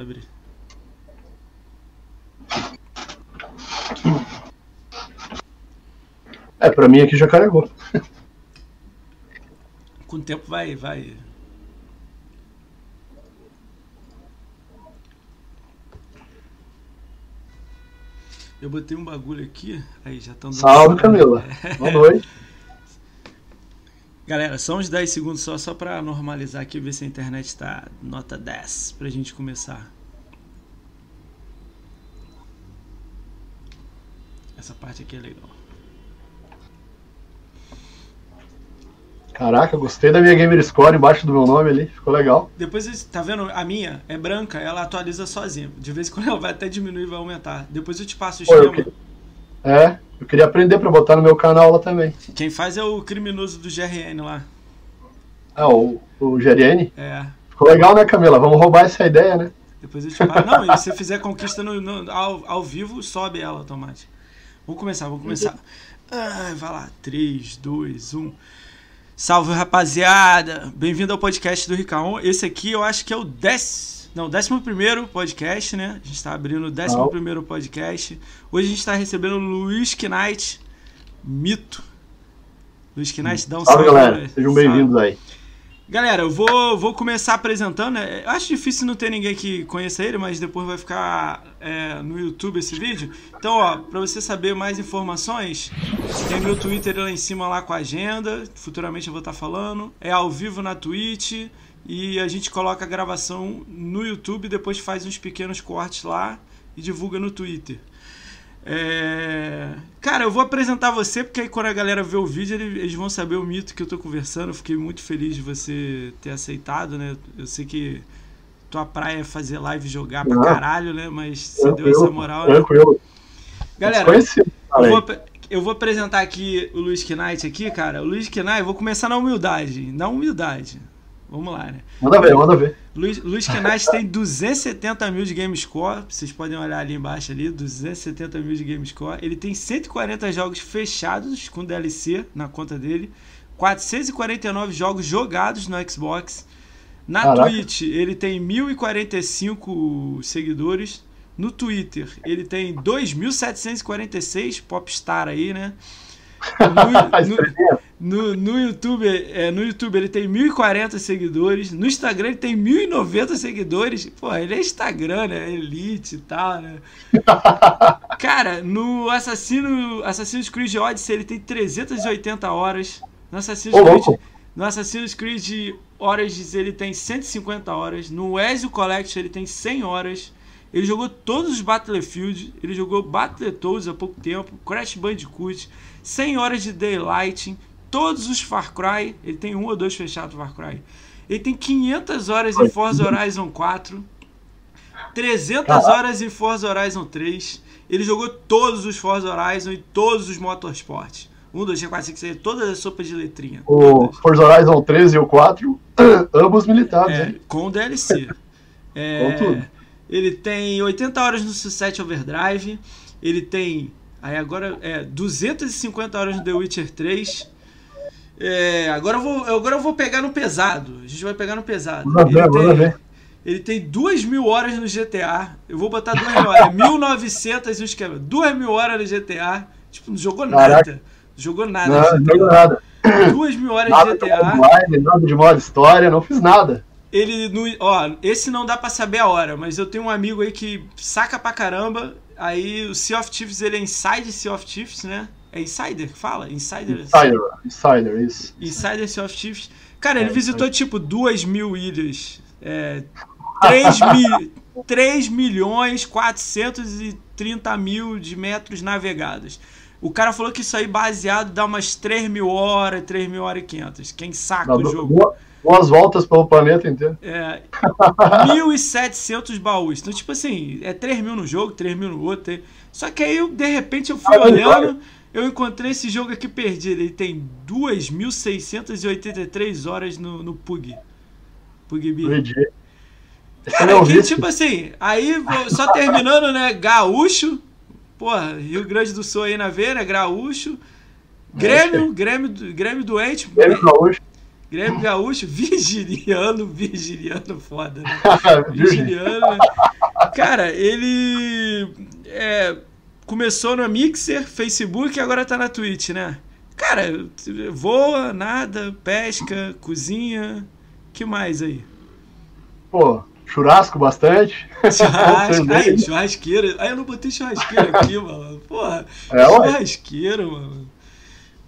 abrir. É, pra mim aqui já carregou. Com o tempo vai, vai. Eu botei um bagulho aqui, aí já estão Salve, Camila. Boa noite. Galera, só uns 10 segundos só, só pra normalizar aqui, ver se a internet tá nota 10 pra gente começar. Essa parte aqui é legal. Caraca, gostei da minha Gamer Score embaixo do meu nome ali, ficou legal. Depois, tá vendo? A minha é branca, ela atualiza sozinha. De vez em quando ela vai até diminuir e vai aumentar. Depois eu te passo o Pô, eu esquema. que- É, eu queria aprender pra botar no meu canal lá também. Quem faz é o criminoso do GRN lá. Ah, o, o GRN. É. Ficou legal, né, Camila? Vamos roubar essa ideia, né? Depois eu te passo. Não, e se você fizer conquista no, no- ao, ao vivo, sobe ela automático. Vamos começar, vamos começar. Ai, vai lá. 3, 2, 1. Salve, rapaziada! Bem-vindo ao podcast do Ricaon. Esse aqui eu acho que é o 10. Não, 11 podcast, né? A gente tá abrindo o 11 podcast. Hoje a gente tá recebendo o Luiz Knight, mito. Luiz Knight, dá um Salve, salve. galera. Sejam bem-vindos aí. Galera, eu vou, vou começar apresentando. né? Eu acho difícil não ter ninguém que conheça ele, mas depois vai ficar é, no YouTube esse vídeo. Então, ó, pra você saber mais informações, tem meu Twitter lá em cima lá com a agenda. Futuramente eu vou estar falando. É ao vivo na Twitch. E a gente coloca a gravação no YouTube, depois faz uns pequenos cortes lá e divulga no Twitter. É... Cara, eu vou apresentar você, porque aí quando a galera vê o vídeo, ele- eles vão saber o mito que eu tô conversando. Eu fiquei muito feliz de você ter aceitado, né? Eu sei que tua praia é fazer live e jogar pra caralho, né? Mas você deu essa moral, né? Tranquilo. Galera, eu vou, eu vou apresentar aqui o Luiz Knight aqui, cara. O Luiz Knight, vou começar na humildade. Na humildade. Vamos lá, né? Manda ver, manda ver. Luiz, Luiz Knight tem 270 mil de game score. Vocês podem olhar ali embaixo ali, 270 mil de game score. Ele tem 140 jogos fechados com DLC na conta dele. 449 jogos jogados no Xbox. Na Caraca. Twitch, ele tem 1045 seguidores. No Twitter, ele tem 2.746 popstar aí, né? No, no, no, no YouTube, é, no YouTube ele tem 1.040 seguidores. No Instagram ele tem 1.090 seguidores. Pô, ele é Instagram, né? Elite e tal, né? Cara, no Assassino, Assassin's Creed Odyssey ele tem 380 horas. No Assassin's Ô, Creed, louco. no Assassin's Creed Origins ele tem 150 horas. No Ezio Collection ele tem 100 horas. Ele jogou todos os Battlefield. Ele jogou Battletoads há pouco tempo. Crash Bandicoot. 100 horas de Daylight. Todos os Far Cry. Ele tem um ou dois fechados Far Cry. Ele tem 500 horas em Forza Horizon 4. 300 Caraca. horas em Forza Horizon 3. Ele jogou todos os Forza Horizon e todos os Motorsport. 1, 2, 3, 4, 5, 6, todas as sopas de letrinha. O. Forza Horizon 13 e o 4, ambos militares, É, hein? com DLC. É, Com tudo. Ele tem 80 horas no Sunset Overdrive. Ele tem. Aí agora é 250 horas no The Witcher 3. É, agora, eu vou, agora eu vou pegar no pesado. A gente vai pegar no pesado. Ver, Ele manda tem, ver. ele tem 2 mil horas no GTA. Eu vou botar 2 mil horas. 1900 e uns quebra. 2 mil horas no GTA. Tipo, não jogou nada. Caraca. Não jogou nada. Não, não GTA. nada. 2 mil horas Nada de de GTA. online, nada de modo história, não fiz nada. Ele no, ó, esse não dá pra saber a hora, mas eu tenho um amigo aí que saca pra caramba. Aí o Sea of Thieves, ele é Inside Sea of Thieves, né? É Insider que fala? Insider. Insider, Insider, isso. Insider Sea of Thieves. Cara, ele É, visitou tipo 2 mil ilhas. É, 3, mil, 3 milhões 430 mil de metros navegados. O cara falou que isso aí baseado dá umas 3 mil horas, 3 mil horas e 500. Quem saca Dá o jogo. boa- Boas voltas pelo planeta inteiro. É, 1.700 baús. Então, tipo assim, é 3 mil no jogo, 3 mil no outro. Só que aí, eu, de repente, eu fui Ah, olhando, eu encontrei esse jogo aqui perdido. Ele tem 2.683 horas no, no PUG. PUGB. É Cara, meu que, tipo assim, aí, só terminando, né? Gaúcho. Porra, Rio Grande do Sul aí na veia, né? Gaúcho. Grêmio, Grêmio, Grêmio doente. Grêmio Gaúcho. Grêmio Gaúcho, virginiano, virginiano foda, né? Virginiano. né? Cara, ele é, começou no Mixer, Facebook e agora tá na Twitch, né? Cara, voa, nada, pesca, cozinha. que mais aí? Pô, churrasco bastante. Churrasco, aí, churrasqueira. Aí eu não botei churrasqueira aqui, mano. Porra, É, churrasqueira, mano.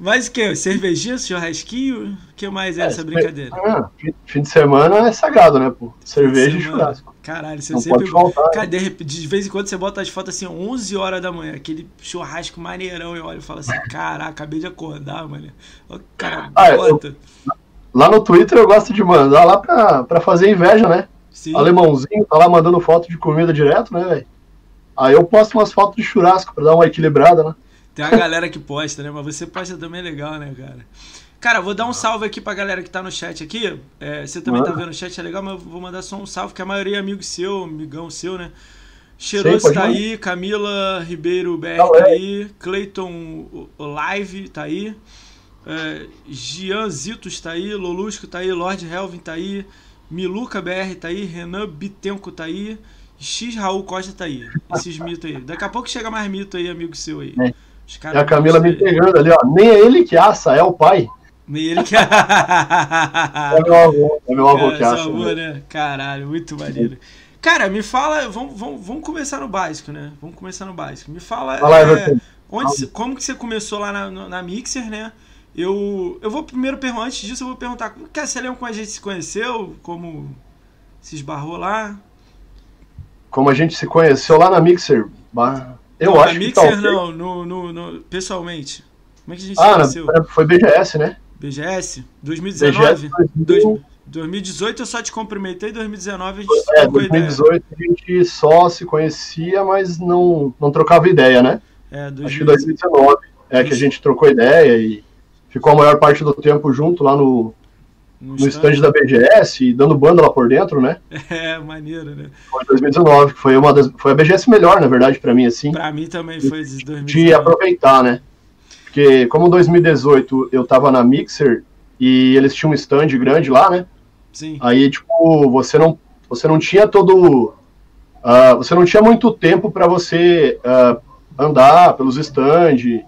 Mas o que? Cervejinha, churrasquinho? O que mais é essa brincadeira? Ah, fim- de semana é sagrado, né, pô? Cerveja e churrasco. Caralho, você Não sempre. faltar. Cara, de, vez em quando você bota as fotos assim, 11 horas da manhã, aquele churrasco maneirão. Eu olho e falo assim: caraca, acabei de acordar, mano. Ó, Cara, Ah, eu-. Lá no Twitter eu gosto de mandar lá pra, pra fazer inveja, né? Sim. Alemãozinho tá lá mandando foto de comida direto, né, velho? Aí eu posto umas fotos de churrasco pra dar uma equilibrada, né? Tem a galera que posta, né? Mas você posta também é legal, né, cara? Cara, vou dar um salve aqui pra galera que tá no chat aqui. É, você também tá Manda. vendo o chat, é legal, mas eu vou mandar só um salve, que a maioria é amigo seu, amigão seu, né? Cheiroso tá aí, Camila Ribeiro BR Tá tá aí, Cleiton Live tá aí, é, Gian Zitos tá aí, Lolusco tá aí, Lord Helvin tá aí, Miluca BR tá aí, Renan Bitenco tá aí, X Raul Costa tá aí. Esses mitos aí. Daqui a pouco chega mais mito aí, amigo seu aí. É. Os E a Camila me pegando ali, ó. Nem é ele que assa, é o pai. Nem ele que. É meu avô. É meu avô Cara, que assa. seu avô, né? né? Caralho, muito maneiro. Cara, me fala, vamos, vamos, vamos começar no básico, né? Vamos começar no básico. Me fala, Vai lá, é, onde, como que você começou lá na, na Mixer, né? Eu, eu vou primeiro perguntar, antes disso eu vou perguntar, cara, você lembra como a gente se conheceu? Como se esbarrou lá? Como a gente se conheceu lá na Mixer. bah, Eu não, acho que Mixer talvez- não, no, no, no- pessoalmente. Como é que a gente Ah, conheceu? na, foi BGS, né? BGS? 2019? BGS Dois- 2000, 2018 eu só te cumprimentei, 2019 a gente é, trocou ideia. 2018 a gente só se conhecia, mas não, não trocava ideia, né? É, Acho que 2019. 2019 é que a gente trocou ideia e ficou a maior parte do tempo junto lá no, No no stand da BGS dando banda lá por dentro, né? É, maneiro, né? Foi em 2019, que foi uma das, foi a BGS melhor, na verdade, pra mim, assim, Pra mim também foi de de 2019. aproveitar, né? Porque como em 2018 eu tava na Mixer e eles tinham um stand grande lá, né? Sim, Aí, tipo, você não, você não tinha todo. ah, você não tinha muito tempo para você ah, andar pelos stands,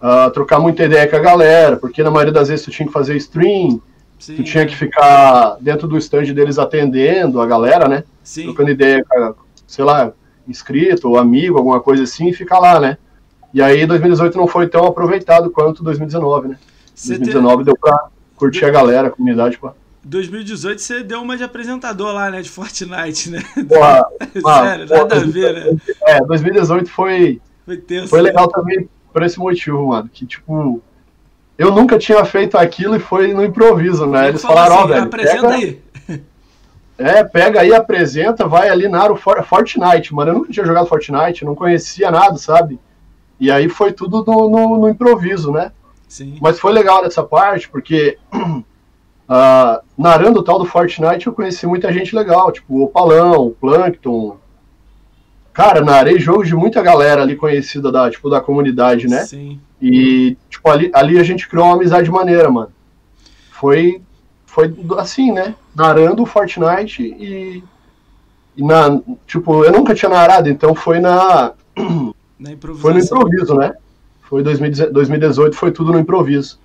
ah, trocar muita ideia com a galera, porque na maioria das vezes tu tinha que fazer stream, sim. tu tinha que ficar dentro do stand deles atendendo a galera, né? Sim, Trocando ideia sei lá, inscrito ou amigo, alguma coisa assim, e ficar lá, né? E aí 2018 não foi tão aproveitado quanto 2019, né? Te- 2019 deu pra curtir a galera, a comunidade, pô. 2018 você deu uma de apresentador lá, né? De Fortnite, né? Porra, ah, Sério, porra, nada a ver, né? É, 2018 foi, Foi tenso. foi né? legal também por esse motivo, mano. Que, tipo, eu nunca tinha feito aquilo e foi no improviso, né? Ele Eles falaram, ó, assim, velho, apresenta pega, aí. é, pega aí, apresenta, vai ali na área For- Fortnite, mano. Eu nunca tinha jogado Fortnite, não conhecia nada, sabe? E aí foi tudo no, no- no improviso, né? Sim, Mas foi legal nessa parte, porque ah, narrando o tal do Fortnite eu conheci muita gente legal, tipo o Opalão, o Plankton. Cara, narrei jogos de muita galera ali conhecida da, tipo, da comunidade, né? sim. E, tipo, ali, ali a gente criou uma amizade maneira, mano. Foi, foi assim, né? Narrando o Fortnite e, e na, tipo, eu nunca tinha narrado, então foi na, Na foi no improviso, né? Foi 2010 2018, foi tudo no improviso.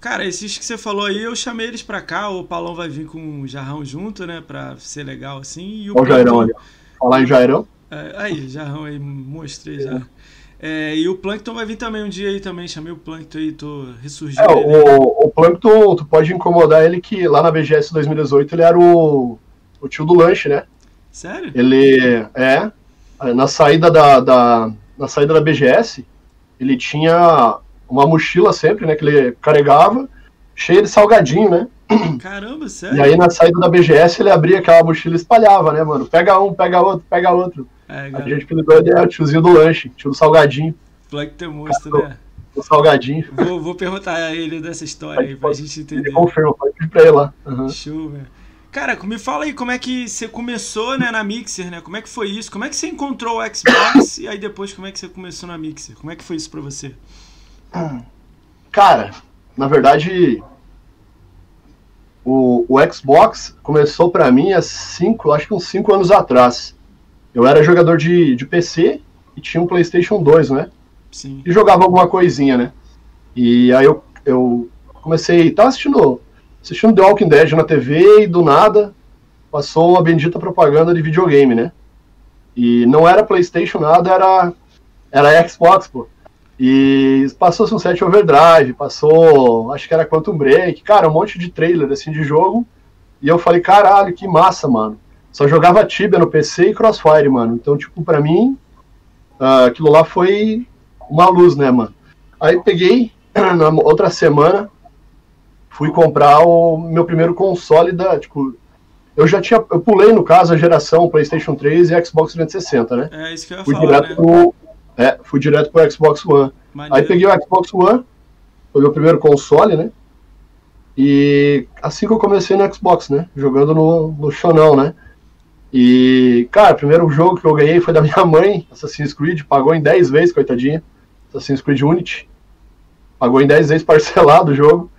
Cara, esses que você falou aí, eu chamei eles pra cá. O Paulão vai vir com o Jarrão junto, né? Pra ser legal assim. E o Olha o Jairão ali. Falar em Jairão. É, aí, Jarrão aí, mostrei já. É, e o Plankton vai vir também um dia aí também. Chamei o Plankton aí, tô ressurgindo É, ele. o, o Plankton, tu pode incomodar ele que lá na BGS 2018 ele era o, o tio do lanche, né? Sério? Ele é na saída da, da na saída da BGS, ele tinha uma mochila sempre, né, que ele carregava, cheia de salgadinho, né? Caramba, E sério? aí na saída da BGS ele abria aquela mochila e espalhava, né, mano? Pega um, pega outro, pega outro. É, A gente apelidou ele é o tiozinho do lanche, tio do salgadinho, Plankton é monstro, né? do salgadinho. Vou, vou perguntar a ele dessa história aí pra gente entender. Ele confirma, pode pedir pra ele lá. Aham. Show, velho. Cara, me fala aí como é que você começou né, na Mixer, né? Como é que foi isso? Como é que você encontrou o Xbox e aí depois como é que você começou na Mixer? Como é que foi isso pra você? Cara, na verdade, o, o Xbox começou para mim há cinco, acho que uns cinco anos atrás. Eu era jogador de, de PC e tinha um PlayStation 2, né? Sim. E jogava alguma coisinha, né? E aí eu, eu comecei, tava assistindo, assistindo The Walking Dead na TV e do nada passou uma bendita propaganda de videogame, né? E não era PlayStation nada, era era Xbox, pô. E passou Sunset Overdrive, passou, acho que era Quantum Break, cara, um monte de trailer assim de jogo. E eu falei, caralho, que massa, mano. Só jogava Tibia no PC e Crossfire, mano. Então, tipo, pra mim, uh, aquilo lá foi uma luz, né, mano? Aí peguei, na outra semana, fui comprar o meu primeiro console da, tipo, eu já tinha, eu pulei no caso a geração PlayStation 3 e Xbox 360, né? É isso que eu ia fui falar, direto né? pro, é, fui direto pro Xbox One. Maneiro. Aí peguei o Xbox One, foi meu primeiro console, né? E assim que eu comecei no Xbox, né? Jogando no, no chonão, né? E, cara, o primeiro jogo que eu ganhei foi da minha mãe, Assassin's Creed, pagou em 10 vezes, coitadinha. Assassin's Creed Unity. Pagou em 10 vezes parcelado o jogo.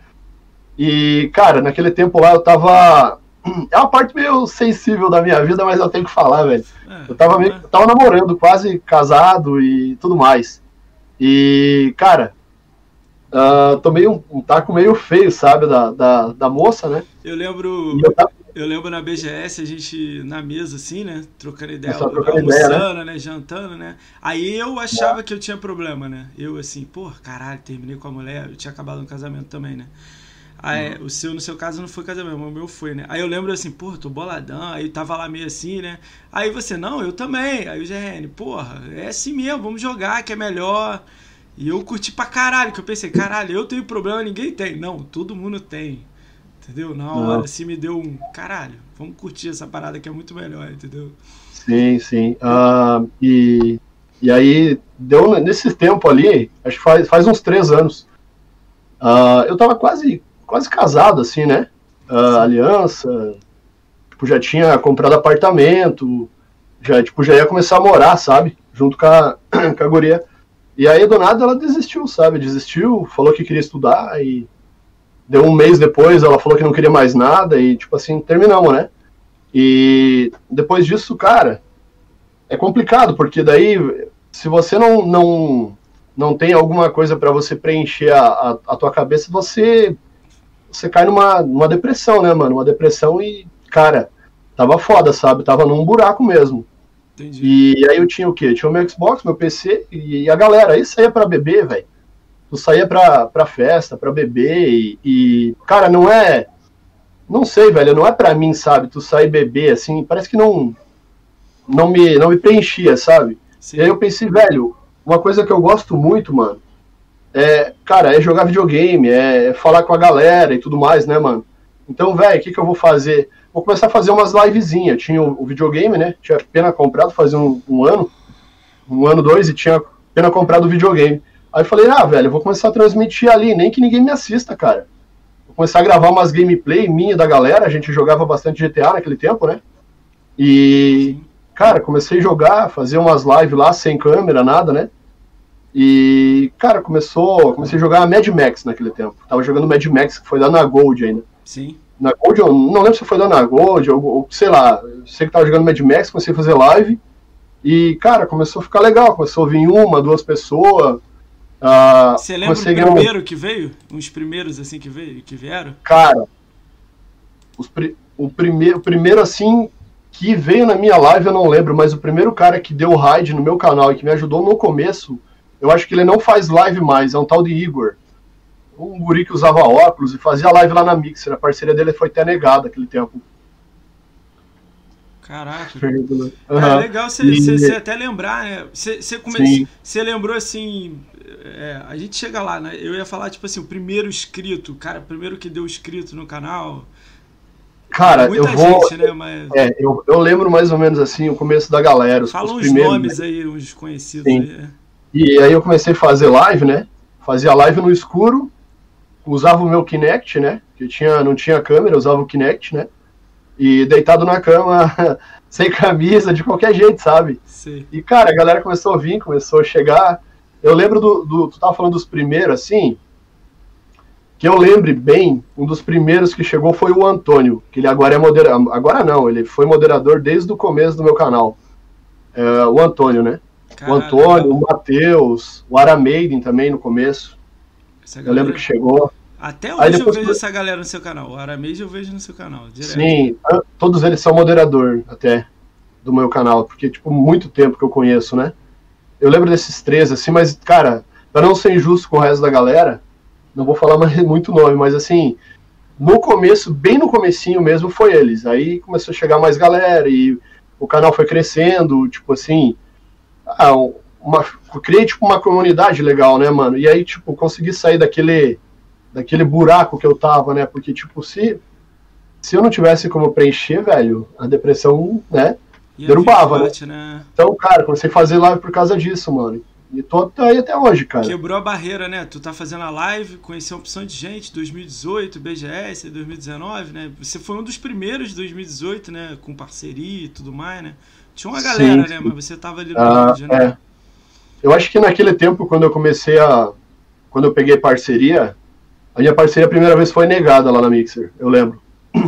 E, cara, naquele tempo lá eu tava. É uma parte meio sensível da minha vida, mas eu tenho que falar, velho. É, Eu tava, meio, é. eu tava namorando, quase casado e tudo mais. E, cara, ah, tomei um, um taco meio feio, sabe, da, da, da moça, né? Eu lembro, eu tava, eu lembro na BGS, a gente na mesa assim, né? Trocando ideia, Só trocando ideia, almoçando, né? Jantando, né? Aí eu achava que eu tinha problema, né? Eu assim, pô, caralho, terminei com a mulher, eu tinha acabado um casamento também, né? Aí, Uhum. o seu, no seu caso, não foi casamento, mas o meu foi, né? Aí eu lembro assim, porra, tô boladão, aí tava lá meio assim, né? Aí você, não, eu também. Aí o GRN, porra, é assim mesmo, vamos jogar, que é melhor. E eu curti pra caralho, que eu pensei, caralho, eu tenho problema, ninguém tem. Não, todo mundo tem. Entendeu? Na Não. hora, assim, me deu um caralho, vamos curtir essa parada que é muito melhor, entendeu? sim, sim. Ah, e, e aí, deu nesse tempo ali, acho que faz, faz uns três anos. ah, eu tava quase, quase casado, assim, né? Ah, aliança, tipo, já tinha comprado apartamento, já, tipo, já ia começar a morar, sabe? Junto com a, com a guria. E aí, do nada, ela desistiu, sabe? Desistiu, falou que queria estudar e deu um mês depois, ela falou que não queria mais nada e, tipo assim, terminamos, né? E depois disso, cara, é complicado, porque daí, se você não, não, não tem alguma coisa para você preencher a, a, a tua cabeça, você, você cai numa, numa depressão, né, mano? Uma depressão e, cara, tava foda, sabe? Tava num buraco mesmo. Entendi. E aí eu tinha o quê? Eu tinha o meu Xbox, meu PC e a galera. Aí saía pra beber, velho. Tu saía pra, pra festa, pra beber e, e, Cara, não é. Não sei, velho. Não é pra mim, sabe? Tu sair beber assim. Parece que não. Não me, não me preenchia, sabe? Sim. E aí eu pensei, velho. Uma coisa que eu gosto muito, mano. É. Cara, é jogar videogame, é falar com a galera e tudo mais, né, mano? Então, velho, o que, que eu vou fazer? Vou começar a fazer umas livezinhas. Tinha o, o videogame, né? Tinha pena comprado fazia um, um ano, um ano, dois, e tinha pena comprado o videogame. Aí eu falei, ah, velho, eu vou começar a transmitir ali, nem que ninguém me assista, cara. Vou começar a gravar umas gameplay minha da galera, a gente jogava bastante GTA naquele tempo, né? E, cara, comecei a jogar, fazer umas lives lá, sem câmera, nada, né? E, cara, começou, comecei a jogar Mad Max naquele tempo. Tava jogando Mad Max, que foi lá na Gold ainda Sim. na Gold, eu não lembro se foi lá na Gold, ou, ou sei lá, sei que tava jogando Mad Max, comecei a fazer live, e, cara, começou a ficar legal, começou a vir uma, duas pessoas, ah, Você lembra um- primeiro que veio? Uns primeiros assim que veio, que vieram? cara, pri- o, primeiro, o primeiro, assim, que veio na minha live, eu não lembro, mas o primeiro cara que deu raid no meu canal e que me ajudou no começo, eu acho que ele não faz live mais, é um tal de Igor. Um guri que usava óculos e fazia live lá na Mixer. A parceria dele foi até negada aquele tempo. Caraca. É Aham. legal você até lembrar, né? Você, come... Lembrou assim. é, a gente chega lá, né? Eu ia falar, tipo assim, o primeiro inscrito, cara, primeiro que deu inscrito no canal. Cara, Muita eu vou. gente, né? Mas. É, eu, eu lembro mais ou menos assim o começo da galera, os, Fala os uns primeiros. nomes né? aí, uns conhecidos aí. é. E aí eu comecei a fazer live, né? Fazia live no escuro, usava o meu Kinect, né? Que tinha, não tinha câmera, usava o Kinect, né? E deitado na cama, sem camisa, de qualquer jeito, sabe? Sei. E, cara, a galera começou a vir, começou a chegar. Eu lembro do. do tu tava falando dos primeiros, assim. que eu lembre bem, um dos primeiros que chegou foi o Antônio, que ele agora é moderador. Agora não, ele foi moderador desde o começo do meu canal. É, o Antônio, né? Caralho. O Antônio, o Matheus, o Aramaiden também no começo. Eu lembro que chegou. Até hoje eu vejo essa galera no seu canal. O Aramejo eu vejo no seu canal, direto. Sim, todos eles são moderador até do meu canal, porque, tipo, muito tempo que eu conheço, né? Eu lembro desses três, assim, mas, cara, para não ser injusto com o resto da galera, não vou falar mais muito nome, mas assim, no começo, bem no comecinho mesmo, foi eles. Aí começou a chegar mais galera e o canal foi crescendo, tipo assim, ah, uma, criei tipo uma comunidade legal, né, mano? E aí, tipo, consegui sair daquele daquele buraco que eu tava, né? Porque, tipo, se, se eu não tivesse como preencher, velho, a depressão, né, derrubava, né? né? Então, cara, comecei a fazer live por causa disso, mano. E tô aí até hoje, cara. Quebrou a barreira, né? Tu tá fazendo a live, conheceu uma opção de gente, 2018, BGS, 2019, né? Você foi um dos primeiros de 2018, né? Com parceria e tudo mais, né? Tinha uma galera, sim, né? Mas você tava ali no ah, vídeo, né? É. Eu acho que naquele tempo, quando eu comecei a. Quando eu peguei parceria, a minha parceria a primeira vez foi negada lá na Mixer, eu lembro.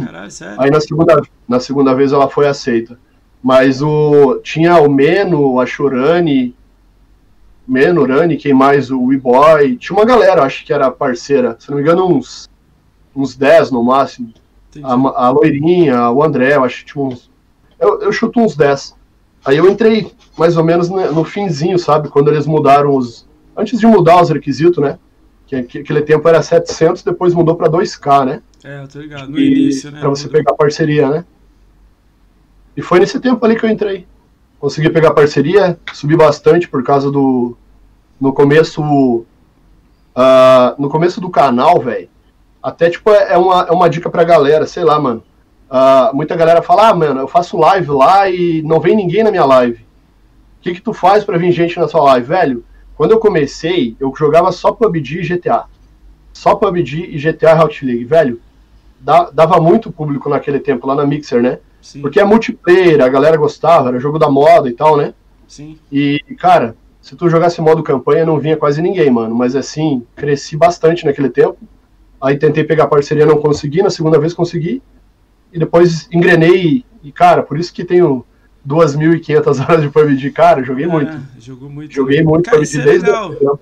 Caralho, sério? Aí na segunda, na segunda vez ela foi aceita. Mas o. Tinha o Meno, a Chorani Menurani, quem mais? O E-Boy. Tinha uma galera, acho que era parceira. Se não me engano, uns, uns 10 no máximo. A, a, Loirinha, o André, eu acho que tinha uns. Eu, eu chuto uns 10. Aí eu entrei mais ou menos no finzinho, sabe? Quando eles mudaram os. Antes de mudar os requisitos, né? Que, que aquele tempo era 700, depois mudou para 2K, né? É, eu tô ligado. No e, início, né? Pra você pegar parceria, né? E foi nesse tempo ali que eu entrei consegui pegar parceria, subi bastante por causa do. No começo. Uh, no começo do canal, velho. Até, tipo, é, é uma, é uma dica pra galera, sei lá, mano. Uh, muita galera fala, ah, mano, eu faço live lá e não vem ninguém na minha live. O que, que tu faz pra vir gente na sua live? Velho, quando eu comecei, eu jogava só PUBG e GTA. Só PUBG e GTA Hot League. Velho, dava muito público naquele tempo, lá na Mixer, né? Sim. Porque é multiplayer, a galera gostava, era jogo da moda e tal, né? Sim. E, cara, se tu jogasse modo campanha, não vinha quase ninguém, mano. Mas assim, cresci bastante naquele tempo. Aí tentei pegar parceria, não consegui. Na segunda vez consegui. E depois engrenei. E, cara, por isso que tenho 2.500 horas de PUBG. Cara, joguei é, muito. Jogou muito. Joguei muito cara, PUBG é desde legal.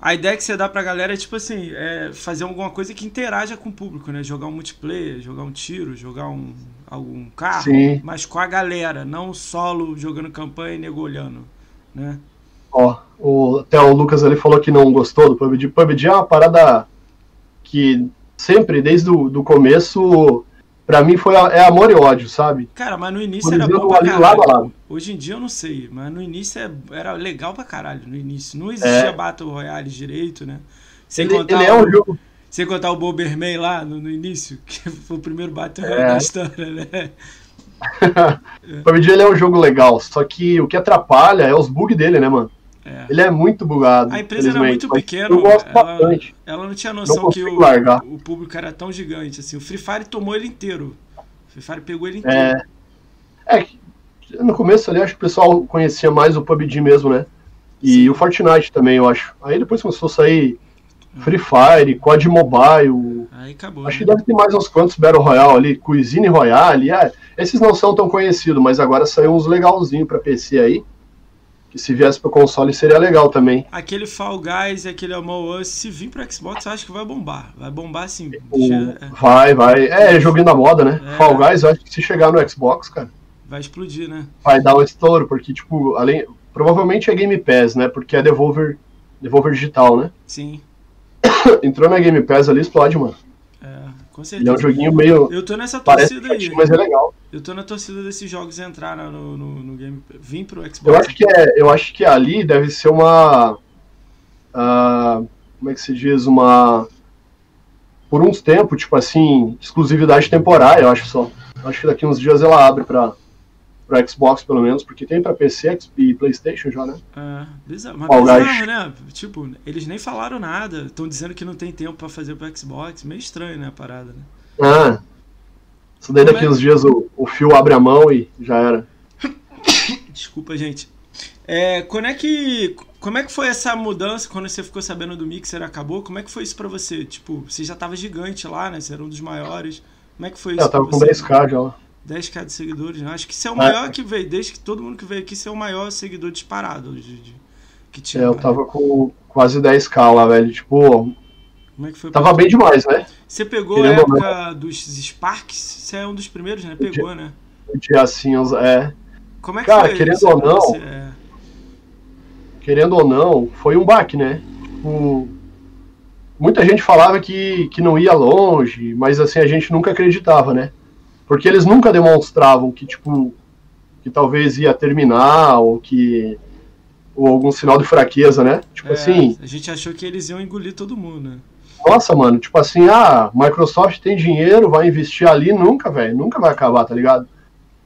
A ideia que você dá pra galera é, tipo assim, é fazer alguma coisa que interaja com o público, né? Jogar um multiplayer, jogar um tiro, jogar um, algum carro, Sim. mas com a galera, não solo jogando campanha e negolhando, né? Ó, o, até o Lucas ali falou que não gostou do PUBG. PUBG é uma parada que sempre, desde o do começo, pra mim foi é amor e ódio, sabe? Cara, mas no início era bom pra caralho. Lado lado. Hoje em dia eu não sei, mas no início é, era legal pra caralho. No início não existia é. Battle Royale direito, né? Sem ele, contar ele é um jogo sem contar o Boberman lá no, no, início, que foi o primeiro Battle Royale é. da história, né? o PUBG ele é um jogo legal, só que o que atrapalha é os bugs dele, né, mano? É. Ele é muito bugado. A empresa era muito pequena. Eu gosto ela, bastante. Ela não tinha noção não que o, o, público era tão gigante. Assim. O Free Fire tomou ele inteiro. O Free Fire pegou ele inteiro. É, é no começo ali acho que o pessoal conhecia mais o PUBG mesmo, né? E Sim. o Fortnite também, eu acho. Aí depois começou a sair Free Fire, COD Mobile. Aí acabou. Acho né? que deve ter mais uns quantos Battle Royale ali, Cuisine Royale. É, esses não são tão conhecidos, mas agora saiu uns legalzinhos para PC aí. Que se viesse pro console seria legal também. Aquele Fall Guys e aquele Among Us, se vir pro Xbox, eu acho que vai bombar. Vai bombar sim. Vai, vai. É, joguinho da moda, né? É. Fall Guys, eu acho que se chegar no Xbox, cara. Vai explodir, né? Vai dar um estouro, porque, tipo, além. Provavelmente é Game Pass, né? Porque é Devolver, Devolver Digital, né? Sim. entrou na Game Pass ali, explode, mano. Com certeza. Ele é um joguinho meio. Eu tô nessa torcida aí. Mas é legal. Eu tô na torcida desses jogos entrar no, no, no Game Vim pro Xbox. Eu acho, que é, eu acho que ali deve ser uma. Uh, como é que se diz? Uma. Por uns tempos, tipo assim, exclusividade temporária, eu acho só. Acho que daqui uns dias ela abre pra para Xbox, pelo menos, porque tem para PC e PlayStation já, né? É, bizarro, mas bizarro, né? Tipo, eles nem falaram nada, estão dizendo que não tem tempo para fazer para Xbox, meio estranho, né, a parada, né? Ah, isso daí daqui é... uns dias o, o fio abre a mão e já era. Desculpa, gente. É, quando é que como é que foi essa mudança quando você ficou sabendo do Mixer acabou? Como é que foi isso pra você? Tipo, você já tava gigante lá, né? Você era um dos maiores. Como é que foi isso? Eu tava com 10k já lá. 10k de seguidores, né? Acho que você é o maior é. que veio, desde que todo mundo que veio aqui, você é o maior seguidor disparado de, de que tinha. É, eu tava com quase 10k lá, velho. Tipo. Como é que foi? Tava bem demais, né? Você pegou Querendo a época dos Sparks? Você é um dos primeiros, né? Pegou, né? O dia assim, é. Como é que Cara, foi querendo isso? ou não. Você, é... Querendo ou não, foi um baque, né? Tipo, muita gente falava que, que não ia longe, mas assim, a gente nunca acreditava, né? Porque eles nunca demonstravam que, tipo, que talvez ia terminar, ou que. ou algum sinal de fraqueza, né? Tipo É, assim. A gente achou que eles iam engolir todo mundo, né? Nossa, mano, tipo assim, ah, Microsoft tem dinheiro, vai investir ali, nunca, velho, nunca vai acabar, tá ligado?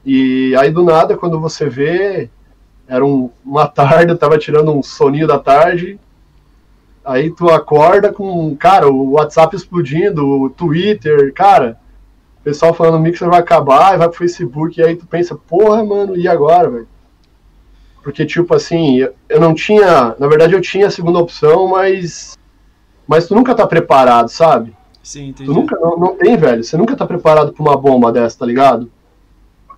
E aí do nada, quando você vê, era um- uma tarde, eu tava tirando um soninho da tarde, aí tu acorda com, cara, o WhatsApp explodindo, o Twitter, cara, o pessoal falando o Mixer vai acabar, e vai pro Facebook, e aí tu pensa, porra, mano, e agora, velho? Porque, tipo assim, eu- não tinha, na verdade eu tinha a segunda opção, mas mas tu nunca tá preparado, sabe? Sim, entendi. Tu nunca, não, não tem, velho. Você nunca tá preparado pra uma bomba dessa, tá ligado?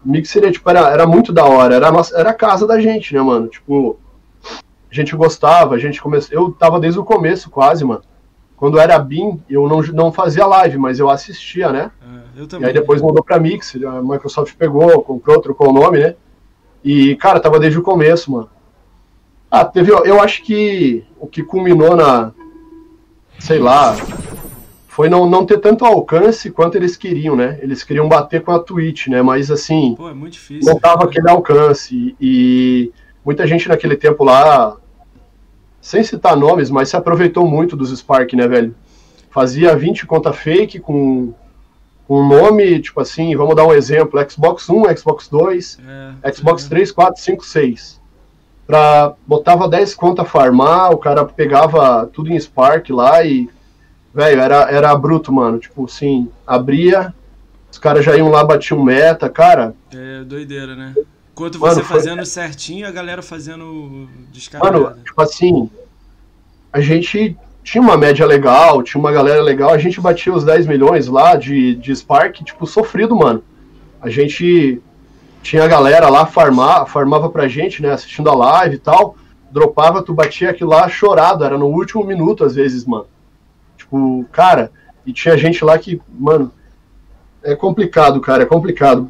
O Mix seria, tipo, era, era muito da hora. Era a, nossa, era a casa da gente, né, mano? Tipo, a gente gostava, a gente começou. Eu tava desde o começo, quase, mano. Quando era BIM, eu não, não fazia live, mas eu assistia, né? É, eu E também. aí depois mudou pra Mix, a Microsoft pegou, comprou, trocou o nome, né? E, cara, tava desde o começo, mano. Ah, teve. Eu acho que o que culminou na. Sei lá. Foi não, não ter tanto alcance quanto eles queriam, né? Eles queriam bater com a Twitch, né? Mas assim, Pô, é muito difícil. não tava aquele alcance. E muita gente naquele tempo lá, sem citar nomes, mas se aproveitou muito dos Spark, né, velho? Fazia 20 conta fake com com um nome, tipo assim, vamos dar um exemplo, Xbox 1, Xbox 2, É, Xbox é. 3, 4, 5, 6. Pra, botava 10 conta farmar, o cara pegava tudo em Spark lá e. Velho, era, era bruto, mano. Tipo assim, abria, os caras já iam lá, batiam meta, cara. É doideira, né? Enquanto Mano, você foi- fazendo certinho, a galera fazendo descarada. Mano, tipo assim, a gente tinha uma média legal, tinha uma galera legal, a gente batia os 10 milhões lá de, de Spark, tipo, sofrido, mano. A gente tinha a galera lá farmar, farmava pra gente, né, assistindo a live e tal, dropava, tu batia aquilo lá chorado, era no último minuto às vezes, mano. Tipo, cara, e tinha gente lá que, mano, é complicado, cara, é complicado.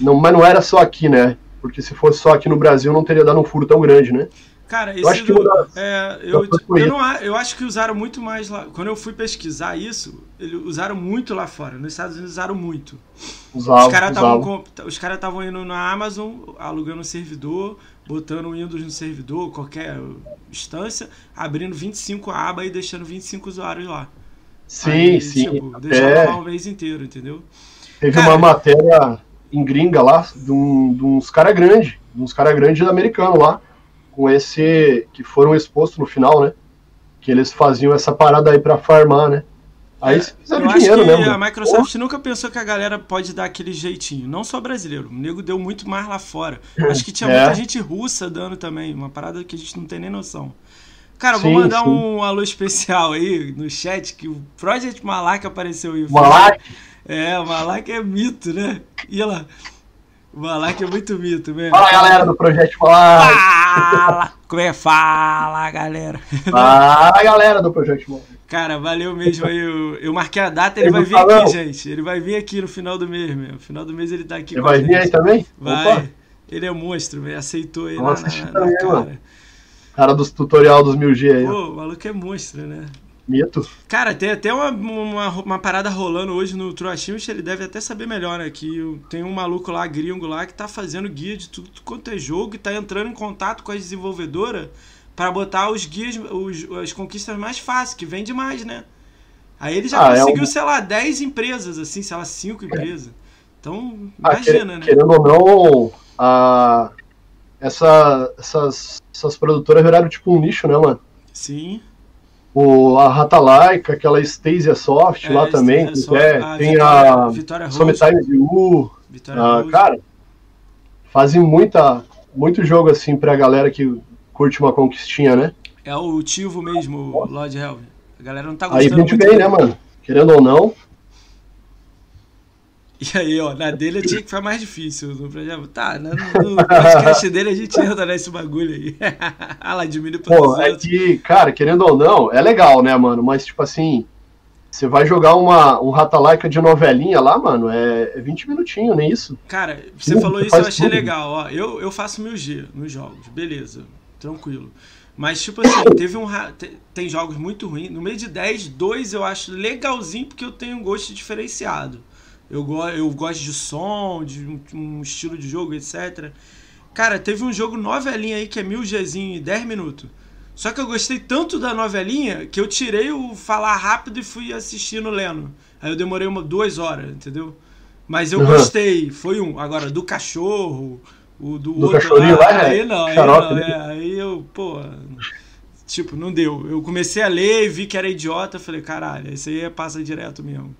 Não, mas não era só aqui, né? Porque se fosse só aqui no Brasil não teria dado um furo tão grande, né? Cara, Eu acho que do, é, eu, das coisas eu, não, eu acho que usaram muito mais lá. Quando eu fui pesquisar isso, eles usaram muito lá fora. Nos Estados Unidos usaram muito. Usava, os caras estavam estavam indo na Amazon, alugando um servidor, botando o Windows no servidor, qualquer instância, abrindo 25 abas e deixando 25 usuários lá. Sim, Aí, sim. Tipo, deixava até lá o mês inteiro, entendeu? teve Cara- uma matéria em gringa lá, de, um- de uns caras grandes, de uns caras grandes americanos lá, com esse. que foram expostos no final, né? Que eles faziam essa parada aí pra farmar, né? Aí eles fizeram Eu acho dinheiro que mesmo. a Microsoft nunca pensou que a galera pode dar aquele jeitinho. Não só brasileiro. O nego deu muito mais lá fora. Acho que tinha É. muita gente russa dando também. Uma parada que a gente não tem nem noção. Cara, eu vou Sim, mandar sim. um alô especial aí no chat que o Project Malak apareceu aí. Malak? É, o Malak é mito, né? E lá. O Malak é muito mito mesmo. Fala galera do Projeto Falar! Fala! Como é? Fala, galera. Fala galera do Projeto Falar! Cara, valeu mesmo aí. Eu, eu marquei a data, ele Ele vai vir falou. aqui, gente. Ele vai vir aqui no final do mês, meu. No final do mês ele tá aqui Ele vai vir aí também? Vai. Opa, Ele é monstro, velho. Aceitou aí Vamos na, na, na cara. mano. cara dos tutorial dos 1000G aí, ó. Pô, o maluco é monstro, né? Mito. Cara, tem até uma, uma, uma parada rolando hoje no Achievement, ele deve até saber melhor, né? Que tem um maluco lá, gringo lá, que tá fazendo guia de tudo quanto é jogo e tá entrando em contato com as desenvolvedoras pra botar os guias, os, as conquistas mais fáceis, que vende mais, né? Aí ele já Ah, é conseguiu, um- sei lá, 10 empresas, assim, sei lá, 5 empresas. Então, Ah, imagina, quer- né? Querendo ou não, a, essa, essas, essas produtoras viraram tipo um nicho, né, mano? Sim. O, a Ratalaika, aquela Stasia Soft É, lá também, que Soft, é, a tem Vitória- a Vitória U, Vitória ah, cara, fazem muita, muito jogo assim pra galera que curte uma conquistinha, né? É o Tivo mesmo, o Lord Helm. A galera não tá Aí gostando vende muito. bem, né, mano? Querendo ou não. E aí, ó, na dele eu tinha que ficar mais difícil. No projeto. Tá, no, no podcast dele a gente entra nesse bagulho aí. ah lá, diminui pra Pô, é 200. que, cara, querendo ou não, é legal, né, mano? Mas, tipo assim, você vai jogar uma, um Ratalaika de novelinha lá, mano, é, é 20 minutinhos, nem isso. Cara, você Sim, falou você isso, eu achei tudo. legal. Ó, eu, eu faço 1000G nos jogos, beleza, tranquilo. Mas, tipo assim, teve um. Tem jogos muito ruins. No meio de 10, 2 eu acho legalzinho porque eu tenho um gosto diferenciado. Eu, go eu gosto de som, de um, um estilo de jogo, etc. Cara, teve um jogo novelinha aí que é 1000Gzinho em 10 minutos. Só que eu gostei tanto da novelinha que eu tirei o falar rápido e fui assistindo lendo. Aí eu demorei uma, duas horas, entendeu? Mas eu Uhum. gostei. Foi um. Agora, do cachorro, o do, Do outro cachorrinho lá, é aí não, aí não. né? é, aí eu, pô. Tipo, não deu. Eu comecei a ler e vi que era idiota. Falei, caralho, esse aí é passa direto mesmo.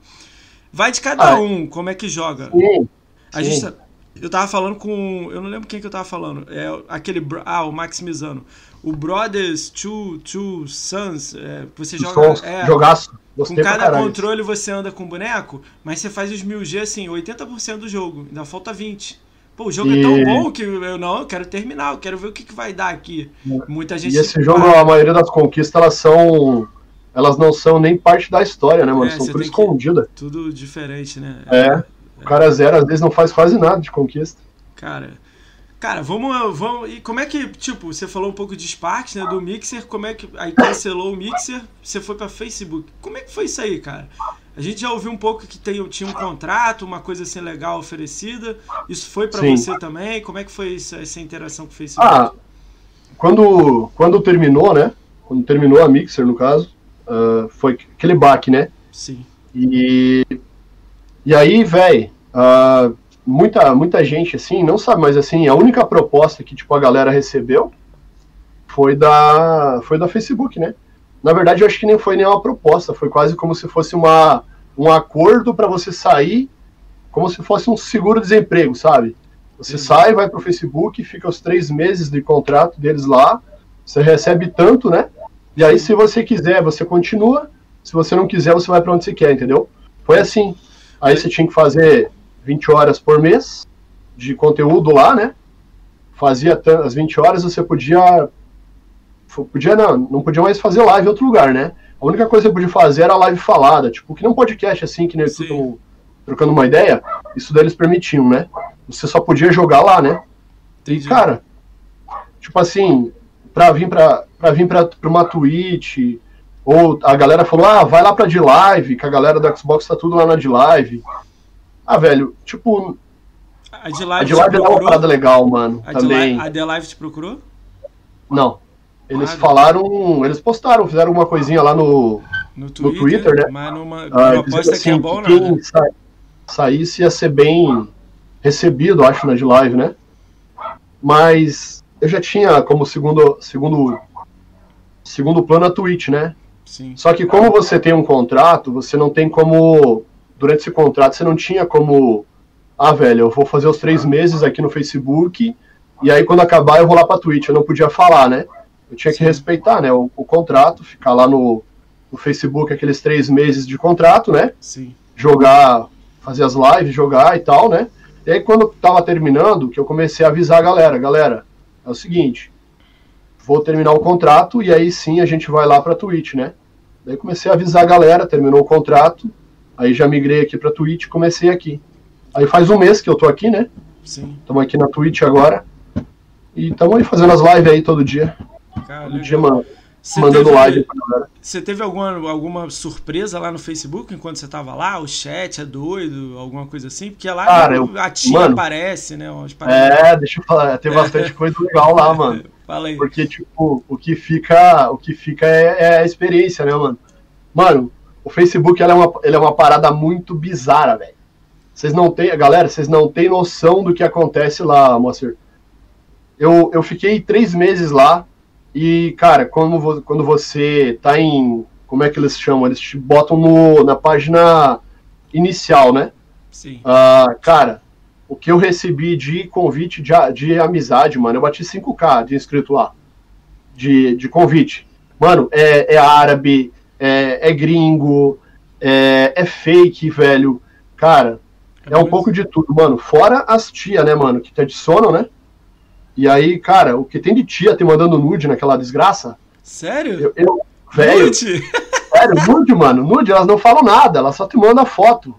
Vai de cada Ah, um, como é que joga. Sim, A sim. gente tá- eu tava falando com. Eu não lembro quem que eu tava falando. É aquele. Ah, o Maximizano. O Brothers Two, Two Sons. é, você joga. Sons, é, jogaço. com Gostei pra cada controle você anda com boneco, mas você faz os 1000G assim, 80% do jogo. Ainda falta 20%. Pô, o jogo é tão E- bom que eu não, eu quero terminar, eu quero ver o que, que vai dar aqui. Muita gente. E esse jogo, a maioria das conquistas, elas são. Elas não são nem parte da história, né, mano? É, são que- escondida. Tudo diferente, né? É. O cara zero, às vezes, não faz quase nada de conquista. Cara, cara, vamos, vamos. E como é que, tipo, você falou um pouco de Sparks, né, do Mixer, como é que aí cancelou o Mixer, você foi para Facebook. Como é que foi isso aí, cara? A gente já ouviu um pouco que tem, tinha um contrato, uma coisa assim legal oferecida. Isso foi para você também? Como é que foi isso, essa interação com o Facebook? Ah, quando, quando terminou, né? Quando terminou a Mixer, no caso, ah, foi aquele baque, né? Sim. E, e aí, velho, muita, muita gente, assim, não sabe, mas assim, a única proposta que, tipo, a galera recebeu foi da, foi da Facebook, né? Na verdade, eu acho que nem foi nenhuma proposta, foi quase como se fosse uma, um acordo para você sair, como se fosse um seguro-desemprego, sabe? Você Entendi. sai, vai pro Facebook, fica os três meses de contrato deles lá, você recebe tanto, né? E aí, se você quiser, você continua, se você não quiser, você vai para onde você quer, entendeu? Foi assim. Aí você tinha que fazer 20 horas por mês de conteúdo lá, né? Fazia as 20 horas, você podia. Podia não, não podia mais fazer live em outro lugar, né? A única coisa que você podia fazer era live falada, tipo, que não podcast assim, que nem eu trocando uma ideia, isso daí eles permitiam, né? Você só podia jogar lá, né? Entendi. cara, tipo assim, pra vir pra, pra, vir pra, pra uma Twitch, ou a galera falou, ah, vai lá pra de live, que a galera do Xbox tá tudo lá na de live. Ah, velho, tipo, A de a live de te live é uma parada legal, mano, A também. live, a Live te procurou? Não. Eles Ah, falaram, eles postaram, fizeram alguma coisinha lá no, No Twitter, Twitter, né? mas numa ah, proposta dizendo que é assim, bom, que né? quem sa- saísse ia ser bem recebido, acho, na de live, né? Mas eu já tinha como segundo, segundo, segundo plano a Twitch, né? Sim. Só que como você tem um contrato, você não tem como. Durante esse contrato, você não tinha como. Ah, velho, eu vou fazer os três meses aqui no Facebook, e aí quando acabar eu vou lá pra Twitch. Eu não podia falar, né? Eu tinha que Sim. respeitar, né? O, o contrato, ficar lá no, no Facebook aqueles três meses de contrato, né? Sim. Jogar, fazer as lives, jogar e tal, né? E aí quando tava terminando, que eu comecei a avisar a galera, galera, é o seguinte, vou terminar o contrato e aí sim a gente vai lá pra Twitch, né? Daí comecei a avisar a galera, terminou o contrato, aí já migrei aqui pra Twitch e comecei aqui. Aí faz um mês que eu tô aqui, né? Sim. Estamos aqui na Twitch agora. E estamos aí fazendo as lives aí todo dia. Cara, Todo dia, mano, Você mandando teve- live pra galera. Você teve alguma, alguma surpresa lá no Facebook enquanto você tava lá? O chat é doido, alguma coisa assim? Porque lá Cara, eu- a tia mano. aparece, né? É, deixa eu falar, tem bastante coisa legal lá, mano. Fala aí. Porque, tipo, o que fica, o que fica é, é a experiência, né, mano? Mano, o Facebook é, uma, ele é uma parada muito bizarra, velho. Vocês não têm, galera, vocês não têm noção do que acontece lá, Moacir. Eu, eu fiquei três meses lá e, cara, quando, quando você tá em. Como é que eles chamam? Eles te botam no, na página inicial, né? Sim. Ah, cara, o que eu recebi de convite de, de amizade, mano, eu bati 5k de inscrito lá. De, de convite. Mano, é, é árabe, é, é gringo, é, é fake, velho. Cara, é, é um pouco de tudo, mano. Fora as tia, né, mano, que te adicionam, né? E aí, cara, o que tem de tia te mandando nude naquela desgraça? Sério? Eu, eu velho. Nude? Sério, nude, mano. Nude, elas não falam nada, elas só te mandam foto.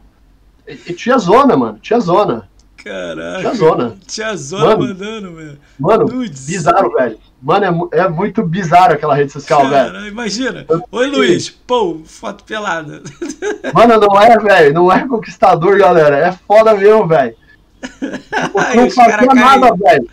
E, e tia zona, mano. Tia zona. Caraca. Tia zona. Tia zona mano, mandando, velho. Mano, Nudes. bizarro, velho. Mano, é, é, muito bizarro aquela rede social, Cara, velho. Imagina. Oi, Luiz. Pô, foto pelada. Mano, não é, velho. Não é conquistador, galera. É foda mesmo, velho. não fazia nada, velho.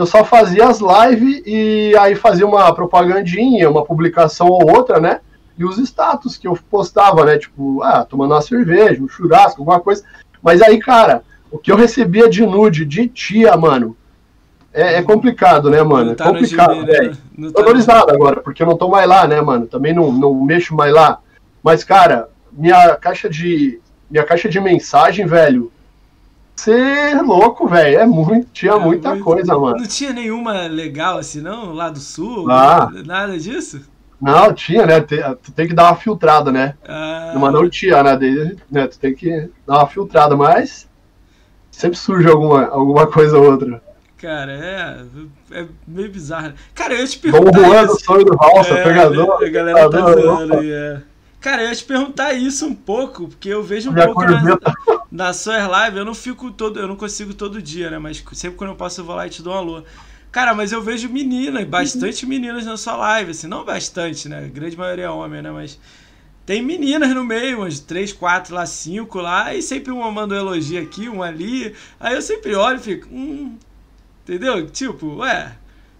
Eu só fazia as lives e aí fazia uma propagandinha, uma publicação ou outra, né? E os status que eu postava, né? Tipo, ah, tomando uma cerveja, um churrasco, alguma coisa. Mas aí, cara, o que eu recebia de nude de tia, mano, é, é complicado, né, mano? Tá é complicado, velho. Né? Tô valorizado agora, porque eu não tô mais lá, né, mano? Também não, não mexo mais lá. Mas, cara, minha caixa de. Minha caixa de mensagem, velho. É louco, velho. É muito, tinha é muita coisa, mano. Não tinha nenhuma legal assim, não? Lá do sul? Ah. Nada disso? Não, tinha, né? Tu tem que dar uma filtrada, né? Ah. Mas não tinha, né? né? Tu tem que dar uma filtrada, mas sempre surge alguma, alguma coisa ou outra. Cara, é, é meio bizarro. Cara, eu te perguntar. Dom Juan do sonho do Valsa, é, pegador. A galera tá zoando é. Cara, eu ia te perguntar isso um pouco, porque eu vejo um Minha pouco na, na suas lives, eu não fico todo, eu não consigo todo dia, né? Mas sempre quando eu posso eu vou lá e te dou um alô. Cara, mas eu vejo meninas, bastante meninas na sua live, assim, não bastante, né? A grande maioria é homem, né? Mas tem meninas no meio, umas três, quatro lá, cinco lá, e sempre uma manda um elogio aqui, um ali. Aí eu sempre olho e fico, hum, Entendeu? Tipo, ué,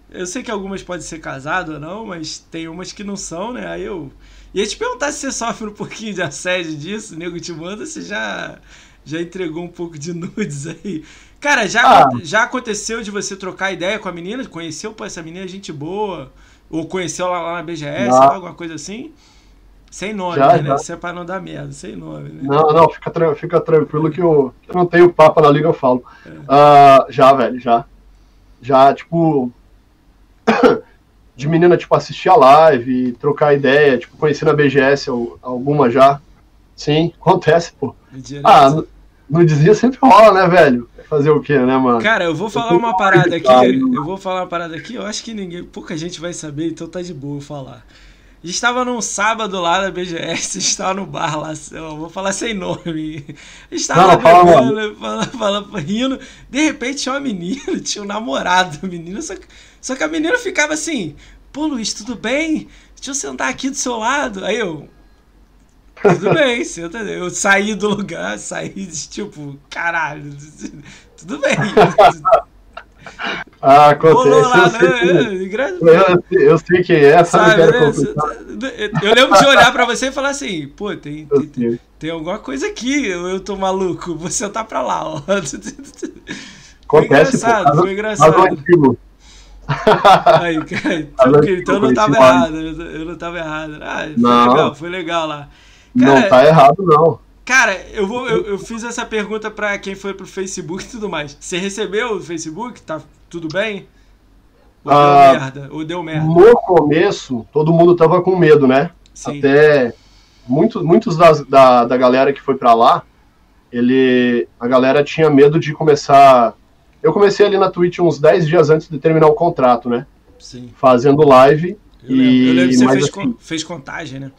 eu sei que algumas podem ser casadas ou não, mas tem umas que não são, né? Aí eu ia te perguntar se você sofre um pouquinho de assédio disso, o nego te manda, você já, já entregou um pouco de nudes aí. Cara, já, ah. já aconteceu de você trocar ideia com a menina? Conheceu, pô, essa menina é gente boa? Ou conheceu lá, lá na BGS, alguma coisa assim? Sem nome, já, né? Já. Isso é pra não dar merda, sem nome, né? Não, não, fica, tra fica tranquilo que eu, eu não tenho papo na liga, eu falo. É. Uh, já, velho, já já, tipo, de menina, tipo, assistir a live, trocar ideia, tipo, conhecer na BGS alguma já. Sim, acontece, pô. Ah, no, no desvio sempre rola, né, velho? Fazer o quê, né, mano? Cara, eu vou falar uma parada aqui. Eu vou falar uma parada aqui, eu acho que ninguém, pouca gente vai saber, então tá de boa eu falar. A gente estava num sábado lá na BGS, estava no bar lá, vou falar sem nome. Estava falando, falando, rindo. De repente tinha uma menina, tinha um namorado, menina, só que, só que a menina ficava assim: Pô, Luiz, tudo bem? Deixa eu sentar aqui do seu lado. Aí eu. Tudo bem, senta. Eu saí do lugar, saí, tipo, caralho, tudo bem. Ah, acontece. Lá, eu, sei né? eu, eu, sei quem é, sabe? sabe né? Eu lembro de olhar pra você e falar assim, pô, tem, tem, tem, tem, alguma coisa aqui, eu, eu tô maluco, você tá pra lá, ó. Acontece, foi engraçado, pô, foi engraçado. Aí, cara, então eu não tava errado, eu não tava errado. Ah, foi não. legal, foi legal lá. Cara, não tá errado, não. Cara, eu, vou, eu, eu fiz essa pergunta para quem foi pro Facebook e tudo mais. Você recebeu o Facebook? Tá tudo bem? Ou ah, deu merda? Ou deu merda? No começo, todo mundo tava com medo, né? Sim. Até muitos, muitos das, da, da galera que foi para lá, ele, a galera tinha medo de começar. Eu comecei ali na Twitch uns 10 dias antes de terminar o contrato, né? Sim. Fazendo live. Eu lembro, e, eu lembro que você fez, assim, fez contagem, né?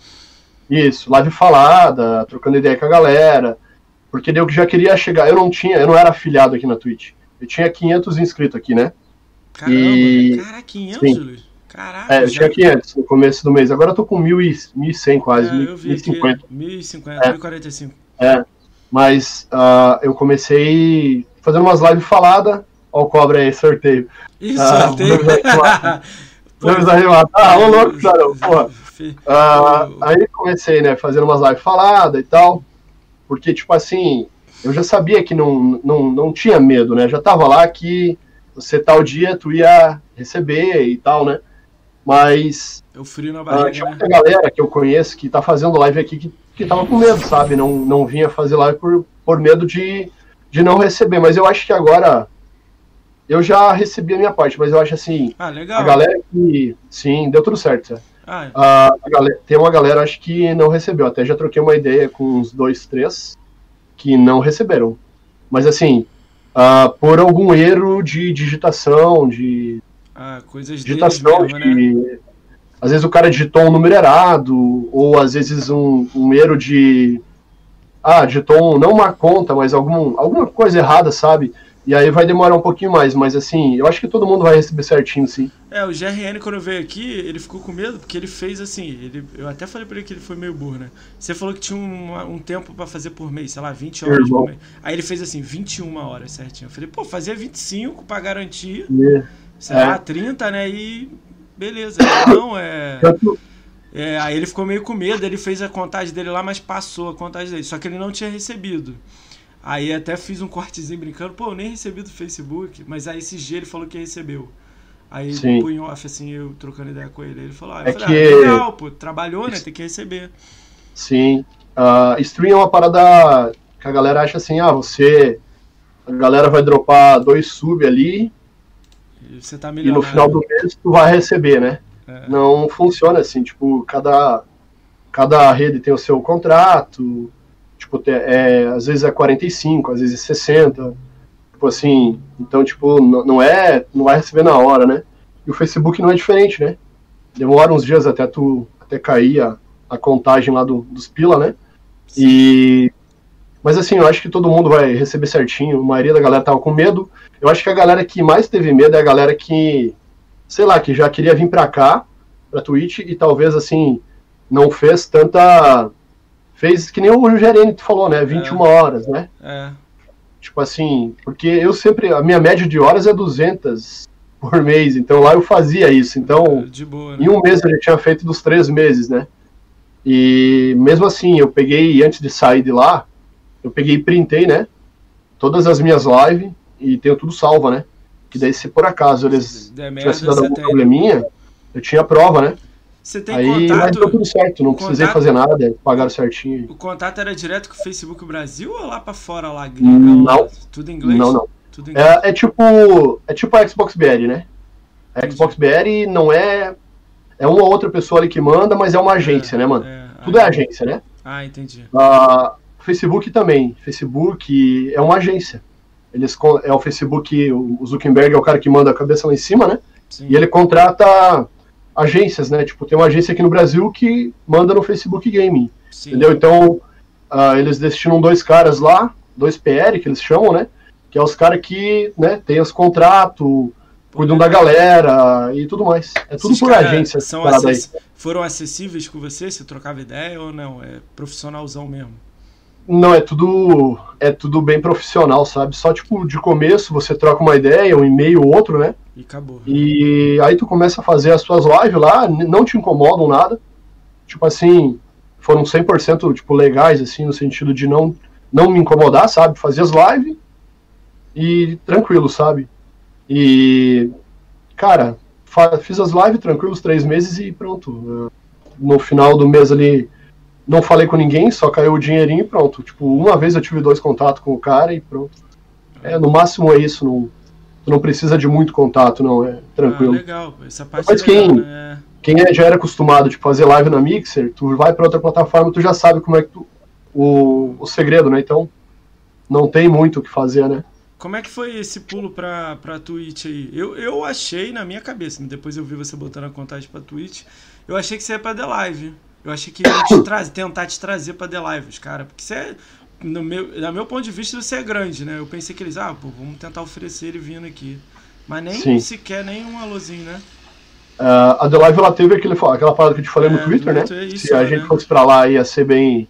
Isso, live falada, trocando ideia com a galera. Porque eu já queria chegar. Eu não tinha, eu não era afiliado aqui na Twitch. Eu tinha 500 inscritos aqui, né? Caramba, e... cara, 500, sim. Caraca. É, eu tinha 500 no começo do mês. Agora eu tô com 1.100 quase, é, eu vi 1.050. 1.050, é. 1.045. É, mas uh, eu comecei fazendo umas lives faladas. Ó o cobra aí, sorteio. Ih, uh, sorteio? Vamos arrematar. Ah, ô louco, cara, porra. Uh, aí comecei, né, fazendo umas lives faladas e tal, porque, tipo assim, eu já sabia que não, não, não tinha medo, né, já tava lá que você tal dia tu ia receber e tal, né, mas... Eu frio na barriga, uh, Tinha muita né? galera que eu conheço que tá fazendo live aqui que, que tava com medo, sabe, não, não vinha fazer live por, por medo de, de não receber, mas eu acho que agora eu já recebi a minha parte, mas eu acho assim. Ah, legal. A galera que. Sim, deu tudo certo. Ah, é. a, a galera- tem uma galera, acho que não recebeu. Até já troquei uma ideia com uns dois, três que não receberam. Mas assim, ah, por algum erro de digitação, de ah, coisas digitação, mesmo, né? de. Às vezes o cara digitou um número errado, ou às vezes um, um erro de. Ah, digitou um, não uma conta, mas algum, alguma coisa errada, sabe? E aí vai demorar um pouquinho mais, mas assim, eu acho que todo mundo vai receber certinho, sim. É, o GRN quando veio aqui, ele ficou com medo porque ele fez assim, ele, eu até falei pra ele que ele foi meio burro, né? Você falou que tinha um, um tempo pra fazer por mês, sei lá, 20 horas por mês. Aí ele fez assim, 21 horas certinho. Eu falei, pô, fazia 25 pra garantir, E, sei É. lá, 30, né? E beleza. Ele, Não, é, tanto, é. Aí ele ficou meio com medo, ele fez a contagem dele lá, mas passou a contagem dele. Só que ele não tinha recebido. Aí até fiz um cortezinho brincando, pô, eu nem recebi do Facebook, mas aí esse dia ele falou que recebeu. Aí Sim. punho off, assim, eu trocando ideia com ele. Ele falou, ah, eu É falei, que- ah, legal, pô, trabalhou, né? Tem que receber. Sim. Uh, stream é uma parada que a galera acha assim, ah, você. A galera vai dropar dois sub ali E você tá e no final do mês tu vai receber, né? É. Não funciona assim, tipo, cada, cada rede tem o seu contrato, tipo, é, às vezes é 45, às vezes é 60, tipo assim, então, tipo, não é, não vai receber na hora, né? E o Facebook não é diferente, né? Demora uns dias até tu, até cair a, a contagem lá do, dos pila, né? E, mas assim, eu acho que todo mundo vai receber certinho, a maioria da galera tava com medo, eu acho que a galera que mais teve medo é a galera que, sei lá, que já queria vir pra cá, pra Twitch, e talvez, assim, não fez tanta. Fez que nem o Gerene falou, né? 21 horas, né? É. Tipo assim, porque eu sempre. A minha média de horas é 200 por mês, então lá eu fazia isso. Então, de boa, né? em um mês eu já tinha feito dos três meses, né? E mesmo assim, eu peguei, antes de sair de lá, eu peguei e printei, né? Todas as minhas lives e tenho tudo salvo, né? Que daí, se por acaso eles merda, tivessem dado algum tem. probleminha, eu tinha prova, né? Você tem Aí, mas contato. deu tudo certo, não precisei contato- fazer nada, pagaram certinho. O contato era direto com o Facebook Brasil ou lá pra fora, lá? Não. Tudo em inglês? Não, não. Em inglês. É, é tipo. É tipo a Xbox BR, né? A Xbox BR não é. É uma outra pessoa ali que manda, mas é uma agência, né, mano? É, Tudo é agência, né? Ah, entendi. Ah, Facebook também. Facebook é uma agência. Eles é o Facebook, o Zuckerberg é o cara que manda a cabeça lá em cima, né? Sim. E ele contrata agências, né? Tipo, tem uma agência aqui no Brasil que manda no Facebook Gaming. Sim. Entendeu? Então, ah, eles destinam dois caras lá, dois PR que eles chamam, né? Que é os caras que, né, tem os contratos, cuidam da galera e tudo mais. É tudo Esses por agência, são acess- Foram acessíveis com você? Você trocava ideia ou não? É profissionalzão mesmo? Não, é tudo é tudo bem profissional, sabe? Só tipo de começo você troca uma ideia, um e-mail ou outro, né? E acabou. E aí tu começa a fazer as suas lives lá, não te incomodam nada. Tipo assim, foram 100% tipo legais assim no sentido de não não me incomodar, sabe? Fazer as lives e tranquilo, sabe? E cara, fiz as lives tranquilos três meses e pronto. No final do mês ali não falei com ninguém, só caiu o dinheirinho e pronto. Tipo, uma vez eu tive dois contatos com o cara e pronto. É, no máximo é isso, não, tu não precisa de muito contato, não, é tranquilo. Ah, legal. Essa parte Mas é legal, quem- né? Quem é- já era acostumado tipo, fazer live na Mixer, tu vai pra outra plataforma, tu já sabe como é que tu, o, o segredo, né? Então, não tem muito o que fazer, né? Como é que foi esse pulo pra, pra Twitch aí? Eu, eu achei na minha cabeça, depois eu vi você botando a contagem pra Twitch, eu achei que você ia pra The Live. Eu achei que ia te trazer, tentar te trazer pra The Live, cara. Porque você é, no meu, no meu ponto de vista, você é grande, né? Eu pensei que eles, ah, pô, vamos tentar oferecer ele vindo aqui. Mas nem Sim. sequer nem um alôzinho, né? Ah, a The Live, ela teve aquele, aquela parada que eu te falei É, no Twitter, né? Twitter, isso, Se a né? gente fosse pra lá, ia ser bem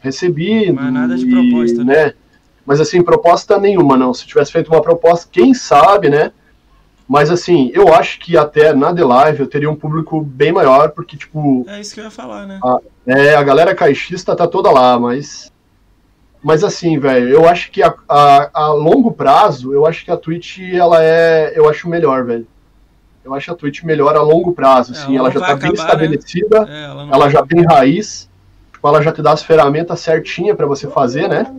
recebido. Mas nada de e, proposta, né? Mas assim, proposta nenhuma, não. Se tivesse feito uma proposta, quem sabe, né? Mas assim, eu acho que até na The Live eu teria um público bem maior, porque, tipo, É isso que eu ia falar, né? É, a galera caixista tá toda lá, mas. Mas assim, velho, eu acho que a, a, a longo prazo, eu acho que a Twitch, ela é. Eu acho melhor, velho. Eu acho a Twitch melhor a longo prazo, É, assim. ela ela já tá bem acabar, né? estabelecida, É, ela ela já tem raiz, tipo, ela já te dá as ferramentas certinhas pra você fazer, né?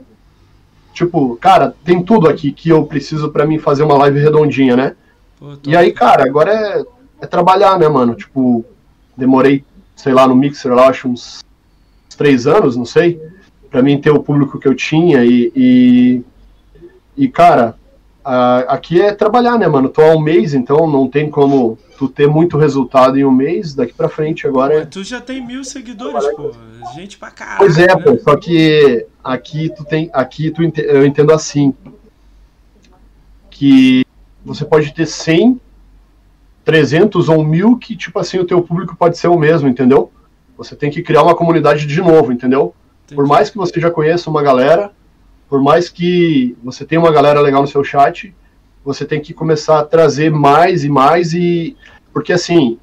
Tipo, cara, tem tudo aqui que eu preciso pra mim fazer uma live redondinha, né? Pô, tô- E aí, cara, agora é, é trabalhar, né, mano? Tipo, demorei sei lá, no Mixer, lá, acho uns três anos, não sei, para mim ter o público que eu tinha e, e, e cara, a, aqui é trabalhar, né, mano? Tô há um mês, então não tem como tu ter muito resultado em um mês, daqui pra frente agora é... Tu já tem mil seguidores, pô, gente pra caralho. Pois é, né? pô, só que aqui tu tem, aqui tu, eu entendo assim, que você pode ter 100, 300 ou 1000 que, tipo assim, o teu público pode ser o mesmo, entendeu? Você tem que criar uma comunidade de novo, entendeu? Entendi. Por mais que você já conheça uma galera, por mais que você tenha uma galera legal no seu chat, você tem que começar a trazer mais e mais e porque assim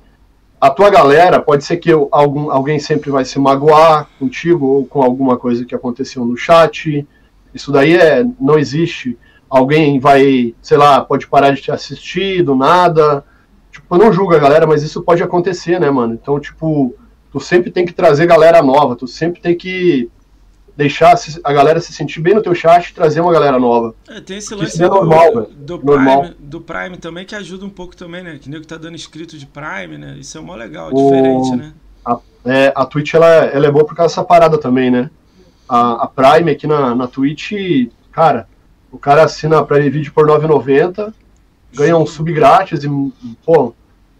a tua galera pode ser que eu, algum, alguém sempre vai se magoar contigo ou com alguma coisa que aconteceu no chat isso daí é não existe alguém vai sei lá pode parar de te assistir do nada tipo eu não julgo a galera mas isso pode acontecer né mano então tipo tu sempre tem que trazer galera nova tu sempre tem que deixar a galera se sentir bem no teu chat e trazer uma galera nova. É, tem esse lance é do, normal, do, normal. Prime, do Prime também que ajuda um pouco também, né? Que nego tá dando inscrito de Prime, né? Isso é mó legal, o, diferente, né? A, é, a Twitch ela, ela é boa por causa dessa parada também, né? A, a Prime aqui na, na Twitch, cara, o cara assina a Prime Video por 9,90, ganha um sub grátis e, pô,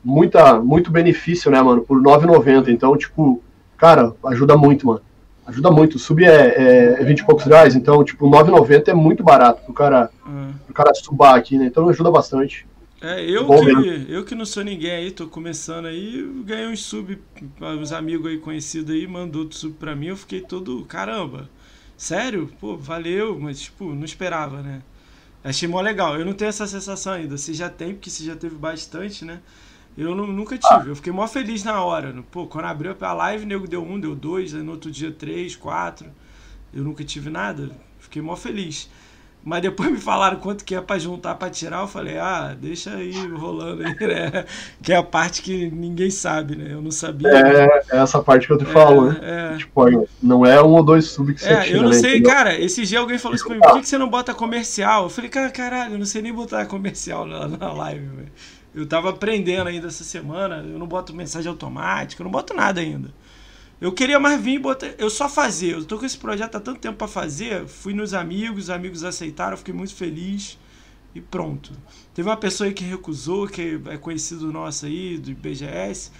muita, muito benefício, né, mano? Por 9,90. Então, tipo, cara, ajuda muito, mano ajuda muito. O sub é, é, é 20 e poucos reais, então, tipo, 9,90 é muito barato pro cara, uhum. pro cara subar aqui, né? Então ajuda bastante. É, eu que, eu que não sou ninguém aí, tô começando aí, ganhei uns sub, uns amigos aí conhecidos aí, mandou sub pra mim, eu fiquei todo, caramba, sério? Pô, valeu, mas, tipo, não esperava, né? Achei mó legal. Eu não tenho essa sensação ainda. Você já tem, porque você já teve bastante, né? Eu não, nunca tive. Eu fiquei mó feliz na hora. Pô, quando abriu a live, nego deu um, deu dois, aí no outro dia três, quatro. Eu nunca tive nada. Fiquei mó feliz. Mas depois me falaram quanto que é pra juntar pra tirar. Eu falei, ah, deixa aí rolando aí, né? Que é a parte que ninguém sabe, né? Eu não sabia. É, é essa parte que eu te é, falo, né? É. Tipo, não é um ou dois sub que você é, tira, Eu não né, sei, entendeu? cara. Esse dia alguém falou assim pra mim, por que, que você não bota comercial? Eu falei, cara, caralho, eu não sei nem botar comercial na, na live, velho. Eu tava aprendendo ainda essa semana, eu não boto mensagem automática, eu não boto nada ainda. Eu queria mais vir e botar. Eu só fazer. Eu tô com esse projeto há tanto tempo para fazer. Fui nos amigos, os amigos aceitaram, fiquei muito feliz. E pronto. Teve uma pessoa aí que recusou, que é conhecido nosso aí, do BGS.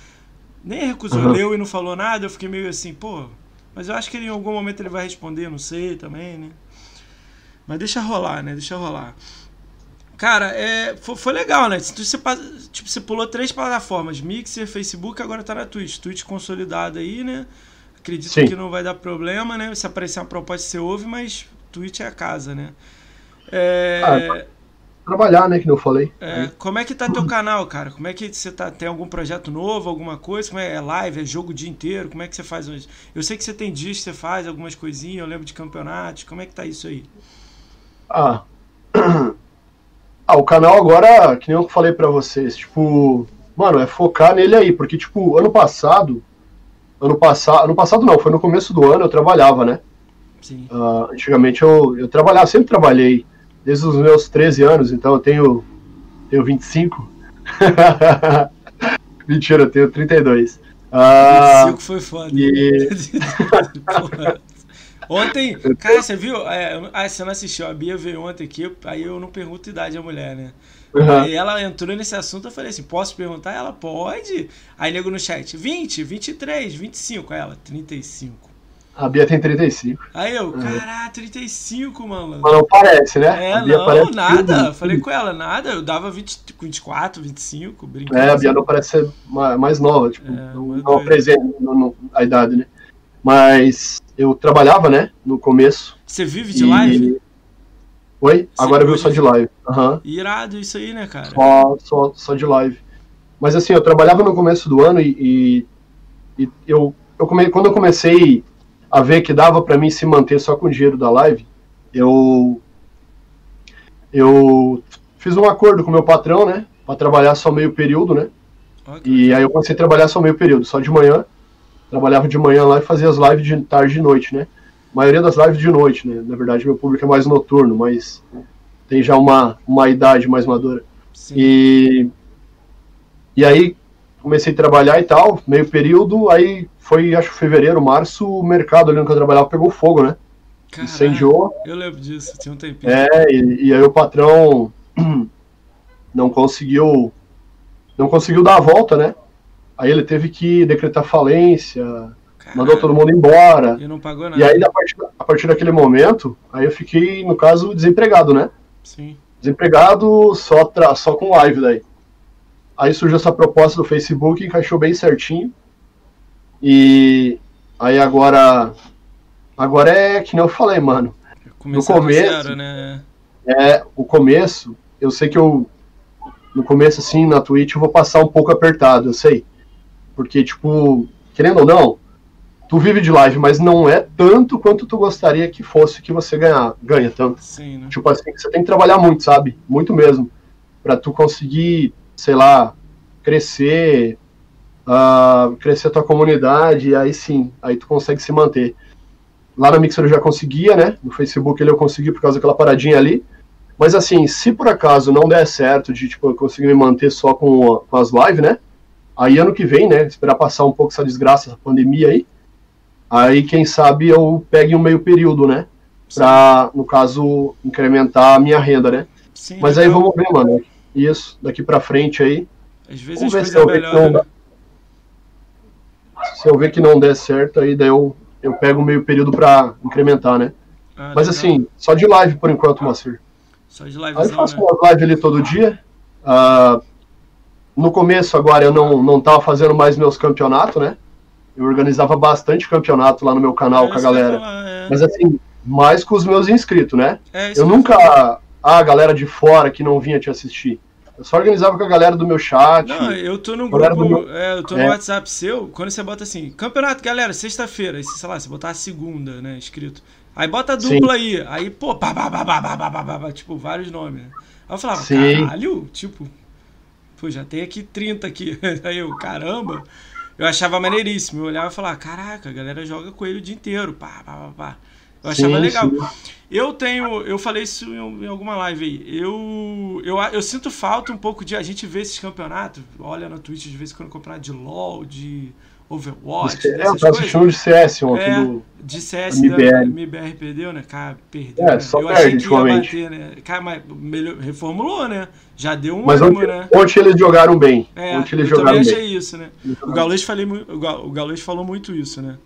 Nem recusou, uhum. leu e não falou nada. Eu fiquei meio assim, pô. Mas eu acho que ele, em algum momento ele vai responder, não sei também, né? Mas deixa rolar, né? Deixa rolar. Cara, é, foi, foi, legal, né? Você, tipo, você pulou três plataformas: Mixer, Facebook, agora tá na Twitch. Twitch consolidada aí, né? Acredito Sim. que não vai dar problema, né? Se aparecer uma proposta, você ouve, mas Twitch é a casa, né? É... Ah, trabalhar, né? Que eu falei. É, como é que tá teu canal, cara? Como é que você tá? Tem algum projeto novo, alguma coisa? Como é, é live? É jogo o dia inteiro? Como é que você faz hoje? Eu sei que você tem dias que você faz algumas coisinhas, eu lembro de campeonatos. Como é que tá isso aí? Ah. Ah, o canal agora, que nem eu falei para vocês, tipo, mano, é focar nele aí, porque, tipo, ano passado, ano passado, ano passado não, foi no começo do ano, eu trabalhava, né? Sim. Uh, antigamente eu, eu trabalhava, sempre trabalhei, desde os meus 13 anos, então eu tenho, tenho 25. Mentira, eu tenho 32. Uh, 25 foi foda. E... Ontem, cara, você viu? É, ah, você não assistiu. A Bia veio ontem aqui, aí eu não pergunto idade da mulher, né? Uhum. Aí ela entrou nesse assunto, eu falei assim: posso perguntar? Ela pode. Aí nego no chat: 20, 23, 25. Aí ela: 35. A Bia tem 35. Aí eu, uhum. caralho, 35, mano. Mas não parece, né? É, não, parece nada. Falei com ela, nada. Eu dava 20, 24, 25, brincando. É, a Bia não parece ser mais nova, tipo, é, não, não apresenta a idade, né? Mas eu trabalhava, né, no começo. Você vive de e... live? Oi? Você Agora eu vivo só de live. Uhum. Irado isso aí, né, cara? Só, só, só de live. Mas assim, eu trabalhava no começo do ano e, e, e eu, eu come, quando eu comecei a ver que dava para mim se manter só com o dinheiro da live, eu eu fiz um acordo com meu patrão, né, para trabalhar só meio período, né? Okay. E aí eu comecei a trabalhar só meio período, só de manhã trabalhava de manhã lá e fazia as lives de tarde e noite, né? A maioria das lives de noite, né? Na verdade, meu público é mais noturno, mas tem já uma, uma idade mais madura. Sim. E, e aí, comecei a trabalhar e tal, meio período, aí foi, acho fevereiro, março, o mercado ali no que eu trabalhava pegou fogo, né? Caraca, Incendiou. Eu lembro disso, tinha um tempinho. É, e, e aí o patrão não conseguiu não conseguiu dar a volta, né? Aí ele teve que decretar falência, mandou todo mundo embora. E não pagou nada. E aí, a partir, a partir daquele momento, aí eu fiquei, no caso, desempregado, né? Sim. Desempregado só, tra só com live daí. Aí surgiu essa proposta do Facebook, encaixou bem certinho. E aí agora. Agora é que nem eu falei, mano. Começar no começo, zero, né? É, o começo, eu sei que eu. No começo, assim, na Twitch, eu vou passar um pouco apertado, eu sei. Porque, tipo, querendo ou não, tu vive de live, mas não é tanto quanto tu gostaria que fosse que você ganhar, ganha tanto. Sim, né? Tipo assim, você tem que trabalhar muito, sabe? Muito mesmo. Pra tu conseguir, sei lá, crescer, uh, crescer a tua comunidade, aí sim, aí tu consegue se manter. Lá na Mixer eu já conseguia, né? No Facebook ele eu consegui por causa daquela paradinha ali. Mas assim, se por acaso não der certo de tipo, eu conseguir me manter só com, com as lives, né? Aí ano que vem, né? Esperar passar um pouco essa desgraça, essa pandemia aí. Aí, quem sabe, eu pegue um meio período, né? Pra, no caso, incrementar a minha renda, né? Sim, Mas aí vamos ver, mano. Isso, daqui pra frente aí. Às vezes Vamos ver se eu ver que melhoram. não né? dá. Se eu ver que não der certo, aí daí eu, eu pego um meio período pra incrementar, né? Ah, Mas legal. assim, só de live por enquanto, Moacir. Só de Aí eu faço né? uma live ali todo dia. Ah, no começo, agora, eu não, não tava fazendo mais meus campeonatos, né? Eu organizava bastante campeonato lá no meu canal É com a galera. falar, é. Mas assim, mais com os meus inscritos, né? É Eu nunca. Ah, a galera de fora que não vinha te assistir. Eu só organizava com a galera do meu chat. Não, eu tô no grupo, do é, eu tô no É. WhatsApp seu, quando você bota assim, campeonato, galera, sexta-feira, sei lá, você botar a segunda, né, escrito. Aí bota a dupla aí, aí, pô, pá, pá, pá, pá, pá, pá, pá, pá, tipo, vários nomes, né? Aí eu falava, Sim. caralho, tipo, pô, já tem aqui 30 aqui. Aí eu, caramba, eu achava maneiríssimo, eu olhava e falava, caraca, a galera joga com ele o dia inteiro, pá, pá, pá, pá. Eu achava Sim, legal. sim. Eu tenho, eu falei isso em, em alguma live aí. Eu, eu, eu sinto falta um pouco de a gente ver esses campeonatos. Olha na Twitch de vez em quando campeonato de LoL, de Overwatch, É, eu tava coisas. assistindo de CS ontem. É, do- de CS MBR. da MBR perdeu, né? Cara, perdeu. É, né? só eu perde achei que ia bater, né? Cara, mas melhor, reformulou, né? Já deu um Mas ânimo, ontem, né? ontem eles jogaram bem. É, ontem eles eu também jogaram achei bem. isso, né? O Gaules, falei, o Ga- o Gaules falou muito isso, né?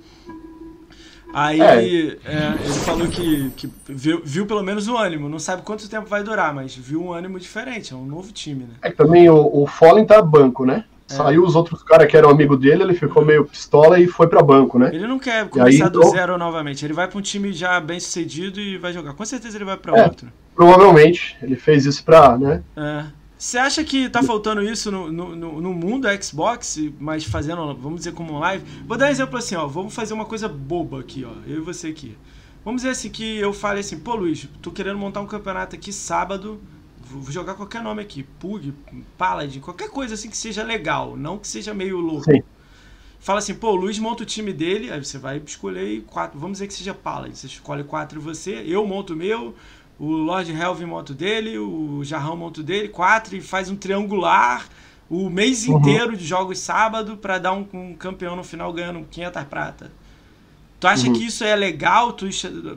Aí É. é, ele falou que, que viu, viu pelo menos o ânimo. Não sabe quanto tempo vai durar, mas viu um ânimo diferente. É um novo time, né? É que também o, o Fallen tá banco, né? É. Saiu os outros caras que eram amigo dele, ele ficou meio pistola e foi pra banco, né? Ele não quer começar do então- zero novamente. Ele vai pra um time já bem sucedido e vai jogar. Com certeza ele vai pra É. outro. Provavelmente ele fez isso pra, né? É. Você acha que tá faltando isso no, no, no- mundo Xbox, mas fazendo, vamos dizer, como um live? Vou dar um exemplo assim, ó. Vamos fazer uma coisa boba aqui, ó. Eu e você aqui. Vamos dizer assim que eu fale assim, pô Luiz, tô querendo montar um campeonato aqui sábado. Vou jogar qualquer nome aqui, Pug, Paladin, qualquer coisa assim que seja legal, não que seja meio louco. Sim. Fala assim, pô, o Luiz monta o time dele, aí você vai escolher quatro, vamos dizer que seja Paladin, você escolhe quatro e você, eu monto o meu, o Lord Helvin monta o dele, o Jarrão monta o dele, quatro, e faz um triangular o mês Uhum. inteiro de jogos sábado pra dar um, um campeão no final ganhando 500 prata. Tu acha Uhum. que isso é legal? Tu,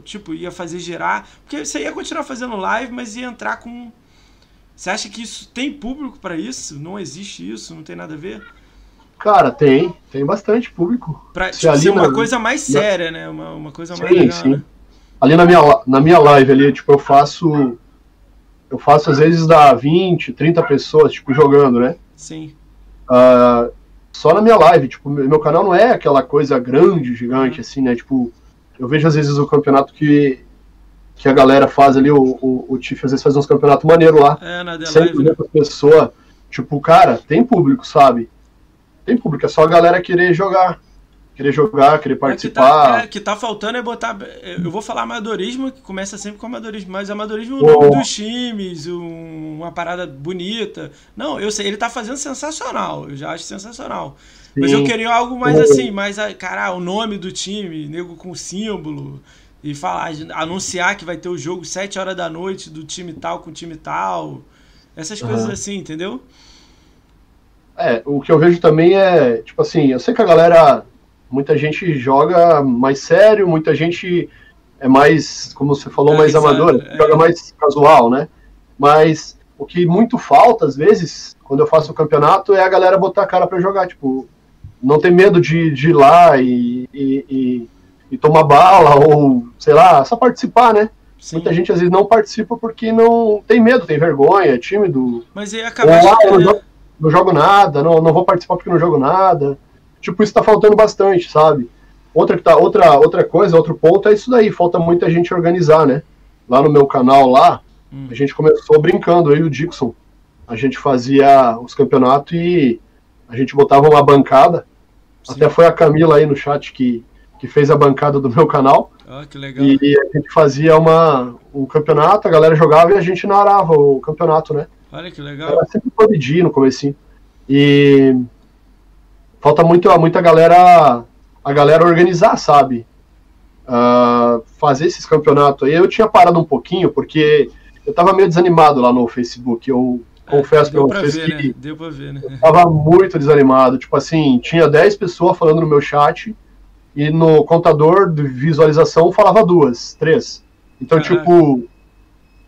tipo, ia fazer girar? Porque você ia continuar fazendo live, mas ia entrar com... Você acha que isso tem público pra isso? Não existe isso? Não tem nada a ver? Cara, tem. Tem bastante público. Pra Se tipo, ser uma na- coisa mais séria, né? Uma, uma coisa mais Sim, legal, sim. né? Ali na minha, na minha live ali, tipo, eu faço. Eu faço às vezes dá 20, 30 pessoas, tipo, jogando, né? Sim. Ah, só na minha live, tipo, meu meu canal não é aquela coisa grande, gigante, assim, né? Tipo, eu vejo às vezes o campeonato que, que a galera faz ali, o, o, o Tiff às vezes faz uns campeonatos maneiros lá. É, na The 100, Live, né? 200 pessoas. Tipo, cara, tem público, sabe? Tem público, é só a galera querer jogar. Querer jogar, querer É que, tá, participar. é, que tá faltando é botar. Eu vou falar amadorismo, que começa sempre com amadorismo, mas amadorismo Oh. o nome dos times, um- uma parada bonita. Não, eu sei, ele tá fazendo sensacional, eu já acho sensacional. Mas eu Sim. queria algo mais Oh. assim, mais, ah, cara, o nome do time, nego com símbolo, e falar, anunciar que vai ter o jogo 7 horas da noite do time tal com time tal. Essas coisas Aham. assim, entendeu? É, o que eu vejo também é, tipo assim, eu sei que a galera, muita gente joga mais sério, muita gente é mais, como você falou, é, mais amador, é. joga mais casual, né? Mas o que muito falta, às vezes, quando eu faço o campeonato, é a galera botar a cara para jogar, tipo, não ter medo de, de ir lá e, e, e, e, tomar bala, ou, sei lá, só participar, né? Sim. Muita gente às vezes não participa porque não tem medo, tem vergonha, é tímido. Mas aí acaba. Ou, ah, eu não, não, jogo nada, não, não vou participar porque não jogo nada. Tipo, isso tá faltando bastante, sabe? Outra, que tá, outra, outra coisa, outro ponto é isso daí, falta muita gente organizar, né? Lá no meu canal lá, hum. a gente começou brincando, eu e o Dixon. A gente fazia os campeonatos e a gente botava uma bancada. Sim. Até foi a Camila aí no chat que, que fez a bancada do meu canal. Ah, que legal. E a gente fazia uma, um campeonato, a galera jogava e a gente narrava o campeonato, né? Olha que legal. Era sempre PUBG no comecinho. E falta muito, muita galera, a galera organizar, sabe? Uh, fazer esses campeonatos aí. Eu tinha parado um pouquinho, porque eu tava meio desanimado lá no Facebook. Eu é, confesso pra vocês ver, que né? deu pra ver, né? eu tava muito desanimado. Tipo assim, tinha 10 pessoas falando no meu chat e no contador de visualização falava duas, três. Então, Caraca. tipo,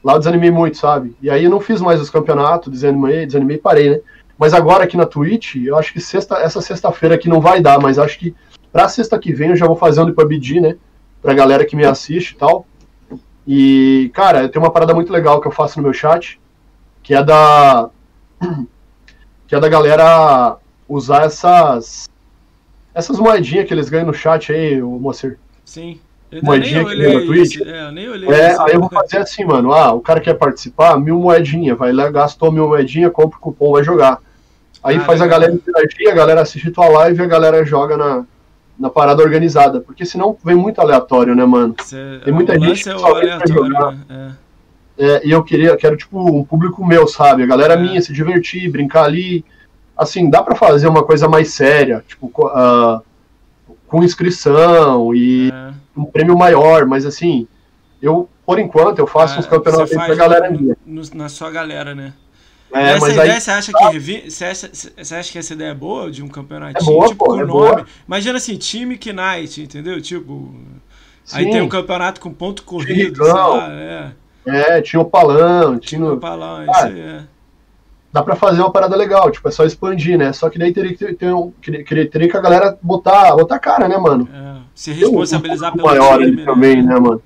lá eu desanimei muito, sabe? E aí eu não fiz mais os campeonatos, desanimei, desanimei e parei, né? Mas agora aqui na Twitch, eu acho que sexta, essa sexta-feira aqui não vai dar, mas acho que pra sexta que vem eu já vou fazer um PUBG, né? Pra galera que me assiste e tal. E, cara, tem uma parada muito legal que eu faço no meu chat, que é da. que é da galera usar essas essas moedinhas que eles ganham no chat aí, o Moacir. Sim. Eu moedinha que ganha no Twitch. É, eu nem olhei é, aí eu vou fazer assim, mano. Ah, o cara quer participar, mil moedinha. Vai lá, gastou mil moedinha, compra o cupom, vai jogar. Aí ah, faz a galera interagir, a galera assiste tua live e a galera joga na, na parada organizada. Porque senão vem muito aleatório, né, mano? Cê, Tem muita gente que é só vem pra jogar. Né? É. É, e eu queria, quero, tipo, um público meu, sabe? A galera é. minha, se divertir, brincar ali assim, dá para fazer uma coisa mais séria, tipo, uh, com inscrição e é. um prêmio maior, mas assim, eu, por enquanto, eu faço é, uns campeonatos pra galera no, minha. No, na sua galera, né? É, essa ideia, aí, você acha que revi... você, acha, você acha que essa ideia é boa de um campeonatinho? É boa, tipo, pô, com é nome. Boa. Imagina assim, time Knight, entendeu? Tipo. Sim. Aí tem um campeonato com ponto corrido, sei lá, é. É, tinha o Palão, tinha, tinha o Palão, isso aí é dá para fazer uma parada legal, tipo, é só expandir, né? Só que daí teria que ter um, teria, teria que a galera botar, botar cara, né, mano? É, se responsabilizar um pelo maior time, né? também, né, mano?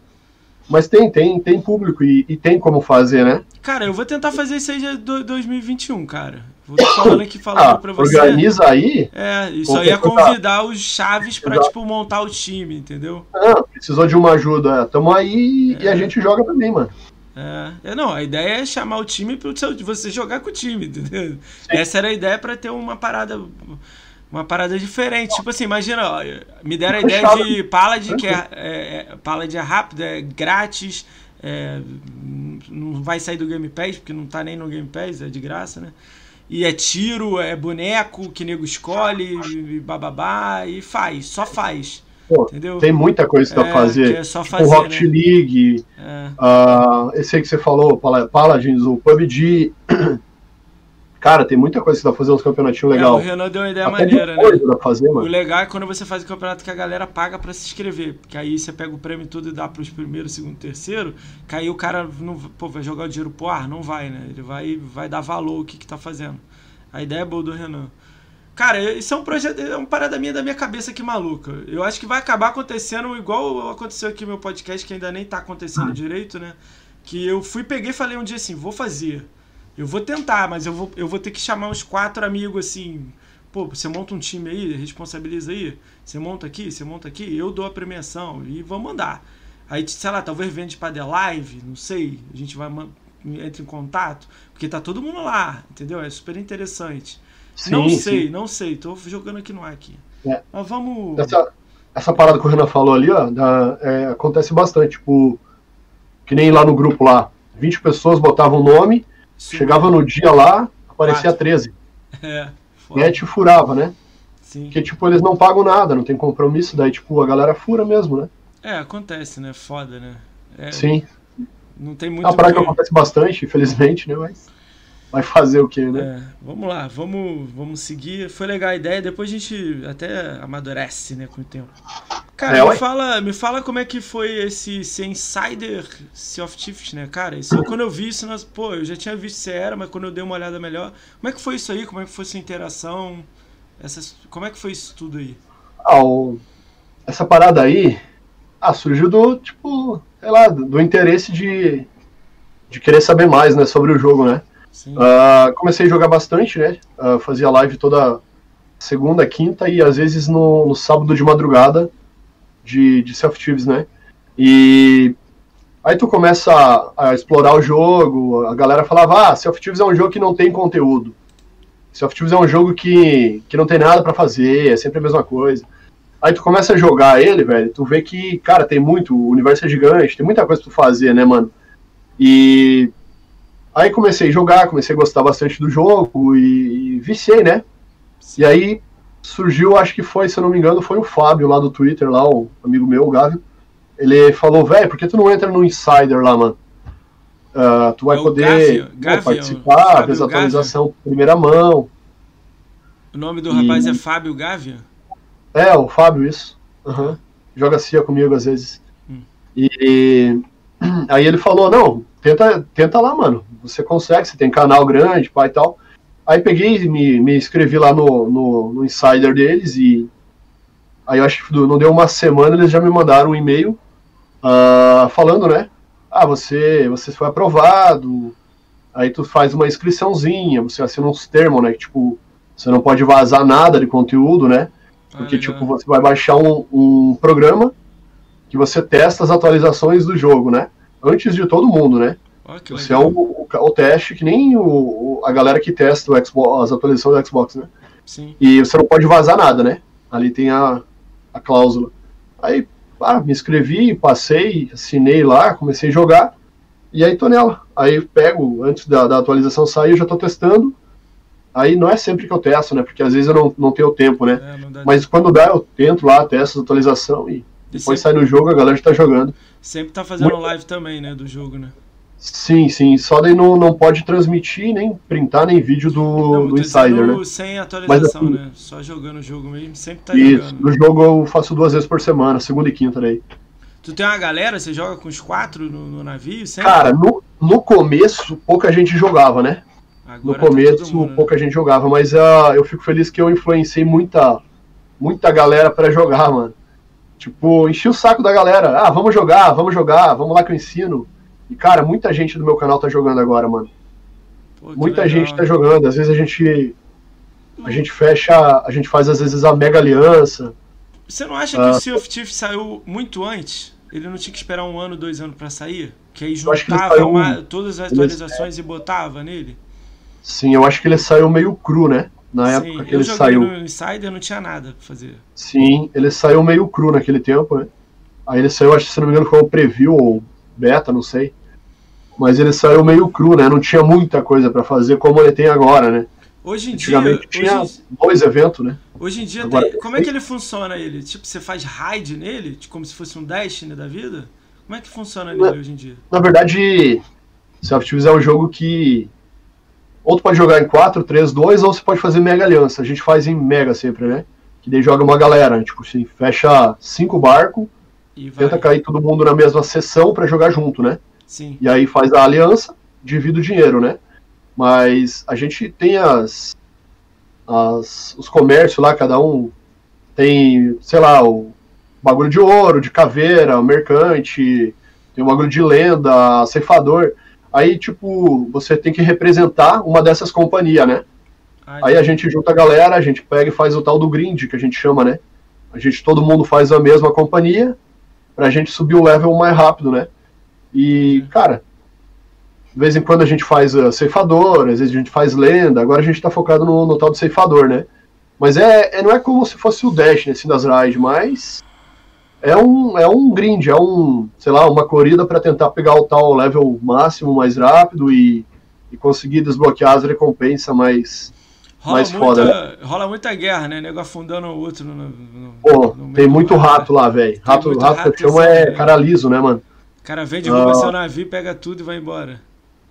Mas tem, tem, tem público e, e, tem como fazer, né? Cara, eu vou tentar fazer isso aí de 2021, cara. Vou falando aqui falando ah, pra você. Organiza aí. É, isso aí é convidar os chaves pra, Exato. tipo, montar o time, entendeu? Ah, precisou de uma ajuda. Tamo aí é. e a gente joga também, mano. É, é, não, a ideia é chamar o time para você jogar com o time, entendeu? Sim. Essa era a ideia para ter uma parada uma parada diferente. Tipo assim, imagina, ó, me deram a ideia de Paladin, que é, é, é Paladin é rápido, é grátis, é, não vai sair do Game Pass, porque não tá nem no Game Pass, é de graça, né? E é tiro, é boneco que nego escolhe, e bababá, e faz, só faz. Pô, Entendeu? Tem muita coisa pra é, fazer. É só tipo fazer, Rocket né? League, é. uh, esse aí que você falou, Paladins, o PUBG. Cara, tem muita coisa que dá pra fazer uns campeonatinhos legais. É, o Renan deu uma ideia Até maneira, né? Dá fazer, mano. O legal é quando você faz o campeonato que a galera paga pra se inscrever. Porque aí você pega o prêmio tudo e dá pros primeiro, segundo, terceiro. Que aí o cara não, pô, vai jogar o dinheiro pro ar? Não vai, né? Ele vai, vai dar valor o que, que tá fazendo. A ideia é boa do Renan. Cara, isso é um projeto, é uma parada minha da minha cabeça que maluca. Eu acho que vai acabar acontecendo igual aconteceu aqui no meu podcast, que ainda nem tá acontecendo uhum. direito, né? Que eu fui, peguei e falei um dia assim, vou fazer. Eu vou tentar, mas eu vou, eu vou ter que chamar uns quatro amigos assim. Pô, você monta um time aí, responsabiliza aí. Você monta aqui, você monta aqui, eu dou a premiação e vamos mandar. Aí, sei lá, talvez vende pra The Live, não sei. A gente vai entra em contato, porque tá todo mundo lá, entendeu? É super interessante. Sim, não sei, sim. não sei. Tô jogando aqui no ar aqui. É. Mas vamos. Essa, essa parada que o Renan falou ali, ó, da, é, acontece bastante. Tipo, que nem lá no grupo lá. 20 pessoas botavam o nome, sim. chegava no dia lá, aparecia Quatro. 13. É. Foda. E aí te furava, né? Sim. Porque, tipo, eles não pagam nada, não tem compromisso, daí, tipo, a galera fura mesmo, né? É, acontece, né? Foda, né? É, Sim. Não tem muito. A praga que... acontece bastante, infelizmente, né? Mas. Vai fazer o quê, né? É, vamos lá, vamos, vamos seguir. Foi legal a ideia, depois a gente até amadurece, né, com o tempo. Cara, É, me, fala, me fala como é que foi esse ser insider Sea of Thieves, né, cara? Isso, quando eu vi isso, nós, pô, eu já tinha visto que você era, mas quando eu dei uma olhada melhor, como é que foi isso aí? Como é que foi sua interação? Essas, como é que foi isso tudo aí? Ah, o- essa parada aí, ah, surgiu do, tipo, sei lá, do, do interesse de, de querer saber mais, né, sobre o jogo, né? Ah, comecei a jogar bastante, né? Ah, fazia live toda segunda, quinta e às vezes no, no sábado de madrugada de, de Self Thieves, né? E aí tu começa a, a explorar o jogo, a galera falava, ah, Self Thieves é um jogo que não tem conteúdo. Self Thieves é um jogo que, que não tem nada pra fazer, é sempre a mesma coisa. Aí tu começa a jogar ele, velho, tu vê que, cara, tem muito, o universo é gigante, tem muita coisa pra tu fazer, né, mano? E Aí comecei a jogar, comecei a gostar bastante do jogo e, e viciei, né? E aí surgiu, acho que foi, se eu não me engano, foi o Fábio lá do Twitter, lá, o amigo meu, o Gávio. Ele falou, velho, por que tu não entra no Insider lá, mano? Ah, tu vai É o poder Gávio, pô, Gávio, participar, atualizações em primeira mão. O nome do E- rapaz é Fábio Gávia? É, o Fábio, isso. Aham. Joga CIA comigo às vezes. Hum. E aí ele falou, não, tenta, tenta lá, mano. Você consegue, você tem canal grande, pai e tal. Aí peguei e me, me inscrevi lá no, no, no Insider deles e aí eu acho que não deu uma semana, eles já me mandaram um e-mail ah, falando, né? Ah, você, você foi aprovado. Aí tu faz uma inscriçãozinha, você assina uns termos, né? que, Tipo, você não pode vazar nada de conteúdo, né? Porque, Ah, legal. tipo, você vai baixar um, um programa que você testa as atualizações do jogo, né? Antes de todo mundo, né? Você é o, o, o teste que nem o, a galera que testa o Xbox, as atualizações do Xbox, né? Sim. E você não pode vazar nada, né? Ali tem a, a cláusula. Aí, ah, me inscrevi, passei, assinei lá, comecei a jogar. E aí tô nela. Aí pego, antes da, da atualização sair, eu já tô testando. Aí não é sempre que eu testo, né? Porque às vezes eu não, não tenho tempo, né? É, Mas quando dá, eu tento lá, testo a atualização e E depois sempre, sai no jogo, a galera já tá jogando. sempre tá fazendo Muito- live também, né, do jogo, né? Sim, sim. Só daí não, não pode transmitir, nem printar, nem vídeo do, Não, do Insider, né? sem atualização, assim- né? Só jogando o jogo mesmo, sempre tá Isso. jogando. No jogo eu faço duas vezes por semana, segunda e quinta daí. Tu tem uma galera, você joga com os quatro no, no navio sempre? Cara, no, no começo, pouca gente jogava, né? No Agora tá todo começo, mundo, né? pouca gente jogava, mas ah, eu fico feliz que eu influenciei muita, muita galera pra jogar, mano. Tipo, enchi o saco da galera. Ah, vamos jogar, vamos jogar, vamos lá que eu ensino. E, cara, muita gente do meu canal tá jogando agora, mano. Pô, que Muita legal. gente tá jogando. Às vezes a gente. A gente fecha. A gente faz, às vezes, a mega aliança. Você não acha que Ah. o Sea of Thieves saiu muito antes? Ele não tinha que esperar um ano, dois anos pra sair? Que aí que ele juntava saiu- uma- todas as ele- atualizações e botava nele? Sim, eu acho que ele saiu meio cru, né? Na Sim, época que ele saiu. no Insider, não tinha nada pra fazer. Sim, ele saiu meio cru naquele tempo, né? Aí ele saiu, acho que se não me engano, foi um preview ou beta, não sei. Mas ele saiu meio cru, né? Não tinha muita coisa pra fazer como ele tem agora, né? Hoje em dia, Antigamente tinha hoje, dois eventos, né? hoje em dia Agora- tem- como é que ele funciona ele? Tipo, você faz raid nele, tipo, como se fosse um Destiny da vida? Como é que funciona nele hoje em dia? Na verdade, Self Thieves é um jogo que ou tu pode jogar em 4, 3, 2, ou você pode fazer mega aliança. A gente faz em mega sempre, né? Que daí joga uma galera, tipo assim, fecha cinco barcos, E tenta cair todo mundo na mesma sessão pra jogar junto, né? Sim. E aí faz a aliança, divide o dinheiro, né? Mas a gente tem as, as os comércios lá, cada um tem, sei lá, o bagulho de ouro, de caveira, o mercante, tem o bagulho de lenda, ceifador. Aí, tipo, você tem que representar uma dessas companhias, né? Ai, Aí a gente junta a galera, a gente pega e faz o tal do grind, que a gente chama, né? A gente, todo mundo faz a mesma companhia pra gente subir o level mais rápido, né? E, cara, de vez em quando a gente faz uh, ceifador, às vezes a gente faz lenda, agora a gente tá focado no, no tal do ceifador, né? Mas é, é- não é como se fosse o Dash, né, assim, das raids, mas é um, é um grind, é um, sei lá, uma corrida pra tentar pegar o tal level máximo mais rápido e, e conseguir desbloquear as recompensas mais, rola, mais muita, foda, rola muita guerra, né? Nego afundando o outro no. no- Pô, no tem muito rato lá, velho. Rato, rato que rato, chama é cara liso, né, mano? O cara vem, derruba Ah. seu navio, pega tudo e vai embora.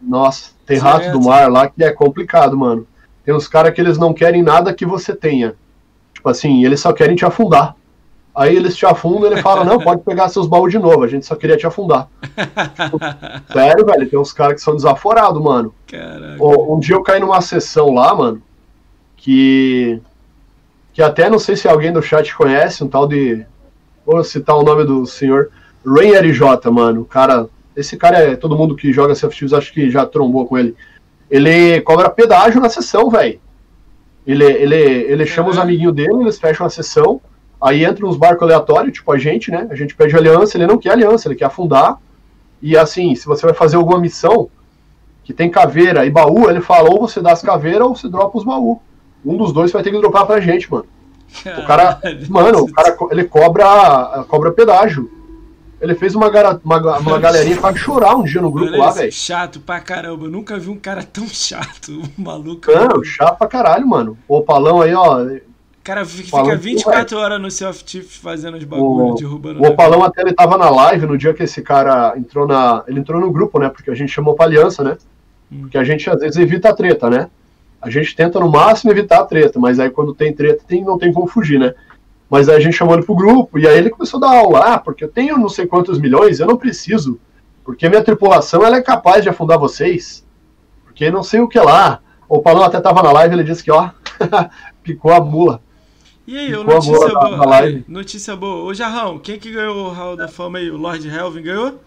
Nossa, tem rato Certo. do mar lá que é complicado, mano. Tem uns caras que eles não querem nada que você tenha. Tipo assim, eles só querem te afundar. Aí eles te afundam e ele fala, não, pode pegar seus baús de novo, a gente só queria te afundar. Sério, velho, tem uns caras que são desaforados, mano. Caraca. Um dia eu caí numa sessão lá, mano, que. Que até não sei se alguém do chat conhece, um tal de. Vou citar o nome do senhor. Ray RJ, mano. O cara. Esse cara é. Todo mundo que joga Tips acho que já trombou com ele. Ele cobra pedágio na sessão, velho. Ele, ele, ele chama os amiguinhos dele, eles fecham a sessão. Aí entra uns barcos aleatórios, tipo a gente, né? A gente pede aliança, ele não quer aliança, ele quer afundar. E assim, se você vai fazer alguma missão que tem caveira e baú, ele fala, ou você dá as caveiras ou você dropa os baús. Um dos dois vai ter que dropar pra gente, mano. O cara, mano, o cara, ele cobra, cobra pedágio. Ele fez uma, gara, uma, uma galerinha quase chorar um dia no grupo Olha lá, velho. Chato pra caramba. Eu nunca vi um cara tão chato. Um maluco. Não, chato pra caralho, mano. O opalão aí, ó. O cara fi- fica Falando que 24 horas no self tips fazendo os bagulho, O, derrubando. o opalão até ele tava na live no dia que esse cara entrou na. Ele entrou no grupo, né? Porque a gente chamou pra aliança, né? Hum. Porque a gente às vezes evita a treta, né? A gente tenta no máximo evitar a treta, mas aí quando tem treta tem, não tem como fugir, né? Mas aí a gente chamou ele pro grupo, e aí ele começou a dar aula, ah, porque eu tenho não sei quantos milhões, eu não preciso. Porque minha tripulação ela é capaz de afundar vocês. Porque não sei o que lá. O Palão até tava na live, ele disse que, ó, picou a mula. E aí, a notícia boa. live. Aí, notícia boa. Ô, Jarrão, quem que ganhou o Hall da Fama aí? O Lord Helvin ganhou?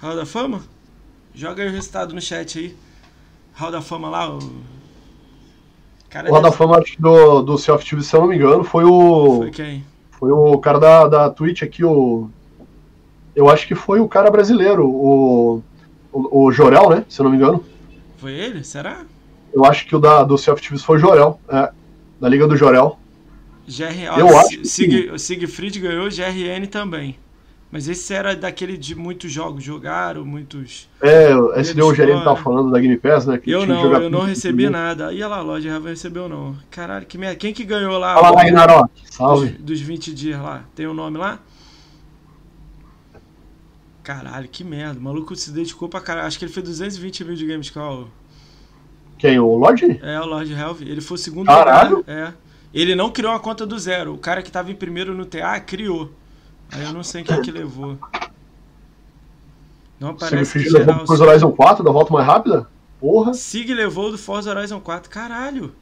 Hall da Fama? Joga aí o resultado no chat aí. Hall da Fama lá, o. Cara, O Roda deve- Fama do, do Self TV, se eu não me engano, foi o. foi quem? Foi o cara da, da Twitch aqui, o. Eu acho que foi o cara brasileiro, o. O, o Jorel, né? Se eu não me engano. Foi ele? Será? Eu acho que o da, do Self TV foi o Jorel, é. Da Liga do Jorel. GR... Eu ó, acho Sig... Siegfried ganhou, GRN também. Mas esse era daquele de muitos jogos jogaram, muitos. É, esse deu o gerente tava falando da Game Pass, né? Que Eu não, eu não recebi nada. E olha lá, a loja Raven recebeu não. Caralho, que merda. Quem que ganhou lá? Fala lá, Ragnarok. dos, Salve. dos 20 dias lá. Tem o um nome lá? Caralho, que merda. O maluco se dedicou pra caralho. Acho que ele fez 220 mil de Gamescom. Quem? O Lorde? É, o Lord Health. Ele foi o segundo Caralho. lugar. É. Ele não criou uma conta do zero. O cara que tava em primeiro no TA criou. Aí eu não sei quem que levou. Não aparece que levou geral. pro Forza Horizon 4 da volta mais rápida? Porra. Sig levou do Forza Horizon 4. Caralho.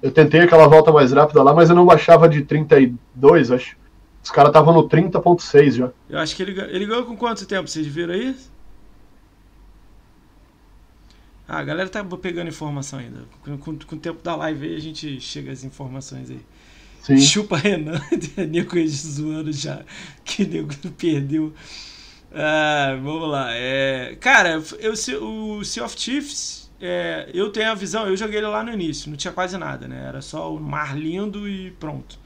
Eu tentei aquela volta mais rápida lá, mas eu não baixava de 32, acho. Os caras estavam no 30.6 já. Eu acho que ele, ele ganhou com quanto tempo? Vocês viram aí? Ah, a galera tá pegando informação ainda. Com, com- com o tempo da live aí a gente chega às informações aí. Sim. Chupa Renan, nego zoando já, que nego perdeu. Ah, vamos lá. É, cara, eu, o Sea of Chiefs, é, eu tenho a visão, eu joguei ele lá no início, não tinha quase nada, né? Era só o mar lindo e pronto.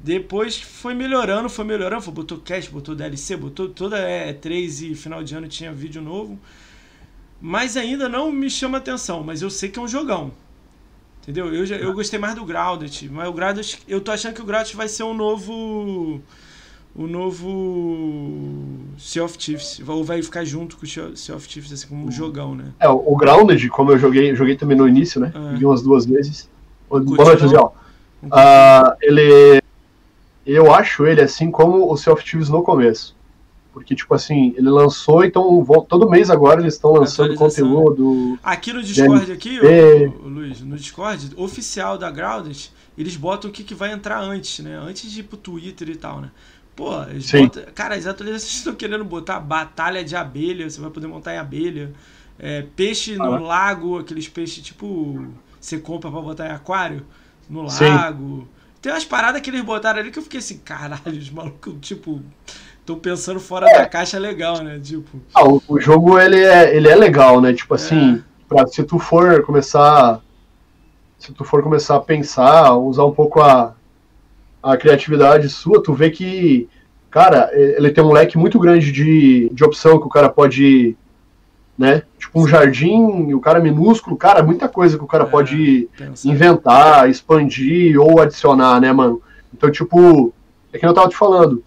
Depois foi melhorando, foi melhorando, foi, botou cast, botou DLC, botou toda é, 3 e final de ano tinha vídeo novo. Mas ainda não me chama atenção, mas eu sei que é um jogão. Entendeu? Eu, já- eu gostei mais do Grounded, mas o Grounded, eu tô achando que o Grounded vai ser um novo o novo Sea of Chiefs, ou vai ficar junto com o Sea of Chiefs assim como um jogão, né? É, o Grounded, como eu joguei, joguei também no início, né? Ah. Joguei umas duas vezes. Curtiu, Boa noite, não? Zé. Ah, ele. Eu acho ele assim como o Sea of Thieves no começo. Porque, tipo assim, ele lançou, então todo mês agora eles estão lançando conteúdo. Aqui no Discord, aqui, É. o, Luiz, no Discord, oficial da Grounded, eles botam o que, que vai entrar antes, né? Antes de ir pro Twitter e tal, né? Pô, eles Sim. botam. Cara, as atualizações estão querendo botar batalha de abelha, você vai poder montar em abelha. É, peixe no Ah. lago, aqueles peixes tipo. Você compra pra botar em aquário no Sim. lago. Tem umas paradas que eles botaram ali que eu fiquei assim, caralho, os malucos, tipo. Estão pensando fora da caixa legal, né? Tipo. Ah, o, o jogo ele é, ele é legal, né? Tipo assim, É. pra, se tu for começar. Se tu for começar a pensar, usar um pouco a, a criatividade sua, tu vê que, cara, ele tem um leque muito grande de, de opção que o cara pode. Né? Tipo um jardim, o cara é minúsculo, cara, muita coisa que o cara É. pode inventar, expandir ou adicionar, né, mano? Então, tipo, é que eu tava te falando.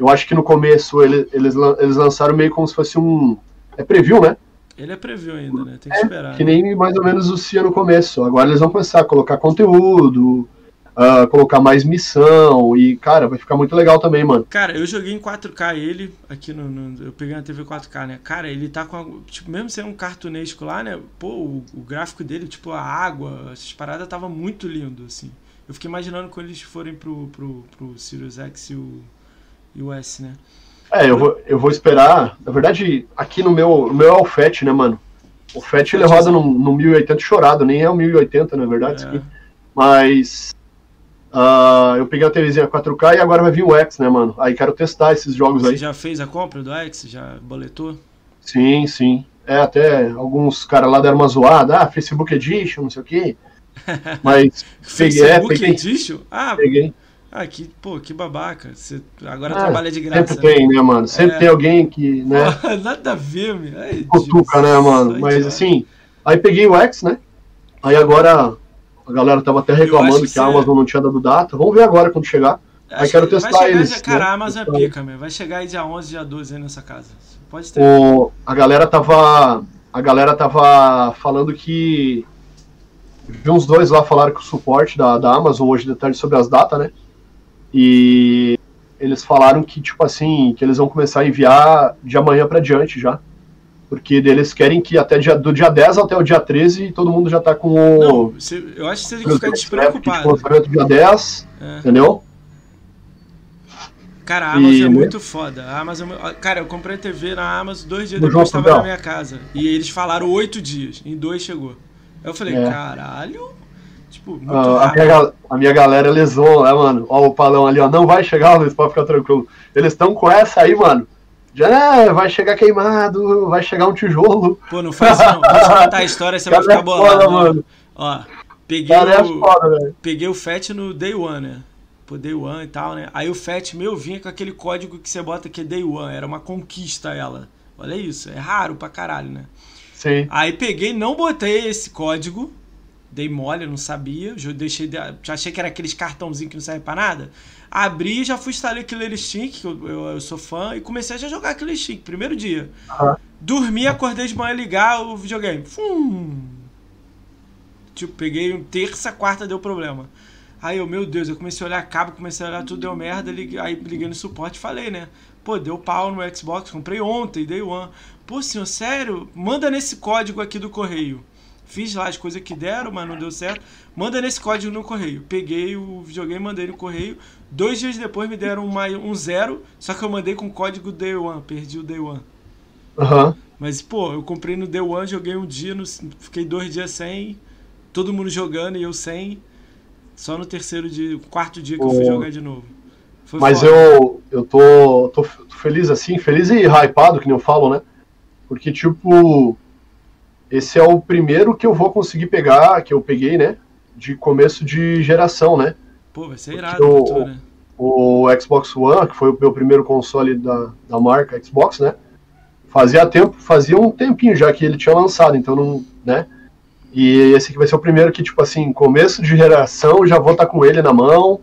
Eu acho que no começo ele- eles, eles lançaram meio como se fosse um. É preview, né? Ele é preview ainda, né? Tem que é, esperar. Que nem mais ou menos o CIA no começo. Agora eles vão começar a colocar conteúdo, uh, colocar mais missão e, cara, vai ficar muito legal também, mano. Cara, eu joguei em 4K ele, aqui no, no eu peguei na TV 4K, né? Cara, ele tá com, a, tipo, mesmo sendo um cartunesco lá, né? Pô, o, o, gráfico dele, tipo, a água, essas paradas tava muito lindo, assim. Eu fiquei imaginando quando eles forem pro, pro, pro Sirius X e o, e o S, né? É, eu vou, eu vou esperar. Na verdade, aqui no meu, no meu é o FAT, né, mano? O FAT ele roda no, no 1080 chorado, nem é o 1080, na verdade, é. Mas Uh, eu peguei a televisão 4K e agora vai vir o X, né, mano? Aí quero testar esses jogos Você aí. Você já fez a compra do X? Já boletou? Sim, sim. É, até alguns caras lá deram uma zoada, ah, Facebook Edition, não sei o quê. Mas peguei, é, Facebook peguei. Edition? Ah, peguei. Ah, que, pô, que babaca. Você agora ah, trabalha de graça. Sempre tem, né, mano? Sempre é. tem alguém que, né? nada a ver, meu. Cutuca, né, mano? Mas assim, aí peguei o X, né? Aí agora a galera tava até reclamando que, que a Amazon não tinha dado data. Vamos ver agora quando chegar. Acho aí quero testar vai chegar, eles. Cara, né? a Amazon é pica, meu. Vai chegar aí dia 11, dia 12 aí nessa casa. Pode ter. O, a galera tava. A galera tava falando que. Vi uns dois lá falaram que o suporte da, da Amazon hoje detalhe sobre as datas, né? E eles falaram que, tipo assim, que eles vão começar a enviar de amanhã para diante já. Porque eles querem que até dia, do dia 10 até o dia 13 todo mundo já tá com o. Não, eu acho que você tem que ficar despreocupado. Tipo, dia 10, é. entendeu? Cara, a Amazon e, é muito foda. A Amazon, é cara, eu comprei TV na Amazon dois dias depois estava na minha casa. E eles falaram oito dias. Em dois chegou. Eu falei, é. caralho. Tipo, muito ah, a, minha, a minha galera lesou, né, mano? Ó, o palão ali, ó. Não vai chegar, Luiz, pode ficar tranquilo. Eles estão com essa aí, mano. Já é, vai chegar queimado, vai chegar um tijolo. Pô, não faz não. Vou te contar a história, você vai ficar é bolado. Foda, mano. Ó, peguei é o, foda, peguei o FAT no Day One, né? Pô, Day One e tal, né? Aí o FAT meu vinha com aquele código que você bota que é Day One. Era uma conquista ela. Olha isso, é raro pra caralho, né? Sim. Aí peguei, não botei esse código. Dei mole, não sabia. Já deixei, já achei que era aqueles cartãozinhos que não servem pra nada. Abri, já fui instalar Killer Instinct, que eu, eu, eu, sou fã, e comecei a já jogar Killer Instinct, primeiro dia. Uhum. Dormi, acordei de manhã, ligar o videogame. Fum. Tipo, peguei terça, quarta, deu problema. Aí eu, meu Deus, eu comecei a olhar cabo, comecei a olhar tudo, deu merda, liguei, aí liguei no suporte e falei, né? Pô, deu pau no Xbox, comprei ontem, dei one. Pô, senhor, sério? Manda nesse código aqui do correio. Fiz lá as coisas que deram, mas não deu certo. Manda nesse código no correio. Peguei o videogame, mandei no correio. Dois dias depois me deram uma, um zero, só que eu mandei com o código Day One. Perdi o Day One. Uhum. Mas, pô, eu comprei no Day One, joguei um dia, no, fiquei dois dias sem. Todo mundo jogando e eu sem. Só no terceiro dia, quarto dia que eu fui jogar de novo. Foi Mas eu, eu tô, tô feliz assim, feliz e hypado, que nem eu falo, né? Porque, tipo, esse é o primeiro que eu vou conseguir pegar, que eu peguei, né? De começo de geração, né? Pô, vai ser irado, o, tu, né? o Xbox One, que foi o meu primeiro console da, da marca Xbox, né? Fazia tempo, fazia um tempinho já que ele tinha lançado, então não, né? E esse aqui vai ser o primeiro que, tipo assim, começo de geração, já vou estar tá com ele na mão.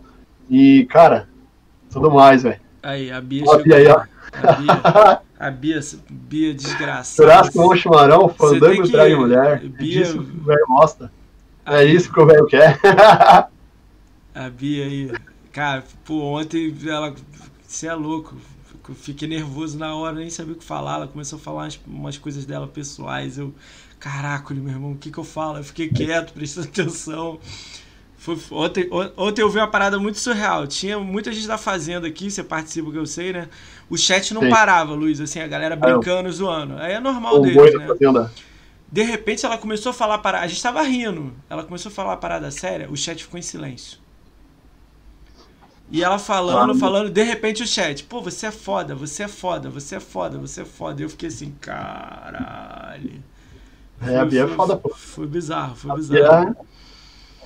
E, cara, tudo mais, velho. Aí, a Bia chegou. Aí, ó. A Bia, a Bia, Bia desgraçada. Churrasco com chimarrão, fandango que... trai mulher. Bia... Isso que o velho gosta. É isso que o velho quer. a Bia aí. Cara, pô, ontem ela. Você é louco. Fiquei nervoso na hora, nem sabia o que falar. Ela começou a falar umas, umas coisas dela pessoais. Eu, caraca, meu irmão, o que que eu falo? Eu fiquei quieto, prestando atenção. Foi, ontem, ontem eu vi uma parada muito surreal. Tinha muita gente da Fazenda aqui, você participa que eu sei, né? O chat não Sim. parava, Luiz, assim, a galera brincando, zoando. Aí é normal deles, né? De repente ela começou a falar parada. A gente tava rindo. Ela começou a falar parada séria, o chat ficou em silêncio. E ela falando, ah, falando, de repente o chat, pô, você é foda, você é foda, você é foda, você é foda. E eu fiquei assim, caralho. É, a Bia foi, é foda, pô. Foi bizarro, foi a bizarro. Bia,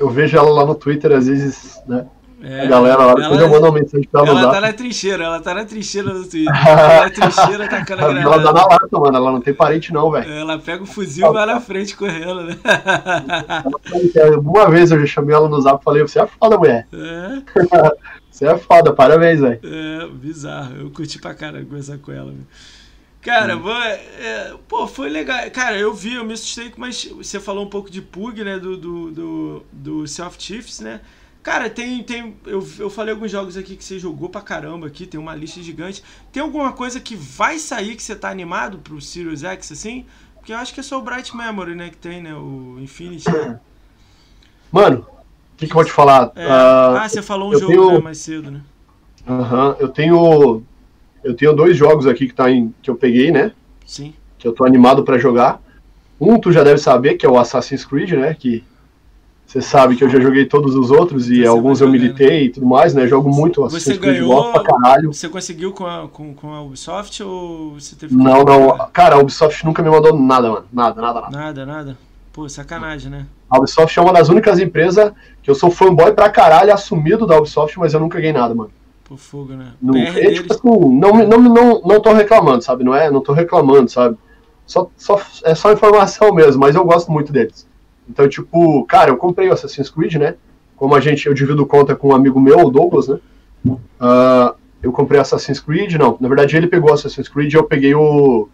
eu vejo ela lá no Twitter, às vezes, né? É, a galera lá, depois eu mando uma mensagem pra ela. Ela tá na trincheira, ela tá na trincheira no Twitter. ela tá na trincheira tacando a granada. Ela dá na lata, mano, ela não tem parente não, velho. Ela pega o fuzil e vai na frente correndo, né? Uma vez eu já chamei ela no zap e falei, você é foda, mulher. É. Você é foda, parabéns, velho. É, bizarro. Eu curti pra caralho conversar com ela, velho. Cara, hum. é, pô, foi legal. Cara, eu vi, eu me assustei, mas você falou um pouco de Pug, né? Do, do, do, do Self Chiefs, né? Cara, tem. tem eu, eu falei alguns jogos aqui que você jogou pra caramba aqui, tem uma lista gigante. Tem alguma coisa que vai sair que você tá animado pro Sirius X, assim? Porque eu acho que é só o Bright Memory, né, que tem, né? O Infinity. Né? Mano, o que, que eu vou te falar? É, uh, ah, você falou um jogo tenho... né, mais cedo, né? Aham, uh -huh, eu tenho eu tenho dois jogos aqui que, tá em, que eu peguei, né? Sim. Que eu tô animado para jogar. Um tu já deve saber, que é o Assassin's Creed, né? Que você sabe que eu já joguei todos os outros e você alguns eu militei e tudo mais, né? Jogo muito Assassin's você Creed ganhou, pra caralho. Você conseguiu com a, com, com a Ubisoft ou você teve Não, não. Cara, a Ubisoft nunca me mandou nada, mano. Nada, nada, nada. Nada, nada. Pô, sacanagem, né? A Ubisoft é uma das únicas empresas que eu sou fanboy pra caralho, assumido da Ubisoft, mas eu nunca ganhei nada, mano por fogo, né? Não, é, deles... tipo assim, não, não, não, não tô reclamando, sabe? Não é, não tô reclamando, sabe? Só, só, é só informação mesmo, mas eu gosto muito deles. Então, tipo, cara, eu comprei o Assassin's Creed, né? Como a gente, eu divido conta com um amigo meu, o Douglas, né? Uh, eu comprei Assassin's Creed, não, na verdade ele pegou Assassin's Creed e eu peguei o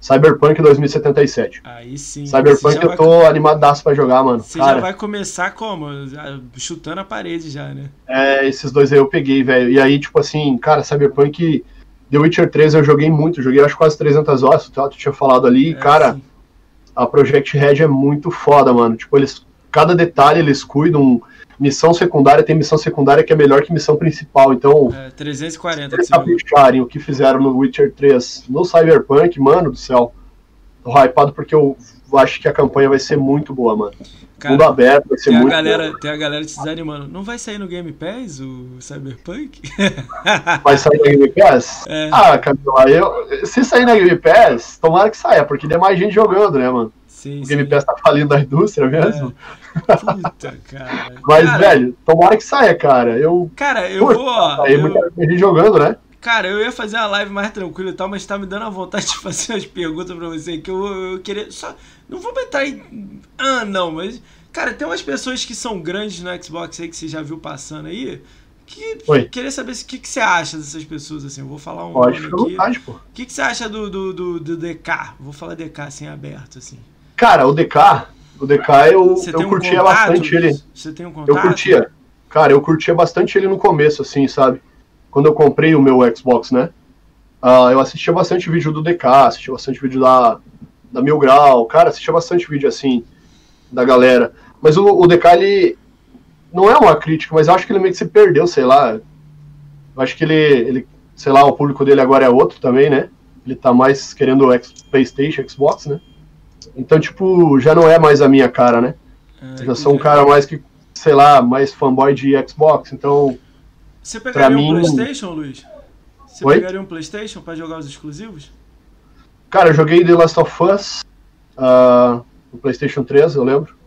Cyberpunk 2077. Aí sim. Cyberpunk eu tô vai... animadaço pra jogar, mano. Você Cara, já vai começar como? Chutando a parede já, né? É, esses dois aí eu peguei, velho. E aí, tipo assim, cara, Cyberpunk The Witcher 3 eu joguei muito, joguei acho quase 300 horas, tu, tu tinha falado ali. É, cara, sim. A Project Red é muito foda, mano. Tipo, eles, cada detalhe eles cuidam missão secundária tem missão secundária que é melhor que missão principal. Então, é, 340 se eles o que fizeram no Witcher 3 no Cyberpunk, mano do céu. Tô hypado porque eu acho que a campanha vai ser muito boa, mano. Cara, Mundo aberto, vai ser muito a galera, boa. Tem a galera te desanimando. Não vai sair no Game Pass o Cyberpunk? Vai sair no Game Pass? É. Ah, Camila, eu, se sair na Game Pass, tomara que saia, porque tem mais gente jogando, né, mano? Sim, o Game sim. Pass tá falindo da indústria mesmo. É. Puta, cara. Mas, cara, velho, tomara que saia, cara. Eu, cara, eu vou. Aí eu... muita gente jogando, né? Cara, eu ia fazer uma live mais tranquila e tal, mas tá me dando a vontade de fazer umas perguntas pra você que eu, eu queria. Só, não vou entrar em. Ah, não, mas. Cara, tem umas pessoas que são grandes no Xbox aí que você já viu passando aí. Que Oi. queria saber o que, que você acha dessas pessoas, assim. Eu vou falar um. Pode ficar vontade, pô. O que, que você acha do, do, do, do DK? Vou falar DK assim aberto, assim. Cara, o DK, o DK eu, eu um curtia contato? bastante ele. Você tem um contato? Eu curtia. Cara, eu curtia bastante ele no começo, assim, sabe? Quando eu comprei o meu Xbox, né? Uh, eu assistia bastante vídeo do DK, assistia bastante vídeo da, da Mil Grau, cara, assistia bastante vídeo assim, da galera. Mas o, o DK, ele não é uma crítica, mas eu acho que ele meio que se perdeu, sei lá. Eu acho que ele, ele, sei lá, o público dele agora é outro também, né? Ele tá mais querendo o PlayStation, Xbox, né? Então, tipo, já não é mais a minha cara, né? Ah, já sou um cara mais que, sei lá, mais fanboy de Xbox, então. Você pegaria um mim... PlayStation, Luiz? Você Oi? pegaria um PlayStation para jogar os exclusivos? Cara, eu joguei The Last of Us uh, no PlayStation 3, eu lembro.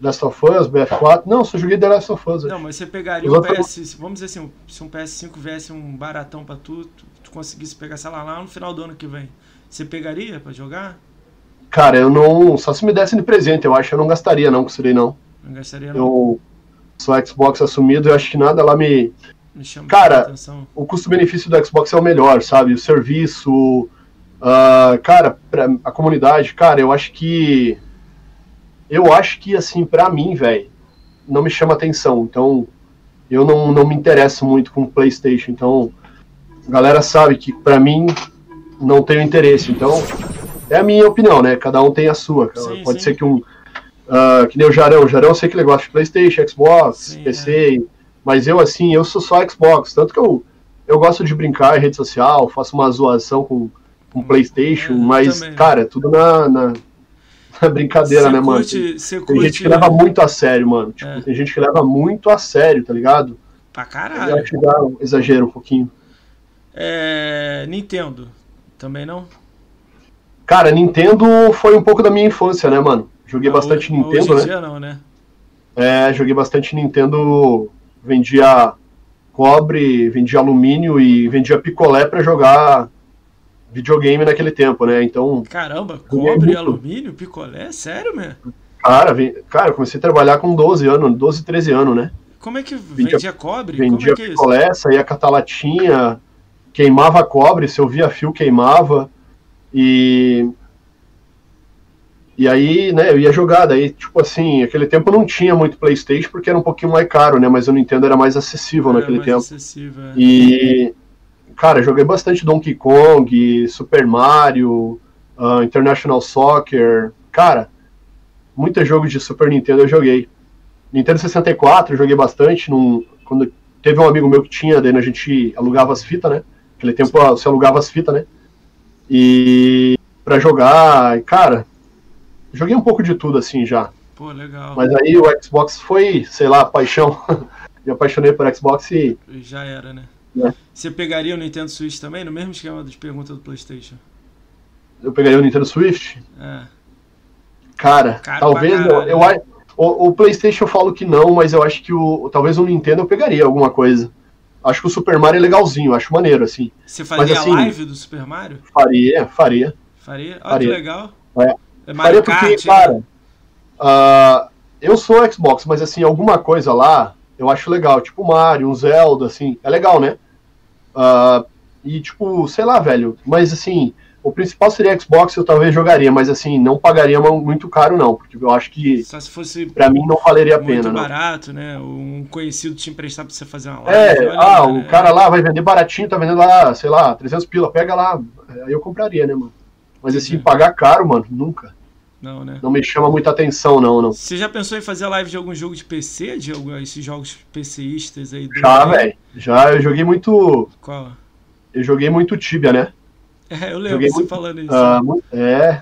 Last of Us, BF4. Não, só joguei The Last of Us. Não, mas você pegaria o PS. Vamos dizer assim, se um PS5 viesse um baratão pra tu, tu, tu conseguisse pegar, sei lá, lá no final do ano que vem. Você pegaria para jogar? Cara, eu não. Só se me dessem de presente, eu acho que eu não gastaria não com isso daí, não. Não gastaria não. Eu sou Xbox assumido, eu acho que nada lá me. me cara, o custo-benefício do Xbox é o melhor, sabe? O serviço. Uh, cara, pra, a comunidade, cara, eu acho que. Eu acho que, assim, pra mim, velho, não me chama atenção. Então, eu não, não me interesso muito com o PlayStation. Então, a galera sabe que, pra mim, não tenho interesse. Então, é a minha opinião, né? Cada um tem a sua. Sim, Pode sim. ser que um. Uh, que nem o Jarão. O Jarão eu sei que ele gosta de Playstation, Xbox, sim, PC. É. Mas eu, assim, eu sou só Xbox. Tanto que eu, eu gosto de brincar em rede social, faço uma zoação com, com Playstation, é, mas, também. cara, é tudo na, na, na brincadeira, cê né, mano? tem, tem gente que leva muito a sério, mano. Tipo, é. tem gente que leva muito a sério, tá ligado? Pra caralho. Eu dá um exagero um pouquinho. É. Nintendo. Também não? Cara, Nintendo foi um pouco da minha infância, né, mano? Joguei bastante hoje, Nintendo, hoje né? Dia não, né? É, joguei bastante Nintendo, vendia cobre, vendia alumínio e vendia picolé para jogar videogame naquele tempo, né? Então. Caramba, cobre, e alumínio, picolé? Sério, mesmo? Cara, vem, cara, eu comecei a trabalhar com 12 anos, 12, 13 anos, né? Como é que vendia, vendia cobre? Vendia é que picolé, é saía catalatinha, queimava cobre, se eu via fio, queimava. E e aí, né, eu ia jogar, daí, tipo assim, aquele tempo não tinha muito Playstation porque era um pouquinho mais caro, né, mas o Nintendo era mais acessível era naquele mais tempo. Acessível, é. E, cara, joguei bastante Donkey Kong, Super Mario, uh, International Soccer, cara, muitos jogos de Super Nintendo eu joguei. Nintendo 64 eu joguei bastante, num, quando teve um amigo meu que tinha, daí a gente alugava as fitas, né, aquele tempo você alugava as fitas, né, e para jogar, cara Joguei um pouco de tudo assim já. Pô, legal. Mas aí o Xbox foi, sei lá, paixão. Me apaixonei por Xbox e. Já era, né? É. Você pegaria o Nintendo Switch também, no mesmo esquema das perguntas do PlayStation? Eu pegaria o Nintendo Switch? É. Cara, Caro talvez. eu, eu, o, o, PlayStation eu falo que não, mas eu acho que o talvez o Nintendo eu pegaria alguma coisa. Acho que o Super Mario é legalzinho, acho maneiro, assim. Você faria mas, assim, a live do Super Mario? Faria, faria. Faria? Olha que legal. É. É Kart, porque, cara, uh, eu sou Xbox, mas assim, alguma coisa lá eu acho legal, tipo Mario, um Zelda, assim, é legal, né? Uh, e tipo, sei lá, velho, mas assim, o principal seria Xbox, eu talvez jogaria, mas assim, não pagaria muito caro, não, porque eu acho que Só se fosse pra mim não valeria a pena. Muito barato, não. né? Um conhecido te emprestar pra você fazer uma live. É, ah, o né? cara lá vai vender baratinho, tá vendendo lá, sei lá, 300 pila, pega lá, aí eu compraria, né, mano? Mas assim, pagar caro, mano, nunca. Não, né? Não me chama muita atenção, não, não. Você já pensou em fazer live de algum jogo de PC? De algum, esses jogos PCistas aí? Já, velho. Já, eu joguei muito. Qual? Eu joguei muito Tibia, né? É, eu lembro joguei você muito, falando isso. Uh, é.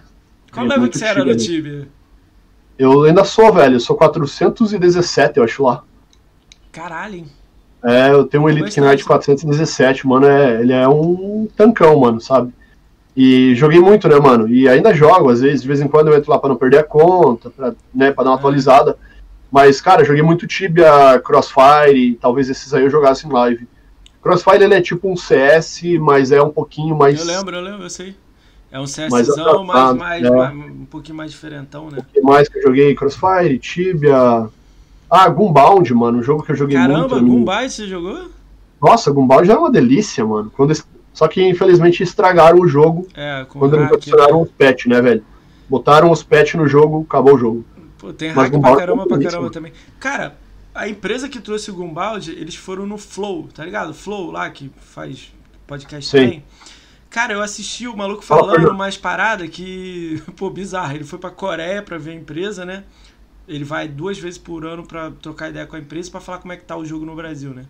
Qual level que você era no Tibia? Eu ainda sou, velho. Eu sou 417, eu acho lá. Caralho, hein? É, eu tenho um Elite Knight 417, mano. É, ele é um tancão, mano, sabe? E joguei muito, né, mano? E ainda jogo, às vezes, de vez em quando eu entro lá pra não perder a conta, pra, né, pra dar uma atualizada. Mas, cara, joguei muito Tibia, Crossfire, talvez esses aí eu jogasse em live. Crossfire ele é tipo um CS, mas é um pouquinho mais. Eu lembro, eu lembro, eu sei. É um CSzão, mas mais, né? mais, um pouquinho mais diferentão, né? O que mais que eu joguei? Crossfire, Tibia. Ah, Gunbound, mano, um jogo que eu joguei Caramba, muito. Caramba, Gunbound você jogou? Nossa, Gunbound era uma delícia, mano. Quando só que infelizmente estragaram o jogo é, quando eles adicionaram os patch, né, velho? Botaram os patch no jogo, acabou o jogo. Pô, tem hack pra caramba, pra caramba também. Cara, a empresa que trouxe o Gumbald, eles foram no Flow, tá ligado? Flow lá, que faz podcast Sim. também. Cara, eu assisti o maluco falando umas paradas que, pô, bizarro. Ele foi pra Coreia pra ver a empresa, né? Ele vai duas vezes por ano pra trocar ideia com a empresa pra falar como é que tá o jogo no Brasil, né?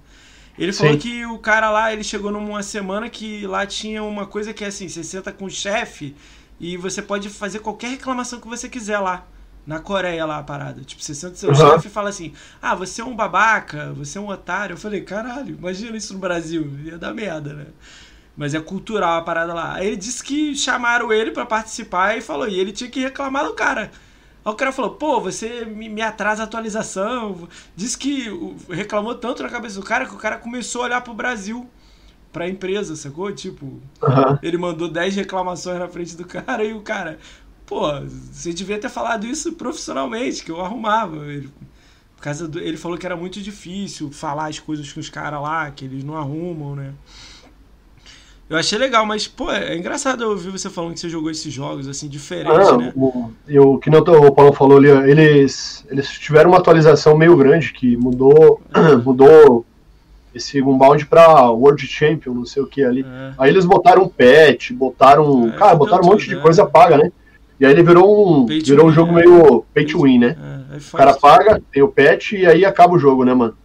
Ele falou Sim. que o cara lá, ele chegou numa semana que lá tinha uma coisa que é assim, você senta com o chefe e você pode fazer qualquer reclamação que você quiser lá. Na Coreia lá a parada. Tipo, você senta seu uhum. chefe e fala assim: Ah, você é um babaca, você é um otário. Eu falei, caralho, imagina isso no Brasil. Ia dar merda, né? Mas é cultural a parada lá. Aí ele disse que chamaram ele para participar e falou, e ele tinha que reclamar do cara. Aí o cara falou, pô, você me, atrasa a atualização. Disse que reclamou tanto na cabeça do cara que o cara começou a olhar pro Brasil, pra empresa, sacou? Tipo, uhum. ele mandou 10 reclamações na frente do cara e o cara, pô, você devia ter falado isso profissionalmente, que eu arrumava. Ele, por causa do, ele falou que era muito difícil falar as coisas com os caras lá, que eles não arrumam, né? Eu achei legal, mas, pô, é engraçado eu ouvir você falando que você jogou esses jogos, assim, diferentes, ah, né? O, eu, que nem o Paulo falou ali, eles, eles tiveram uma atualização meio grande que mudou, é. mudou esse Gunbound pra World Champion, não sei o que ali. É. Aí eles botaram um patch, botaram. É, cara, botaram um monte tudo, de coisa é. paga, né? E aí ele virou um, virou um jogo é. meio pay to win, né? o cara paga, tem o patch e aí acaba o jogo, né, mano?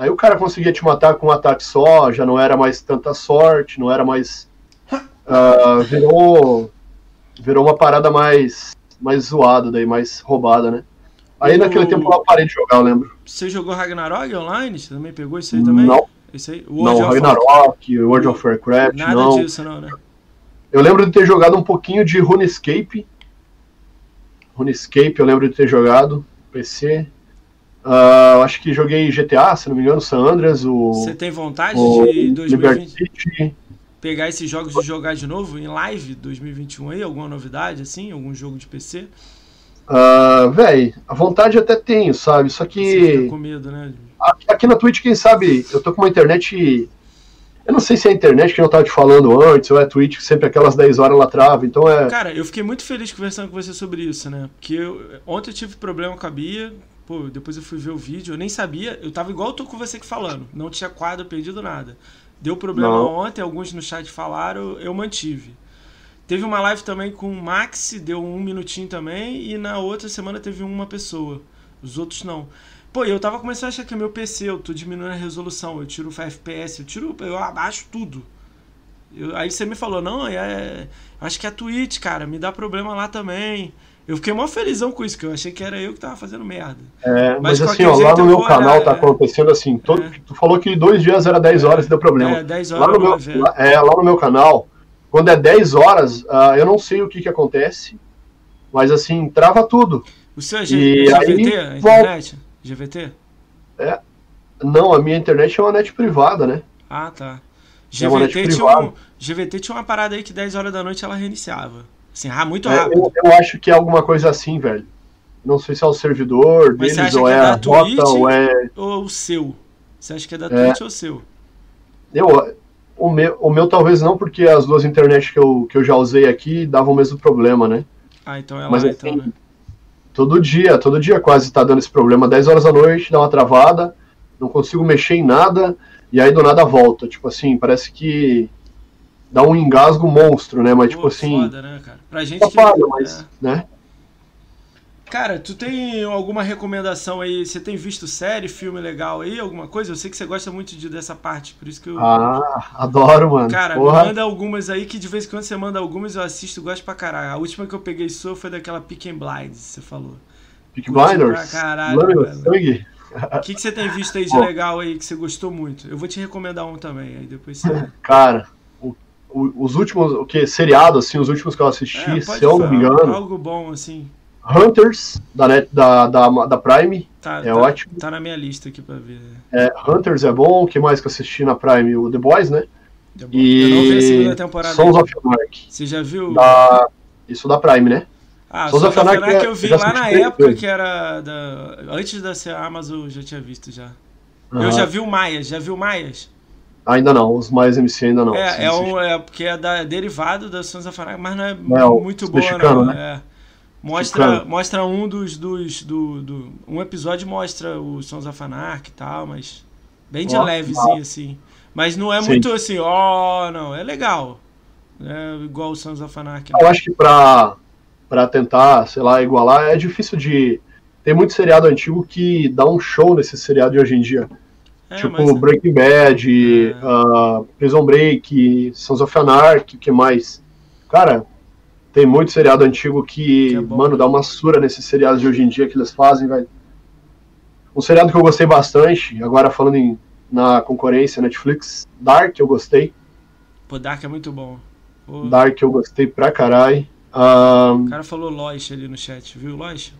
Aí o cara conseguia te matar com um ataque só, já não era mais tanta sorte, não era mais. Uh, virou. Virou uma parada mais. Mais zoada, daí, mais roubada, né? Aí naquele tempo eu parei de jogar, eu lembro. Você jogou Ragnarok online? Você também pegou isso aí também? Não. Isso aí? World não, Ragnarok, World of Warcraft, Nada não. disso, não, né? Eu lembro de ter jogado um pouquinho de RuneScape. RuneScape eu lembro de ter jogado. PC. Uh, acho que joguei GTA, se não me engano, San Andreas, o. Você tem vontade de 2020 pegar esses jogos e jogar de novo em live 2021 aí? Alguma novidade assim? Algum jogo de PC? Uh, ah, véi, a vontade até tenho, sabe? Só que. Com medo, né? Aqui, aqui na Twitch, quem sabe, eu tô com uma internet Eu não sei se é a internet que eu tava te falando antes, ou é a Twitch, que sempre aquelas 10 horas ela trava, então é. Cara, eu fiquei muito feliz conversando com você sobre isso, né? Porque eu, ontem eu tive problema com a Bia, pô, depois eu fui ver o vídeo, eu nem sabia, eu tava igual eu tô com você aqui falando, não tinha quadro perdido nada. Deu problema Não. ontem, alguns no chat falaram, eu mantive. Teve uma live também com o Max, deu um minutinho também, e na outra semana teve uma pessoa. Os outros não. Pô, eu tava começando a achar que é meu PC, eu tô diminuindo a resolução, eu tiro o FPS, eu tiro, eu abaixo tudo. Eu- aí você me falou, não, é, acho que é a Twitch, cara, me dá problema lá também. Eu fiquei mó felizão com isso, que eu achei que era eu que tava fazendo merda. É, Mas mas, assim, ó, lá no eu meu canal tá é. acontecendo assim, todo, É. tu falou que dois dias era 10 horas e deu problema. É, 10 Lá horas no, eu meu, lá- é, lá no meu canal, quando é 10 horas, ah, eu não sei o que que acontece, mas assim, trava tudo. O seu é G- E é aí, GVT, a volta. internet? GVT? Não, a minha internet é uma net privada, né? Ah, tá. É GVT tinha, um. GVT tinha uma parada aí que 10 horas da noite ela reiniciava. Assim, muito É, rápido. eu, eu acho que é alguma coisa assim, velho. Não sei se é o servidor Mas deles ou é é a rota Twitch? ou é. Ou o seu? Você acha que é da É. Twitch ou o seu? Eu, o, meu, o meu talvez não, porque as duas internet que eu, que eu já usei aqui davam o mesmo problema, né? Ah, então é lá, Mas então, assim, né? Todo dia, todo dia quase tá dando esse problema. 10 horas da noite, dá uma travada, não consigo mexer em nada, e aí do nada volta. Tipo assim, parece que dá um engasgo monstro, né? Mas Pô, tipo assim, foda, né, cara? Pra gente que... apaga, mas, é. né? Cara, tu tem alguma recomendação aí? Você tem visto série, filme legal aí? Alguma coisa? Eu sei que você gosta muito de, dessa parte, por isso que eu... Ah, adoro, mano. Cara, Porra. manda algumas aí que de vez em quando você manda algumas, eu assisto, gosto pra caralho. A última que eu peguei sua foi daquela Pick and Blinds, você falou. Curti Blinders, pra caralho. O que, que você tem visto aí de Bom. legal aí que você gostou muito? Eu vou te recomendar um também, aí depois você. Cara, os últimos, o que? Seriado, assim, os últimos que eu assisti, É, se eu não me engano, Algo bom, assim. Hunters, da, net, da, da, da Prime, Tá, é tá, ótimo. Tá na minha lista aqui pra ver. É, Hunters é bom, o que mais que eu assisti na Prime? O The Boys, né? Tá bom. Eu não vi a segunda E temporada. Sons of Anarchy, Você já viu? da, isso da Prime, né? Ah, Sons of Anarchy Anarchy é- eu vi lá na época que era da. Antes da ser a Amazon eu já tinha visto já. Eu Aham. já vi o Maias, já viu o Maias? Ainda não, os mais MC ainda não. É, é, um, é porque é da, derivado da of Anarchy, mas não é, Não é o muito boa, mexicano, não. né? É. Mostra, Mexicano. mostra um dos. dos do, do- um episódio mostra o Sons of Anarchy e tal, mas. Bem de Ó, levezinho, assim. Mas não é Sim. muito assim, ó, não. É legal. É igual o Sons of Anarchy. Eu acho que pra, pra tentar, sei lá, igualar, é difícil de. Tem muito seriado antigo que dá um show nesse seriado de hoje em dia. É, tipo mas- Breaking Bad, É. ah, Prison Break, Sons of Anarchy, o que mais? Cara, tem muito seriado antigo que, Que é mano, né? dá uma sura nesses seriados de hoje em dia que eles fazem, velho. Um seriado que eu gostei bastante, agora falando em, na concorrência Netflix, Dark eu gostei. Pô, Dark é muito bom. Pô, Dark eu gostei pra caralho. Ahn, O cara falou Lost ali no chat, viu Lost?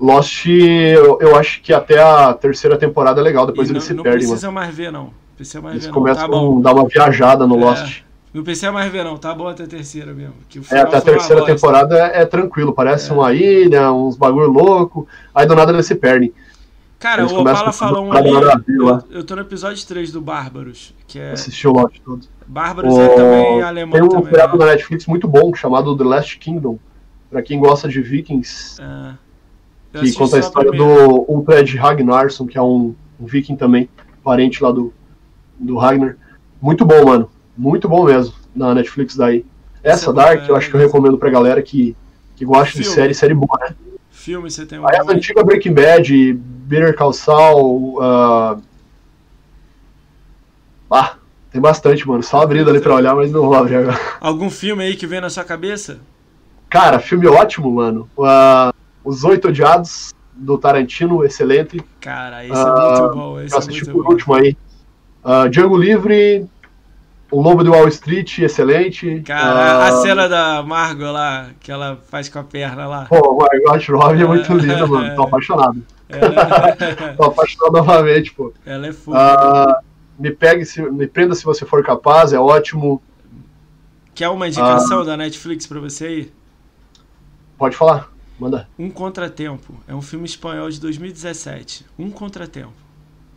Lost, eu, eu acho que até a terceira temporada é legal, depois E eles não, se não perdem, precisa mano. mais ver, não. Precisa mais Eles ver, não. Tá começam bom. a dar uma viajada no É. Lost. Não precisa mais ver, não. Tá bom até a terceira mesmo. O É, até a uma terceira temporada é, é tranquilo, parece É. uma ilha, uns bagulho louco, aí do nada eles se perdem. Cara, Eles o Opala falou um ali. Eu, eu tô no episódio 3 do Bárbaros. Que é. Assistiu o Lost todo. Bárbaros é também alemão Tem um também. né? na Netflix muito bom, chamado The Last Kingdom, pra quem gosta de vikings, É. Que conta a história do Ulfred Ragnarsson, que é um, um viking também, parente lá do, do Ragnar. Muito bom, mano. Muito bom mesmo, na Netflix daí. Essa é Dark, boa, eu é, acho que eu recomendo pra galera que, que gosta de Filme. série, série boa, né? Filme, você tem um. Aí as antigas Breaking Bad, Better Call Saul, ah, ah, tem bastante, mano. Só abrindo ali pra olhar, mas não vou abrir agora. Algum filme aí que vem na sua cabeça? Cara, filme ótimo, mano. Ah, Os Oito Odiados, do Tarantino, excelente. Cara, esse Ah, é muito bom. Esse Eu é assisti muito por bom. último aí. Ah, Django Livre, O Lobo de Wall Street, excelente. Cara, Ah, a cena da Margot lá, que ela faz com a perna lá. Pô, o Margot Robbie é muito lindo, mano. Tô apaixonado. Ela, Tô apaixonado novamente, pô. ela é foda. Ah, me pegue, se, me prenda se você for capaz, é ótimo. Quer uma indicação Ah. da Netflix pra você aí? Pode falar, manda. Um Contratempo. É um filme espanhol de 2017. Um Contratempo.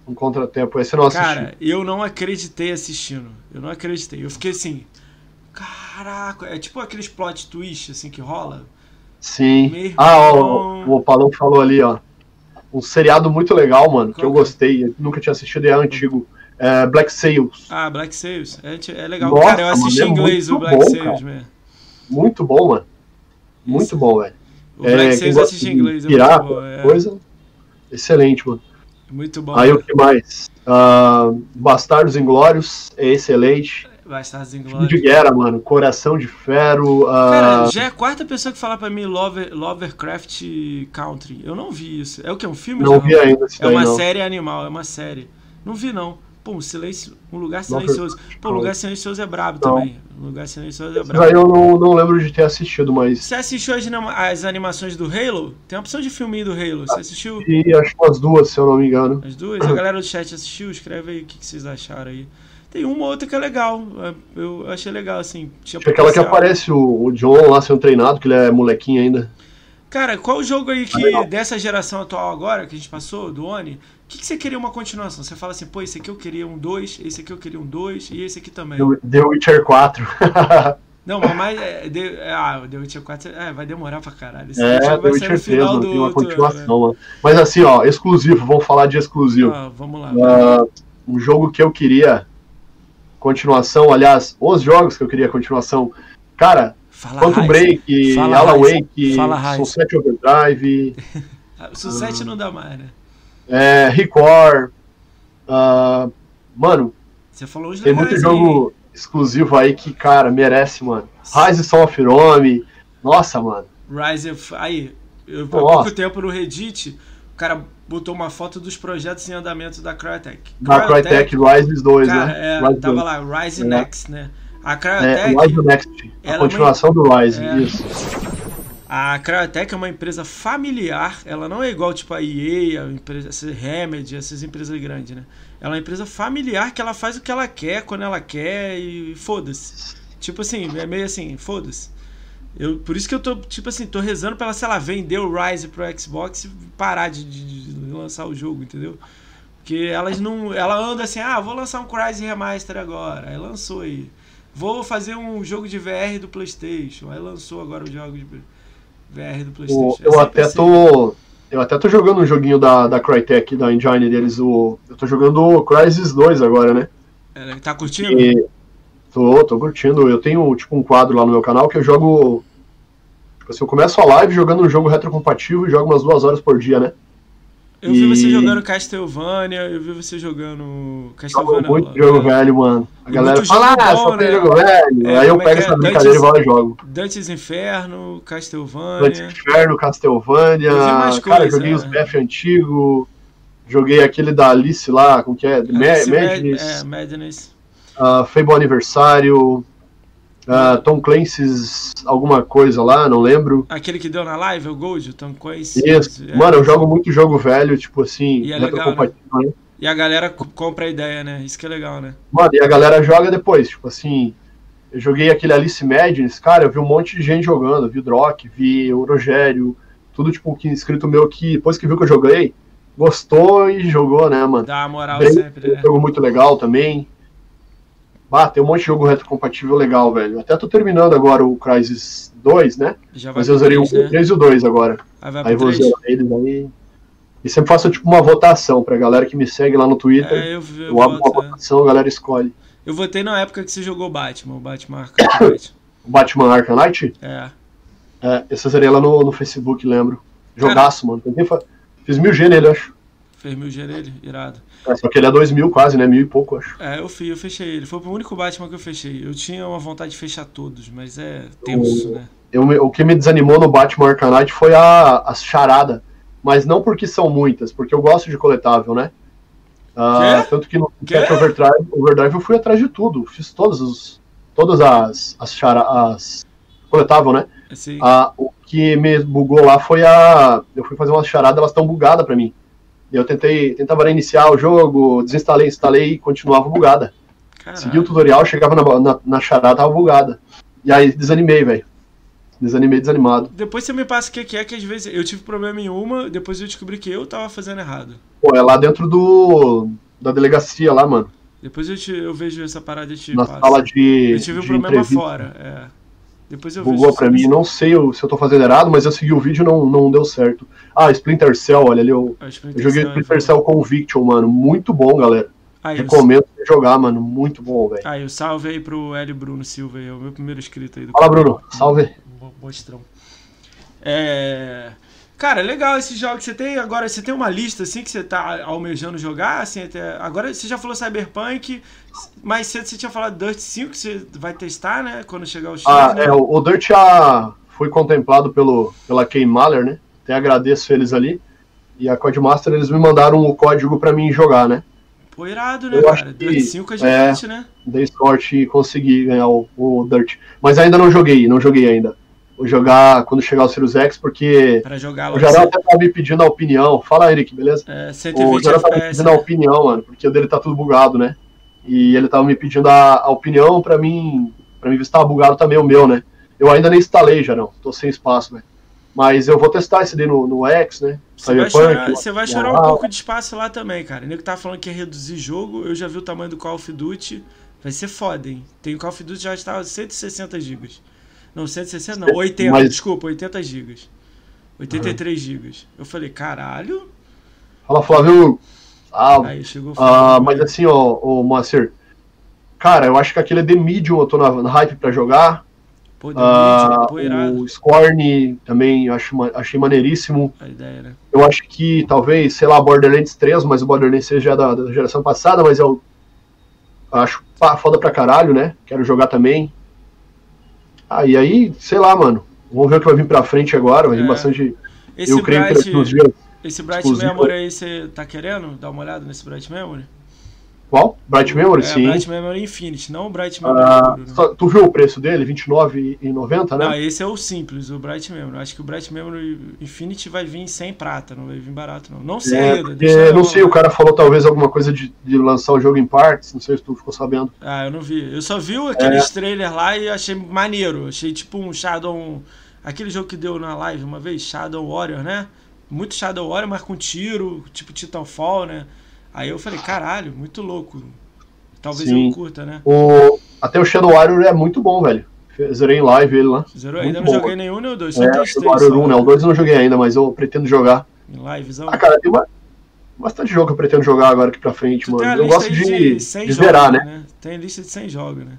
um contratempo. Esse eu não assisti. Cara, eu não acreditei assistindo. Eu não acreditei. Eu fiquei assim. Caraca, é tipo aqueles plot twist assim que rola. Sim. Meu Ah, ó, o, o Opalão falou ali, ó. Um seriado muito legal, mano, que Qual eu que é? gostei. Eu nunca tinha assistido e é antigo. É Black Sails. Ah, Black Sails. É, é legal. Nossa, cara, eu assisti mano, em é inglês o muito Black bom, Sails, cara. mesmo. Muito bom, mano. Muito Isso. bom, velho. O Black É, Sails assisti em inglês. É pirata, bom. É, Coisa excelente, mano. muito bom. Aí o que mais? Ah, Bastardos Inglórios é excelente. Bastardos Filme de Inglórios. guerra, mano. Coração de Ferro. ah, Cara, já é a quarta pessoa que fala pra mim Lover, Lovercraft Country. Eu não vi isso. É o que? É um filme? não vi ainda esse É uma não. série animal, é uma série. Não vi, não. Pô, um, silêncio, um lugar silencioso. Pô, lugar silencioso é brabo Não. também. Um lugar silencioso é brabo. daí eu não, não lembro de ter assistido, mas Você assistiu as, as animações do Halo? Tem uma opção de filminho do Halo. Você assistiu vi acho que umas duas, se eu não me engano. as duas? A galera do chat assistiu? Escreve aí o que, que vocês acharam aí. Tem uma ou outra que é legal. é, Eu achei legal, assim. Tinha que aquela que aparece o, o John lá sendo treinado, que ele é molequinho ainda. Cara, qual o jogo aí que, legal. dessa geração atual agora, que a gente passou, do Oni, que, que você queria uma continuação? Você fala assim, pô, esse aqui eu queria um 2, esse aqui eu queria um 2 e esse aqui também. The- Witcher 4. Não, mas mais. É, The, é, ah, o The Witcher 4 é, vai demorar pra caralho. Esse é, The Witcher 3, final mano, do tem uma outro continuação. Mas assim, ó, exclusivo, vamos falar de exclusivo. Ah, vamos lá. Ah, um jogo que eu queria continuação, aliás, os jogos que eu queria continuação. Cara, Fala Quantum. Break, Fala Alan. Wake. Sunset Overdrive, O Suicide não dá mais, né? É, Record. ah, mano, tem muito aí. jogo exclusivo aí que, cara, merece, mano. Rise of Rome. Nossa, mano. Rise of- Aí, eu, há pouco tempo no Reddit, o cara botou uma foto dos projetos em andamento da Crytek. Da Crytek Rise 2, cara, né? é, Rise tava 2. lá, Rise É. Next, né? A É, Crytek, Rise Next. é A uma- continuação do Rise, É. isso. A Crytek é uma empresa familiar, ela não é igual tipo a EA, a empresa, essa Remedy, essas empresas grandes, né? Ela é uma empresa familiar que ela faz o que ela quer, quando ela quer e foda-se. Tipo assim, é meio assim, foda-se. Eu, por isso que eu tô, tipo assim, tô rezando pra ela, sei lá, vender o Rise pro Xbox e parar de, de- de lançar o jogo, entendeu? Porque elas não. Ela anda assim, ah, vou lançar um Crysis Remaster agora. Aí lançou aí. Vou fazer um jogo de VR do Playstation. Aí lançou agora o jogo de VR do Playstation. É eu sempre até assim. tô. Eu até tô jogando um joguinho da, da Crytek, da engine deles. O, eu tô jogando o Crysis 2 agora, né? É, Tá curtindo? E tô, tô curtindo. Eu tenho tipo um quadro lá no meu canal que eu jogo. Tipo assim, eu começo a live jogando um jogo retrocompatível e jogo umas duas horas por dia, né? Eu vi você e- jogando Castlevania, eu vi você jogando Castlevania. muito lá, jogo velho, mano. A E galera fala, ah, bom, só tem né? jogo velho. É, Aí eu é pego é? essa brincadeira e Dantes- vou lá e jogo. Dantes Inferno, Dantes Castlevania. Inferno, Castlevania. Cara, coisa, joguei os é. BF antigo. Joguei aquele da Alice lá, como que é? Mad- Madness. É, Madness. uh, Fable Aniversário, uh, Tom Clancy's alguma coisa lá, não lembro. Aquele que deu na live, o Gold, o Tom Clancy. Isso. É. Mano, eu jogo muito jogo velho, tipo assim, E é legal, retrocompatível, né? E a galera compra a ideia, né? Isso que é legal, né? Mano, e a galera joga depois, tipo assim. Eu joguei aquele Alice Madness, cara, eu vi um monte de gente jogando, vi o Drock, vi o Rogério, tudo tipo que inscrito meu que depois que viu que eu joguei, gostou e jogou, né, mano? Dá moral Bem, sempre, né? jogo muito legal também. Bah, tem um monte de jogo retrocompatível legal, velho. Até tô terminando agora o Crysis 2, né? Já Mas eu zerei o 3, né? 3 e o 2 agora. Aí vai Aí vou 3. zerar eles aí. E sempre faço tipo uma votação pra galera que me segue lá no Twitter. É, eu, eu, eu abro uma é. votação, a galera escolhe. eu votei na época que você jogou Batman, o Batman Arkham Knight. O Batman Arkham Knight, É. é, esse eu zerei lá no, no Facebook, lembro. Jogaço, mano. Tentei fa- Fiz mil G nele, acho. Fez mil G nele, irado. É, só que ele é dois mil quase, né? Mil e pouco, acho. É, eu fiz, eu fechei ele. Foi o único Batman que eu fechei. Eu tinha uma vontade de fechar todos, mas é tenso, né? Eu, o que me desanimou no Batman Arkham Knight foi a, a charada. Mas não porque são muitas, porque eu gosto de coletável, né? Ah, tanto que no? Cat Overdrive, Overdrive eu fui atrás de tudo. Fiz todos os, todas as, as, chara, as coletável, né? Assim, Ah, o que me bugou lá foi a. Eu fui fazer uma charada, elas estão bugadas pra mim. E eu tentei, tentava reiniciar o jogo, desinstalei, instalei e continuava bugada. caralho. Segui o tutorial, chegava na, na, na charada, tava bugada. E aí desanimei, velho. Desanimei, desanimado. Depois você me passa o que é, que às vezes eu tive problema em uma, depois eu descobri que eu tava fazendo errado. Pô, é lá dentro do. da delegacia lá, mano. Depois eu, te, eu vejo essa parada de Na sala de. Eu tive um de problema entrevista. fora, é. Depois eu Bugou pra mim, não sei se eu tô fazendo errado, mas eu segui o vídeo e não, não deu certo. Ah, Splinter Cell, olha ali, eu, Ah, eu Splinter joguei Cell, Splinter Cell Conviction, mano. Muito bom, galera. O- Recomendo você jogar, mano. Muito bom, velho. aí, o salve aí pro Hélio Bruno Silva aí, é o meu primeiro inscrito aí do Fala, Bruno. Salve. Mo- Mostrão. É. Cara, legal esses jogos que você tem. Agora, você tem uma lista assim que você tá almejando jogar? Assim, até... Agora você já falou Cyberpunk, mais cedo você tinha falado Dirt 5 que você vai testar, né? Quando chegar o X. Ah, né? é, o o Dirt já foi contemplado pelo, pela Key Mahler, né? Até agradeço eles ali. E a Codemaster, eles me mandaram o código pra mim jogar, né? Pô, irado, né, eu cara? que- Dirt 5 é é. gigante, né? Dei sorte e consegui ganhar o, o Dirt. Mas ainda não joguei, não joguei ainda. Jogar quando chegar o Sirius X, porque Pra jogar o. Jarão até tava me pedindo a opinião. Fala, Eric, beleza? É, O 120 Jarão tava me pedindo a opinião, mano, porque o dele tá tudo bugado, né? E ele tava me pedindo a, a opinião pra mim, pra mim ver se tava bugado também o meu, né? Eu ainda nem instalei, Jarão, tô sem espaço, velho. Mas eu vou testar esse daí no, no X, né? Você vai, chorar, você vai chorar um pouco de espaço lá também, cara. O nego tava falando que ia reduzir jogo, eu já vi o tamanho do Call of Duty. Vai ser foda, hein? Tem o Call of Duty já estava 160 GB. Não, 160 não, 80, Mas- desculpa, 80 GB. 83 GB. Eu falei, caralho. Fala, Flávio. Ah, Aí chegou ah, mas assim, ó, ô, Moacir. Cara, eu acho que aquele é The Medium eu tô na, na hype pra jogar. Pô, deu Ah, irado. o Scorn também acho, ma- achei maneiríssimo. A ideia, né? Eu acho que talvez, sei lá, Borderlands 3, mas o Borderlands 3 já é da, da geração passada, mas eu acho foda pra caralho, né? Quero jogar também. Ah, e aí, sei lá, mano. Vamos ver o que vai vir pra frente agora. Vai vir É. bastante. Esse eu creio que nos dias. esse Bright exclusivo. Memory aí, você tá querendo dar uma olhada nesse Bright Memory? Qual? Bright Memory? É, Sim. Bright Memory Infinity, não o Bright Memory Ah, né? só- tu viu o preço dele? R$29,90, né? Não, esse é o simples, o Bright Memory. Acho que o Bright Memory Infinity vai vir sem prata, não vai vir barato, não. Não sei É, ainda. porque, não sei, o cara falou talvez alguma coisa de, de lançar o jogo em partes, não sei se tu ficou sabendo. Ah, eu não vi. Eu só vi aqueles É. trailers lá e achei maneiro. Achei tipo um Shadow. Aquele jogo que deu na live uma vez, Shadow Warrior, né? Muito Shadow Warrior, mas com tiro, tipo Titanfall, né? Aí eu falei, caralho, muito louco. Talvez Sim. eu curta, né? O, até o Shadow Warrior é muito bom, velho. Zerei em live ele lá. Zerou? Ainda não bom, joguei nenhum nem o dois, só É, o testei Warrior só, 1, né? O 2 eu não joguei ainda, mas eu pretendo jogar. em livezão. Ah, cara, tem uma- bastante jogo que eu pretendo jogar agora aqui pra frente, Tu mano. Eu gosto de, 100 de jogos, zerar, né? Tem lista de 100 jogos, né?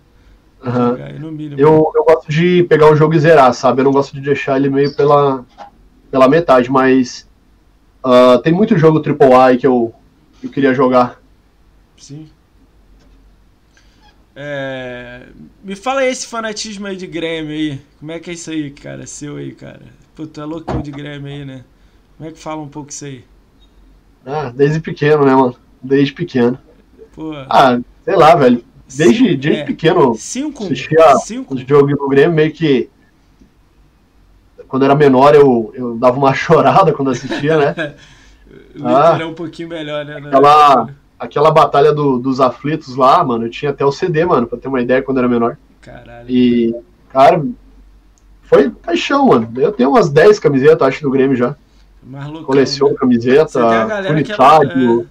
No mínimo. Eu, eu gosto de pegar um jogo e zerar, sabe? Eu não gosto de deixar ele meio pela, pela metade, mas ah, tem muito jogo AAA que eu, eu queria jogar. Sim. É, Me fala aí esse fanatismo aí de Grêmio aí. Como é que é isso aí, cara? Seu aí, cara. Pô, tu é loucão de Grêmio aí, né? Como é que fala um pouco isso aí? Ah, desde pequeno, né, mano? Desde pequeno. Pô, Ah, sei lá, velho. Desde, desde é, pequeno, Cinco? assistia Cinco? os jogos do Grêmio, meio que. Quando era menor, eu, eu dava uma chorada quando assistia, né? O Ah. É um pouquinho melhor, né? Aquela- Aquela batalha do- dos aflitos lá, mano, eu tinha até o CD, mano, pra ter uma ideia quando era menor. Caralho. E, cara, foi paixão, mano. Eu tenho umas 10 camisetas, acho, do Grêmio já. Mais loucão, Coleciono né? camiseta, fui no é- estádio.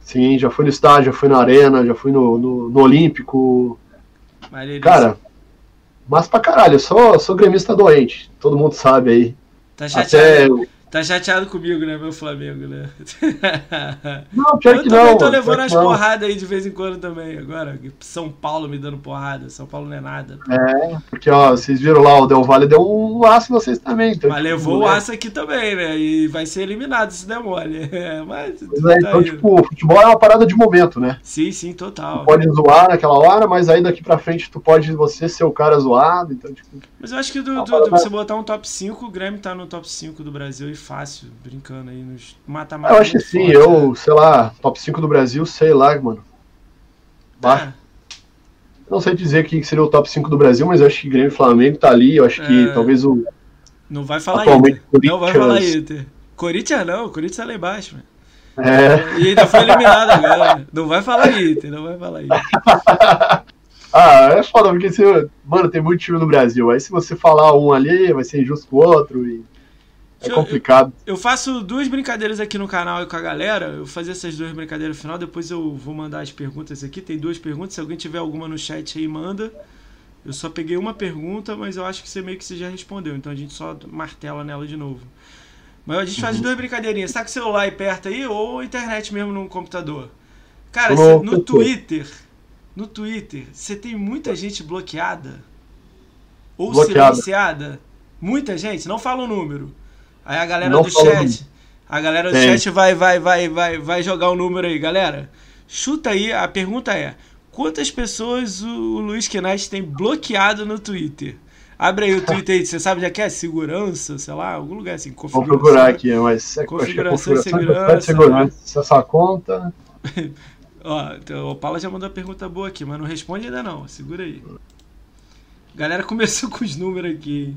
Sim, já fui no estádio, já fui na arena, já fui no, no, no Olímpico. Maneiríssimo. Cara, mas pra caralho, eu sou, sou gremista doente. Todo mundo sabe aí. tá chateado, Até. Tá chateado comigo, né, meu Flamengo, né? Não, pior Eu que também não. tô levando as porradas aí de vez em quando também. Agora, São Paulo me dando porrada. São Paulo não é nada. É, porque, ó, vocês viram lá, o Del Valle deu um aço em vocês também. Então, Mas tipo, levou o né? aço aqui também, né? E vai ser eliminado se der mole. É, mas. Pois é, tá então, aí. tipo, o futebol é uma parada de momento, né? Sim, sim, Tu total. pode zoar naquela hora, mas aí daqui pra frente tu pode você ser o cara zoado. Então, tipo, Mas eu acho que do, do- vai. você botar um top 5, o Grêmio tá no top 5 do Brasil e fácil, brincando aí nos mata-mata. eu acho que sim, eu, né? sei lá, top 5 do Brasil, sei lá, mano. Bah, É, Não sei dizer quem que seria o top 5 do Brasil, mas eu acho que Grêmio e Flamengo tá ali. Eu acho que É. talvez o. não vai falar Atualmente, Inter. Não vai falar Inter. Corinthians não, Corinthians tá lá embaixo, mano. É, E ainda foi eliminado agora. né? Não vai falar Inter, não vai falar Inter. Ah, é foda, porque você, mano, tem muito time no Brasil. Aí se você falar um ali, vai ser injusto com o outro. E é eu- complicado. Eu faço duas brincadeiras aqui no canal e com a galera. Eu vou fazer essas duas brincadeiras no final, depois eu vou mandar as perguntas aqui. Tem duas perguntas, se alguém tiver alguma no chat aí, manda. Eu só peguei uma pergunta, mas eu acho que você meio que você já respondeu, então a gente só martela nela de novo. Mas a gente faz Uhum. duas brincadeirinhas. Tá com o celular aí perto aí ou internet mesmo no computador? Cara, no. Twitter, no Twitter, você tem muita gente bloqueada ou Bloqueada. silenciada? Muita gente, não fala o número. Aí a galera Não do chat, a galera do Tem. chat vai, vai, vai, vai, vai jogar o número aí, galera. Chuta aí, a pergunta é: quantas pessoas o Luiz Knight tem bloqueado no Twitter? Abre aí o Twitter aí, você sabe já que é segurança, sei lá, algum lugar assim, Vou configuração. procurar aqui, mas é Configuração é configuração segurança, segurança. Se essa conta. Ó, então, o Paula já mandou uma pergunta boa aqui, mas não responde ainda não. Segura aí. Galera começou com os números aqui.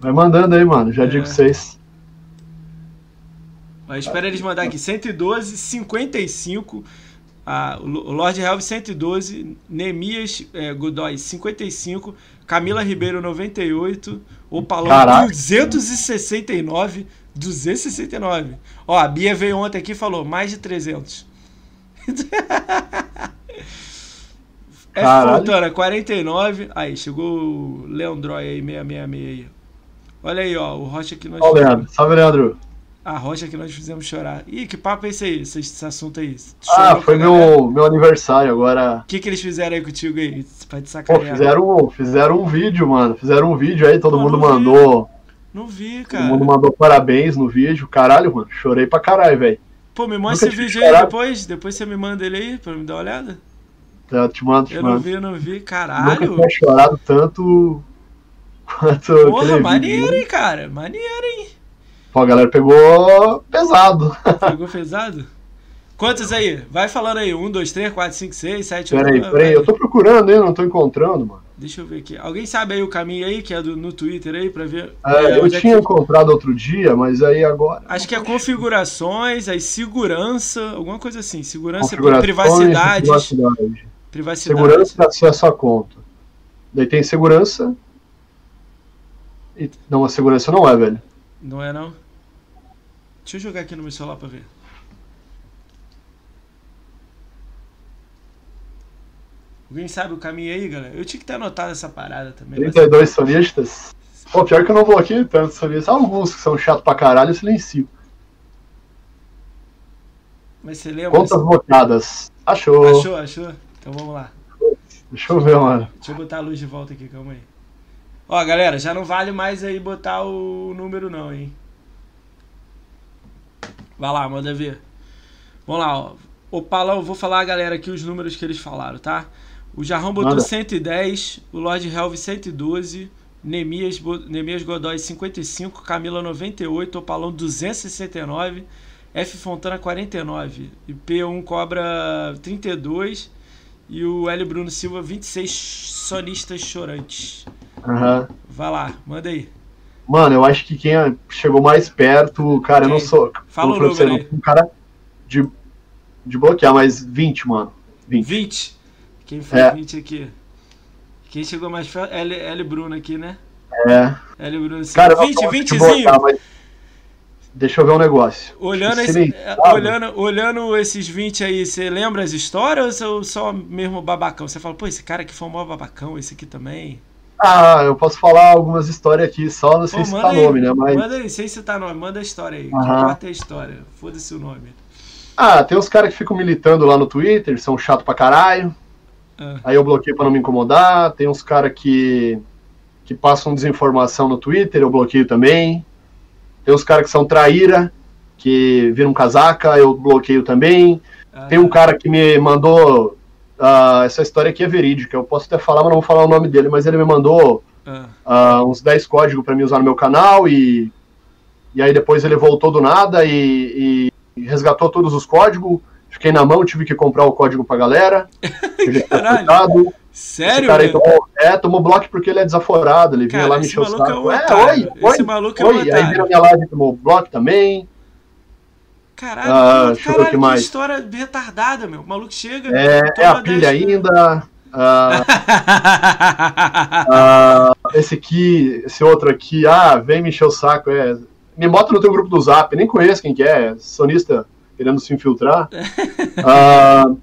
Vai mandando aí, mano. Já É. digo vocês. Mas espera eles mandar aqui. 112, 55. Ah, o Lo- o Lord Helve 112. Neemias é, Godoy 55. Camila Ribeiro 98. O Palão Caraca. 269. 269. Ó, a Bia veio ontem aqui e falou mais de 300. F. Fontana 49. Aí, chegou o Leandroy aí, 666 aí. Olha aí, ó, o Rocha que nós Ó, o Leandro. Salve, Leandro. a rocha que nós fizemos chorar. Ih, que papo é esse aí, esse, esse assunto aí? Ah, Chorou foi com a galera? meu, meu aniversário agora. O que, que eles fizeram aí contigo aí? Pra te Pô, sacanear. fizeram, fizeram um vídeo, mano. Fizeram um vídeo aí, todo Pô, mundo não vi. mandou. Não vi, Todo cara. mundo mandou parabéns no vídeo. Caralho, mano. Chorei pra caralho, velho. Pô, me manda Nunca esse vídeo aí depois. Depois você me manda ele aí pra me dar uma olhada. Eu te mando, te Eu não vi, eu não vi. Nunca Caralho. tinha chorado tanto quanto Porra, maneiro, vídeo. hein, cara. Maneiro, hein. Pô, a galera pegou pesado. Pegou pesado? Quantos aí? Vai falando aí. 1, 2, 3, 4, 5, 6, 7, 8, Peraí, 9. peraí. Eu tô procurando ainda, não tô encontrando, mano. Deixa eu ver aqui. Alguém sabe aí o caminho aí, que é do, no Twitter aí, pra ver? É, eu onde é tinha que- encontrado outro dia, mas aí agora. Acho que é configurações, aí segurança, alguma coisa assim. Segurança, privacidades. privacidade. Privacidade. Segurança e acesso à conta. Daí tem segurança. E... Não, a segurança não é, velho. Não é não? Deixa eu jogar aqui no meu celular pra ver. Alguém sabe o caminho aí, galera? Eu tinha que ter anotado essa parada também. mas- 32 sonistas. Pô, pior que eu não vou aqui tanto sonistas. Alguns que são chatos pra caralho, eu silencio. Mas você lembra? Contas bloqueadas. Achou. Achou, achou? Então vamos lá. Deixa eu ver, mano. Deixa eu botar a luz de volta aqui, calma aí. Ó, galera, já não vale mais aí botar o número não, hein? Vai lá, manda ver. Vamos lá, ó. O Palão, eu vou falar a galera aqui os números que eles falaram, tá? O Jarrão botou Manda. 110, o Lord Helve 112, Nemias, Nemias Godoy 55, Camila 98, Opalão 269, F Fontana 49, e P1 Cobra 32 e o L Bruno Silva 26 sonistas chorantes. Aham. Vai lá, manda aí. Mano, eu acho que quem chegou mais perto, cara, eu não Quem? sou. Fala o número um cara de, de bloquear, mas 20, mano. 20. 20. Quem foi É. 20 aqui? Quem chegou mais perto? L, L Bruno aqui, né? É. L Bruno Silva. Cara, eu não 20, sou muito de 20zinho. bloquear, mas Deixa eu ver um negócio. Olhando, esse, é, olhando, olhando esses 20 aí, você lembra as histórias ou só mesmo babacão? Você fala, pô, esse cara aqui foi um maior babacão, esse aqui também. Ah, eu posso falar algumas histórias aqui, só não sei Pô, se tá aí, nome, né? Mas. Manda aí, sem citar nome, manda a história aí. O que importa é a história. Foda-se o nome. Ah, tem uns caras que ficam militando lá no Twitter, são chato pra caralho. Ah. Aí eu bloqueio pra não me incomodar. Tem uns caras que, que passam desinformação no Twitter, eu bloqueio também. Tem uns caras que são traíra, que viram casaca, eu bloqueio também. Ah, Tem um cara que me mandou. ah, essa história aqui é verídica, eu posso até falar, mas não vou falar o nome dele, mas ele me mandou ah, ah, uns 10 códigos pra mim usar no meu canal e, e aí depois ele voltou do nada e, e resgatou todos os códigos. Fiquei na mão, tive que comprar o código pra galera. Tinha Caralho. Esse Sério? cara tomou, é, tomou bloco porque ele é desaforado. Ele vinha lá me encher o é saco. um É, otário. oi, oi, Esse maluco é um oi. Aí vira minha live tomou bloco também. Caralho, Ah, o caralho, que mais. história retardada, meu. O maluco chega. É, é a pilha 10, ainda. Ah, ah, esse aqui, esse outro aqui, ah, vem me encher o saco, é. Me bota no teu grupo do Zap, nem conheço quem que é, sonista querendo se infiltrar. Ah,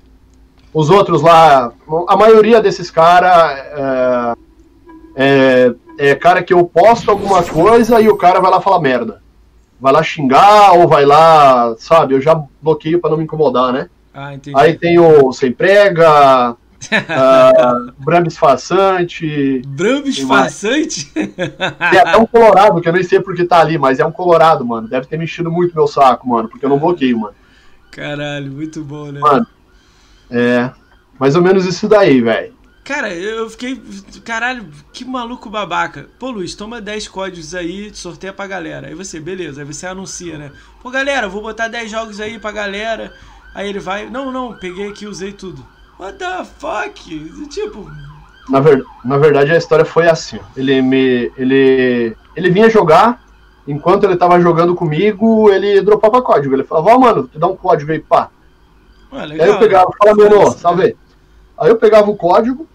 os outros lá, a maioria desses caras é, é, é cara que eu posto alguma coisa e o cara vai lá falar merda. Vai lá xingar ou vai lá, sabe? Eu já bloqueio para não me incomodar, né? Ah, entendi. Aí tem o Sem Prega, uh, Brambis Façante. Brambis Façante? Tem até um Colorado, que eu nem sei porque tá ali, mas é um Colorado, mano. Deve ter mexido muito meu saco, mano, porque eu não bloqueio, mano. Caralho, muito bom, né? Mano, é. Mais ou menos isso daí, velho. Cara, eu fiquei. Caralho, que maluco babaca. Pô, Luiz, toma 10 códigos aí, sorteia pra galera. Aí você, beleza, aí você anuncia, né? Pô, galera, vou botar 10 jogos aí pra galera. Aí ele vai. Não, não, peguei aqui, usei tudo. What the fuck? Tipo. Na, ver, na verdade, a história foi assim. Ele me. Ele. Ele vinha jogar. Enquanto ele tava jogando comigo, ele dropava código. Ele falava, ó, oh, mano, te dá um código aí, pá. Ué, legal, aí eu pegava, fala, mano, salve. Aí eu pegava o código,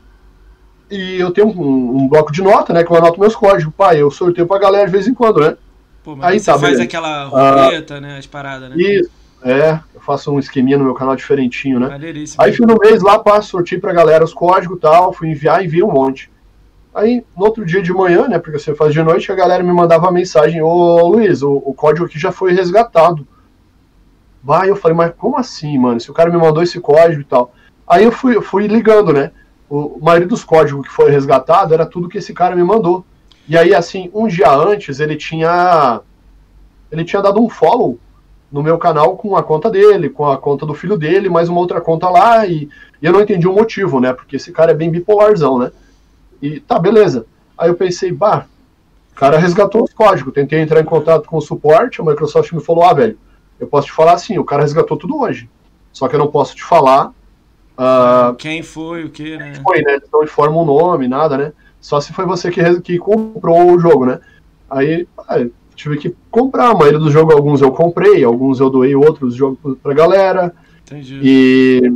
e eu tenho um, um, bloco de nota, né? Que eu anoto meus códigos. Pai, eu sorteio pra galera de vez em quando, né? Pô, mas aí você tá, faz beleza. aquela roleta, ah, né? As paradas, né? Isso, é. Eu faço um esqueminha no meu canal diferentinho, né? Aí fui no mês lá, passo, sorteio pra galera os códigos e tal, fui enviar, enviei um monte. Aí, no outro dia de manhã, né? Porque você faz de noite, a galera me mandava mensagem: Ô Luiz, o, o código aqui já foi resgatado. Vai, eu falei, mas como assim, mano? Se o cara me mandou esse código e tal. Aí eu fui, fui ligando, né? o, maioria dos códigos que foi resgatado era tudo que esse cara me mandou. E aí, assim, um dia antes, ele tinha. Ele tinha dado um follow no meu canal com a conta dele, com a conta do filho dele, mais uma outra conta lá, e, e eu não entendi o motivo, né? Porque esse cara é bem bipolarzão, né? E tá, beleza. Aí eu pensei, bah, o cara resgatou os códigos. Tentei entrar em contato com o suporte, a Microsoft me falou, ah, velho, eu posso te falar assim, o cara resgatou tudo hoje. Só que eu não posso te falar Uh, Quem foi, o que, né? Foi, né? Eles não informam o nome, nada, né? Só se foi você que, que comprou o jogo, né? Aí ah, tive que comprar. A maioria dos jogos, alguns eu comprei, alguns eu doei outros jogos pra galera. Entendi. E.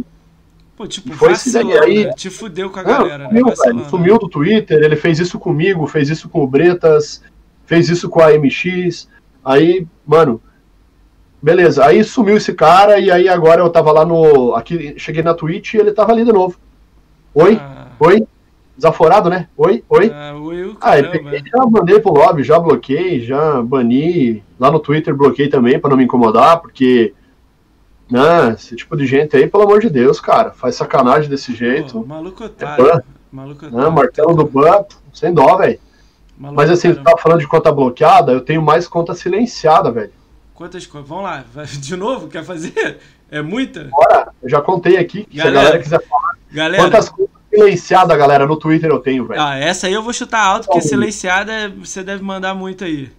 Pô, tipo, foi vacilando, aí, né? te fudeu com a galera, sumiu, né? Velho, sumiu do Twitter, ele fez isso comigo, fez isso com o Bretas, fez isso com a MX. Aí, mano, Beleza, aí sumiu esse cara e aí agora eu tava lá no. Aqui, cheguei na Twitch e ele tava ali de novo. Oi? Ah. Oi? Desaforado, né? Oi? Oi? Ah, oi ah peguei, já mandei pro lobby, já bloqueei, já bani. Lá no Twitter bloqueei também para não me incomodar, porque. Né, esse tipo de gente aí, pelo amor de Deus, cara, faz sacanagem desse jeito. Pô, maluco otário. É maluco otário. Não, martelo do ban, sem dó, velho. Mas assim, você tava falando de conta bloqueada, eu tenho mais conta silenciada, velho. Quantas contas? Vamos lá, de novo? Quer fazer? É muita? Bora, eu já contei aqui. Galera, se a galera quiser falar. Galera, quantas contas silenciadas, galera, no Twitter eu tenho, velho. Ah, essa aí eu vou chutar alto, porque silenciada você deve mandar muito aí.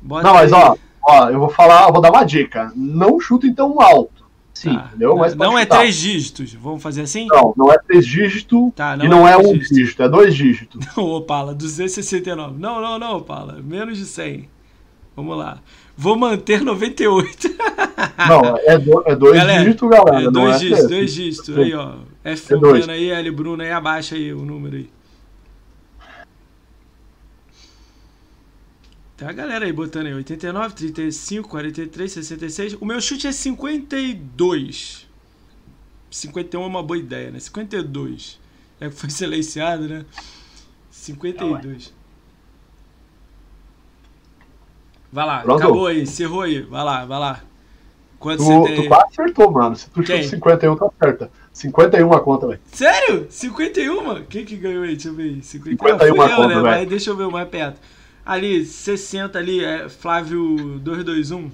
Bota não, mas aí. ó, ó, eu vou falar, vou dar uma dica. Não chuta então alto. Sim, tá. entendeu? Mas não é três dígitos, vamos fazer assim? Não, não é três dígitos tá, não e não é, é um dígito. dígito, é dois dígitos. Não, Opala, 269. Não, não, não, Opala, menos de 100. Vamos lá. Vou manter 98. Não, é, do, é dois galera, dígitos, galera. É dois é dígitos, dois dígitos. Aí, ó. F é dois. aí, L Bruno aí, abaixa aí o número aí. Tem a galera aí botando aí, 89, 35, 43, 66. O meu chute é 52. 51 é uma boa ideia, né? 52. É que foi silenciado, né? 52. Vai lá, Pronto. acabou aí, encerrou aí. Vai lá, vai lá. Quanto tu, você tem? Tu quase acertou, mano. Se tu chutou 51, tá certa. 51 a conta, velho. Sério? 51? Quem que ganhou aí? Deixa eu ver. 51, 51 a conta, né? Mas deixa eu ver mais perto. Ali, 60 ali, é Flávio 221.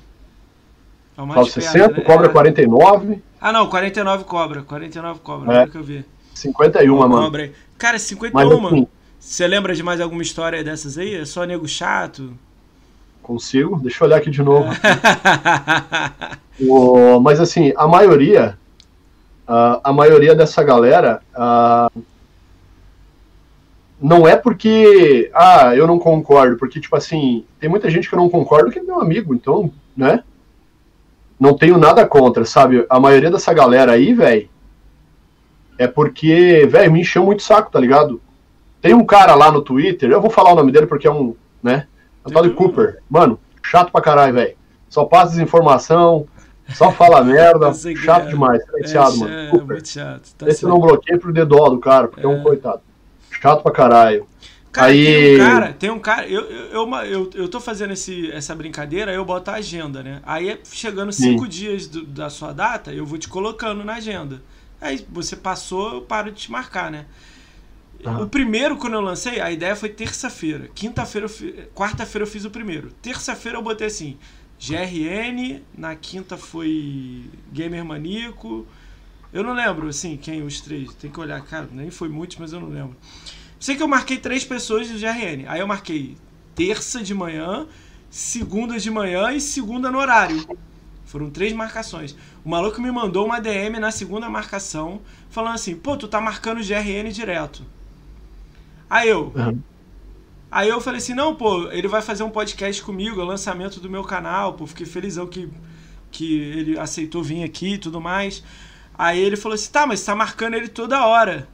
É o mais Flávio perto, 60, né? cobra é... 49. Ah, não, 49 cobra. 49 cobra, é. que eu vi. 51, Pô, mano. Cobra aí. Cara, 51, Mas, assim, Você lembra de mais alguma história dessas aí? É só nego chato? Consigo, deixa eu olhar aqui de novo. o, mas assim, a maioria, uh, a maioria dessa galera uh, não é porque, ah, eu não concordo, porque tipo assim, tem muita gente que eu não concordo que é meu amigo, então, né? Não tenho nada contra, sabe? A maioria dessa galera aí, velho, é porque, velho, me encheu muito saco, tá ligado? Tem um cara lá no Twitter, eu vou falar o nome dele porque é um, né? De Cooper. Mano, chato pra caralho, velho. Só passa desinformação, só fala merda. chato demais, silenciado, é, mano. É, Cooper. muito chato. Tá Esse não bloqueei pro dedo do cara, porque é. é um coitado. Chato pra caralho. Cara, Aí... tem um cara, tem um cara, eu, eu, eu, eu, tô fazendo esse, essa brincadeira, eu boto a agenda, né? Aí chegando cinco Sim. dias do, da sua data, eu vou te colocando na agenda. Aí você passou, eu paro de te marcar, né? O primeiro, quando eu lancei, a ideia foi terça-feira. Quinta-feira, quarta-feira eu fiz o primeiro. Terça-feira eu botei assim: GRN, na quinta foi Gamer Maníaco. Eu não lembro, assim, quem os três. Tem que olhar, cara, nem foi muitos, mas eu não lembro. Sei que eu marquei três pessoas do GRN. Aí eu marquei terça de manhã, segunda de manhã e segunda no horário. Foram três marcações. O maluco me mandou uma DM na segunda marcação, falando assim: pô, tu tá marcando o GRN direto. Aí eu. Uhum. Aí eu falei assim: não, pô, ele vai fazer um podcast comigo, é o lançamento do meu canal, pô, fiquei felizão que, que ele aceitou vir aqui e tudo mais. Aí ele falou assim: tá, mas tá marcando ele toda hora.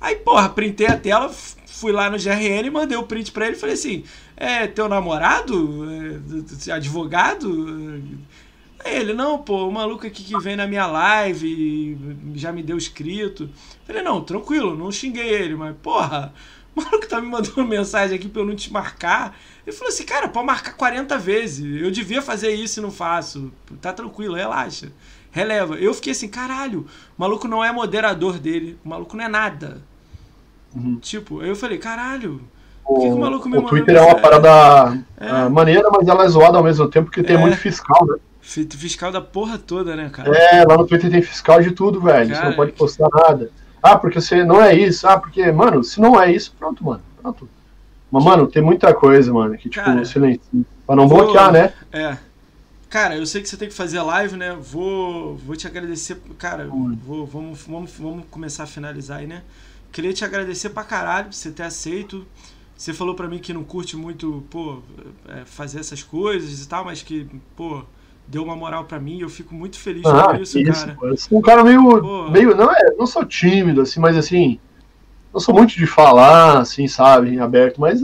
Aí, porra, printei a tela, fui lá no GRN, mandei o print pra ele e falei assim: é teu namorado? É, advogado? Aí ele, não, pô, o maluco aqui que vem na minha live já me deu escrito. Falei, não, tranquilo, não xinguei ele, mas, porra, o maluco tá me mandando mensagem aqui pra eu não te marcar. Ele falou assim, cara, pode marcar 40 vezes. Eu devia fazer isso e não faço. Tá tranquilo, relaxa. Releva. Eu fiquei assim, caralho, o maluco não é moderador dele, o maluco não é nada. Uhum. Tipo, aí eu falei, caralho. O, que que o, maluco me o Twitter é uma parada é. Uh, maneira, mas ela é zoada ao mesmo tempo, porque tem é. muito fiscal, né? Fiscal da porra toda, né, cara? É, lá no Twitter tem fiscal de tudo, velho. Cara, você não pode postar nada. Ah, porque você não é isso. Ah, porque, mano, se não é isso, pronto, mano. Pronto. Mas, mano, tem muita coisa, mano, que, tipo, cara, silencio. Pra não vou, bloquear, né? É. Cara, eu sei que você tem que fazer live, né? Vou, vou te agradecer. Cara, vou, vamos, vamos, vamos começar a finalizar aí, né? Queria te agradecer pra caralho por você ter aceito. Você falou pra mim que não curte muito, pô, é, fazer essas coisas e tal, mas que, pô, deu uma moral pra mim e eu fico muito feliz ah, com isso, isso, cara. Eu sou um cara meio, meio não, é, não sou tímido, assim, mas assim, não sou muito de falar, assim, sabe, aberto, mas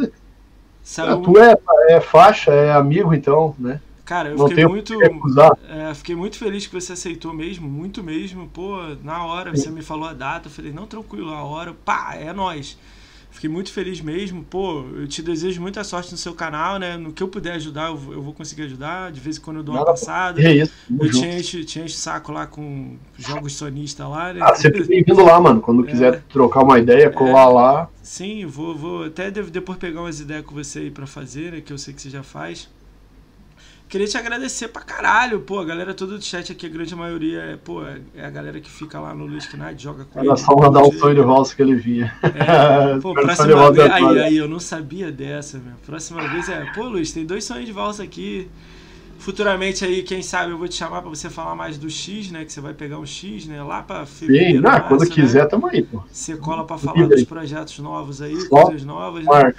sabe, tu é, é faixa, é amigo, então, né? Cara, eu fiquei muito. É, fiquei muito feliz que você aceitou mesmo, muito mesmo. Pô, na hora você me falou a data, eu falei, não, tranquilo, a hora, pá, é nós. Fiquei muito feliz mesmo. Pô, eu te desejo muita sorte no seu canal, né? No que eu puder ajudar, eu, eu vou conseguir ajudar. De vez em quando eu dou uma Nada, passada. É isso, eu tinha enche, tinha enche saco lá com jogos sonistas lá, né? Ah, sempre bem-vindo lá, mano. Quando é, quiser trocar uma ideia, colar é, lá. Sim, vou, vou até depois pegar umas ideias com você aí pra fazer, né? Que eu sei que você já faz. Queria te agradecer pra caralho, pô, a galera toda do chat aqui, a grande maioria é, pô, é, é a galera que fica lá no Luiz Knight, joga com Era ele. Era só mandar o sonho de valsa que ele vinha. É, pô, próxima vez, aí, aí, eu não sabia dessa, meu. Próxima vez é, pô, Luiz, tem dois sonhos de valsa aqui. Futuramente aí, quem sabe, eu vou te chamar pra você falar mais do X, né, que você vai pegar um X, né, lá pra fevereiro, Sim, não, quando né? quiser, tamo aí, pô. Você cola pra falar dos projetos novos aí, Só coisas novas, né?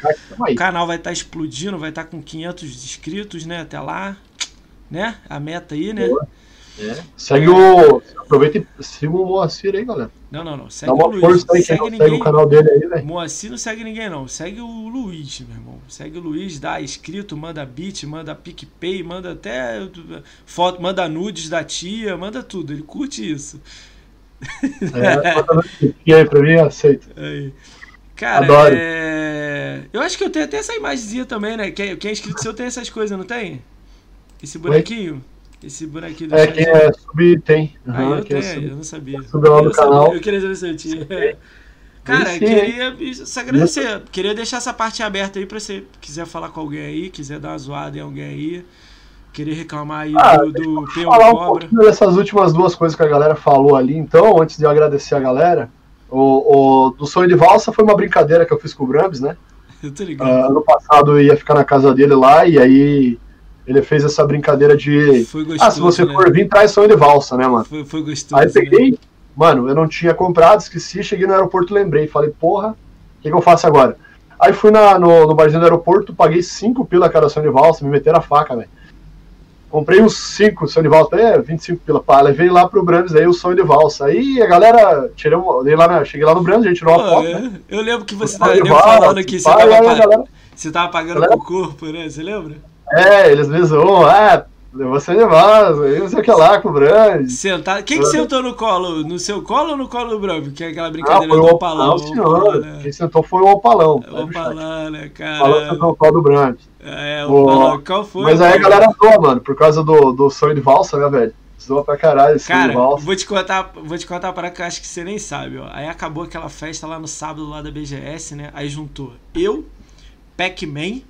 O canal vai estar tá explodindo, vai estar tá com 500 inscritos, né, até lá né? A meta aí, né? É. Segue o. Aproveita e siga o Moacir aí, galera. Não, não, não. Segue Dá uma o Luiz. Força aí, segue, ninguém. segue o canal dele aí, velho. Moacir não segue ninguém, não. Segue o Luiz, meu irmão. Segue o Luiz, dá inscrito, manda beat, manda PicPay, manda até foto, manda nudes da tia, manda tudo. Ele curte isso. É, e aí, pra mim, aceito. Aí. Cara, Adoro. É... eu acho que eu tenho até essa imagenzinha também, né? Quem, quem é inscrito seu tem essas coisas, não tem? Esse bonequinho? Oi? Esse bonequinho do É, quem é sub tem. Uhum, ah, eu tenho, é eu não sabia. Sub lá no canal. Sabia, eu queria saber se eu tinha. Cara, Sim. queria se agradecer. Queria deixar essa parte aberta aí pra você quiser falar com alguém aí, quiser dar uma zoada em alguém aí. Queria reclamar aí ah, do, do Peão falar Cobra. Um dessas últimas duas coisas que a galera falou ali, então, antes de eu agradecer a galera. O, o do sonho de valsa foi uma brincadeira que eu fiz com o Brambis, né? Eu tô ligado. Uh, ano passado eu ia ficar na casa dele lá e aí ele fez essa brincadeira de. Gostoso, ah, se você né? for vir, traz sonho de valsa, né, mano? Foi, foi gostoso. Aí eu peguei, né? mano, eu não tinha comprado, esqueci, cheguei no aeroporto, lembrei. Falei, porra, o que, que, eu faço agora? Aí fui na, no, no barzinho do aeroporto, paguei 5 pila cada sonho de valsa, me meteram a faca, velho. Comprei uns 5 sonho de valsa, é, 25 pila pá. Levei lá pro Brandes aí o sonho de valsa. Aí a galera, tirei lá na, cheguei lá no Brandes, a gente tirou uma foto. É, né? Eu lembro que você tava falando que você tava, galera- você tava pagando galera- com o corpo, né? Você lembra? É, eles me zoam, ah, sonho de valsa, aí não sei o que lá com o Brandes. Sentado. Quem que sentou no colo? No seu colo ou no colo do Branco? Que é aquela Ah, brincadeira foi do opalão. Opalão, né? Quem sentou foi o Opalão. É o opalão, né, Opalão cara? sentou o pau do Brandes. É, O- opalão. Qual foi? Mas aí a galera zoa, mano, por causa do, do sonho de valsa, né, velho? Zoa pra caralho esse sonho Cara, de valsa. vou te contar, vou te contar para que eu acho que você nem sabe, ó. Aí acabou aquela festa lá no sábado lá da BGS, né? Aí juntou eu, Pac-Man,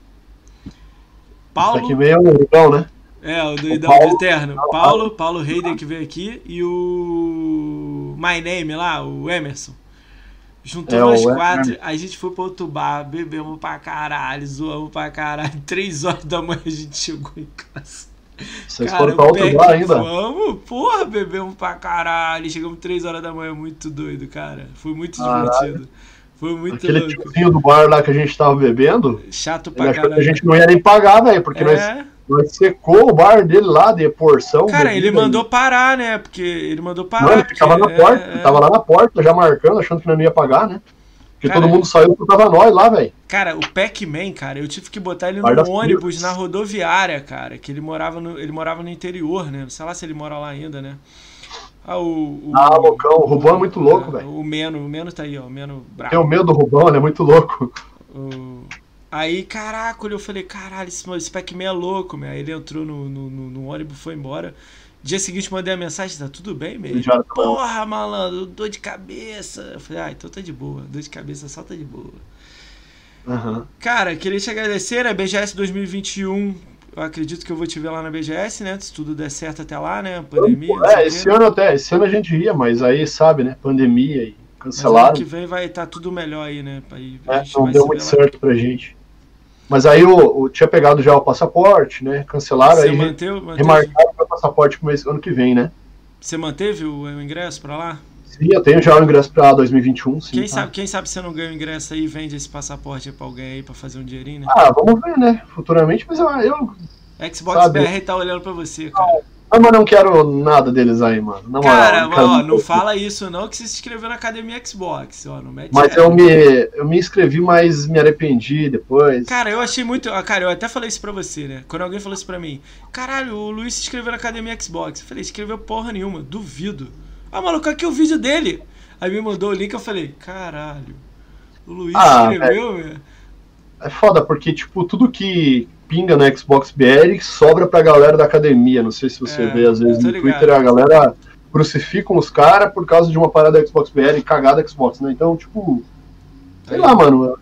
Paulo, Aqui meio um ribão, né? é, o doidão Paulo. do Eterno, Paulo, Paulo Reider que veio aqui e o My Name lá, o Emerson. Juntou É, nós o quatro, a gente foi pro outro bar, bebemos pra caralho, zoamos pra caralho. Três horas da manhã a gente chegou em casa. Vocês Cara, foram pra outro bar ainda? Vamos, porra, bebemos pra caralho. Chegamos 3 horas da manhã, muito doido, cara. Foi muito Caralho. divertido. Foi muito Aquele louco. tiozinho do bar lá que a gente tava bebendo, Chato pra que a caralho. gente não ia nem pagar, velho, porque nós, É, nós secou o bar dele lá de porção. cara, ele mandou parar, né? Porque ele mandou parar. Não, ele ficava na porta, é, ele tava lá na porta já marcando, achando que não ia pagar, né? Porque Cara, todo mundo saiu porque tava nós lá, velho. Cara, o Pac-Man, cara, eu tive que botar ele no ônibus Crianças. na rodoviária, cara. Que ele morava no, ele morava no interior, né? Sei lá se ele mora lá ainda, né? Ah, o. o Ah, loucão, o Rubão é muito louco, é, velho. O Meno, o Meno tá aí, ó. O Meno bravo. Tenho medo do Rubão, ele é muito louco. O- Aí, caraca, eu falei, caralho, esse, esse Pac-Man é louco, meu. Aí ele entrou no, no, no- no ônibus, foi embora. Dia seguinte mandei a mensagem, tá tudo bem mesmo? Já tá Porra, malandro, dor de cabeça. Eu falei, ah, então tá de boa. Dor de cabeça só tá de boa. Aham. Cara, queria te agradecer, né? BGS 2021. Eu acredito que eu vou te ver lá na BGS, né? Se tudo der certo até lá, né? Pandemia. É, quê. esse ano até, esse ano a gente ia, mas aí, sabe, né? Pandemia e Mas ano que vem vai estar tudo melhor aí, né? Aí É, não deu muito ver lá. certo pra gente. Mas aí o, o- tinha pegado já o passaporte, né? Cancelaram Você aí, manteve, manteve, remarcaram o passaporte pro mês, ano que vem, né? você manteve o, o ingresso pra lá? Sim, eu tenho já o ingresso pra 2021, sim. Quem, tá? sabe, quem sabe você não ganha o ingresso aí e vende esse passaporte pra alguém aí pra fazer um dinheirinho, né? Ah, vamos ver, né? Futuramente, mas eu, eu Xbox sabe. BR tá olhando pra você, cara. Ah, mas não quero nada deles aí, mano. Na Cara, não quero ó, não fala isso não que você se inscreveu na Academia Xbox, ó, não mete Mas eu me, eu me inscrevi, mas me arrependi depois. Cara, eu achei muito. ah, Cara, eu até falei isso pra você, né? Quando alguém falou isso pra mim. Caralho, o Luiz se inscreveu na Academia Xbox. Eu falei, escreveu porra nenhuma, duvido. Ah, maluco, aqui é o vídeo dele. Aí me mandou o link, eu falei, caralho. O Luiz Ah, escreveu, meu. É foda, porque, tipo, tudo que pinga no Xbox BR sobra pra galera da academia. Não sei se você É, vê, às vezes, no ligado. Twitter, a galera crucificam os caras por causa de uma parada Xbox BR cagada Xbox, né? Então, tipo, sei Aí. lá, mano.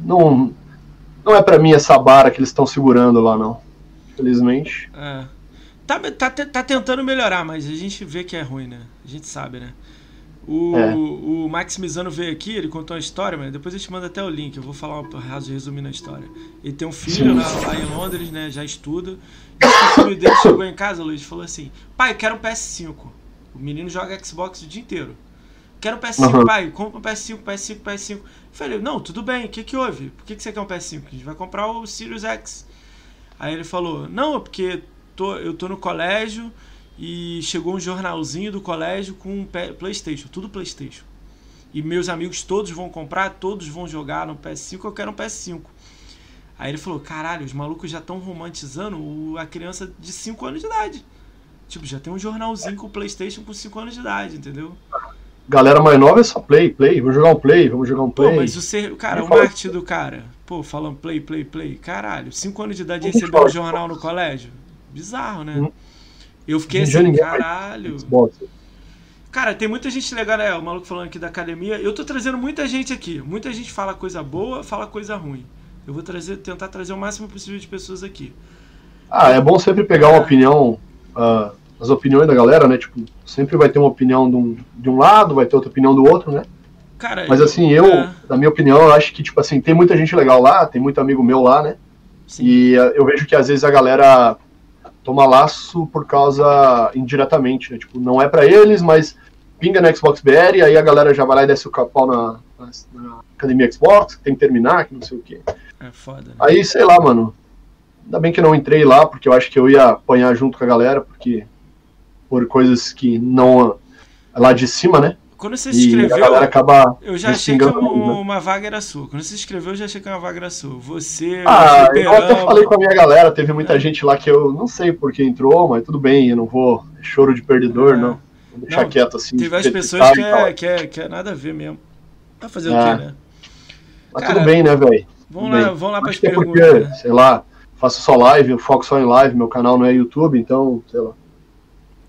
Não, não é pra mim essa barra que eles estão segurando lá, não. Infelizmente. É. Tá, tá, tá tentando melhorar, mas a gente vê que é ruim, né? A gente sabe, né? O, É. o Maximizano veio aqui, ele contou uma história, mas depois eu te mando até o link, eu vou falar um raso resumindo a história. Ele tem um filho lá, lá em Londres, né? Já estuda. E o filho dele chegou em casa, Luiz, falou assim: Pai, eu quero um PS5. O menino joga Xbox o dia inteiro. Quero um PS5, Uhum. pai, compra um PS5, PS5, PS5. Eu falei, não, tudo bem, o que que houve? Por que, que você quer um PS5? A gente vai comprar o Sirius X. Aí ele falou, não, é porque tô, eu tô no colégio e chegou um jornalzinho do colégio com um Playstation, tudo Playstation. E meus amigos todos vão comprar, todos vão jogar no PS5, eu quero um PS5. Aí ele falou, caralho, os malucos já estão romantizando o- a criança de 5 anos de idade. Tipo, já tem um jornalzinho com Playstation com 5 anos de idade, entendeu? Galera mais nova é só play, play. Vamos jogar um play, vamos jogar um Pô, play. mas o ser, cara, o marketing do cara, pô, falando play, play, play, caralho, 5 anos de idade e receber um jornal no colégio? Bizarro, né? Hum. Eu fiquei assim, caralho. Cara, tem muita gente legal, né? O maluco falando aqui da academia. Eu tô trazendo muita gente aqui. Muita gente fala coisa boa, fala coisa ruim. Eu vou trazer, tentar trazer o máximo possível de pessoas aqui. Ah, é bom sempre pegar uma opinião, ah, as opiniões da galera, né? Tipo, sempre vai ter uma opinião de um, de um lado, vai ter outra opinião do outro, né? Cara, Mas assim, eu, é, na minha opinião, eu acho que, tipo assim, tem muita gente legal lá, tem muito amigo meu lá, né? sim. E ah, eu vejo que às vezes a galera toma laço por causa indiretamente, né? Tipo, não é pra eles, mas pinga na Xbox BR, aí a galera já vai lá e desce o capau na, na, na academia Xbox, que tem que terminar, que não sei o quê. É foda, né? Aí, sei lá, mano. Ainda bem que não entrei lá, porque eu acho que eu ia apanhar junto com a galera, porque por coisas que não lá de cima, né? Quando você se inscreveu, eu já achei que uma, né? uma, vaga era sua. Quando você se inscreveu, eu já achei que uma vaga era sua. Você, ah, eu até falei com a minha galera, teve muita é. gente lá que eu não sei por que entrou, mas tudo bem, eu não vou choro de perdedor, é. não. Vou deixar não, quieto assim. Teve as pessoas que é, que, é, que é nada a ver mesmo. Fazer é. o quê, né? Mas Cara, tudo bem, né, velho? Vamos lá, vamos lá para as perguntas. Porque, né? sei lá, faço só live, eu foco só em live, meu canal não é YouTube, então, sei lá.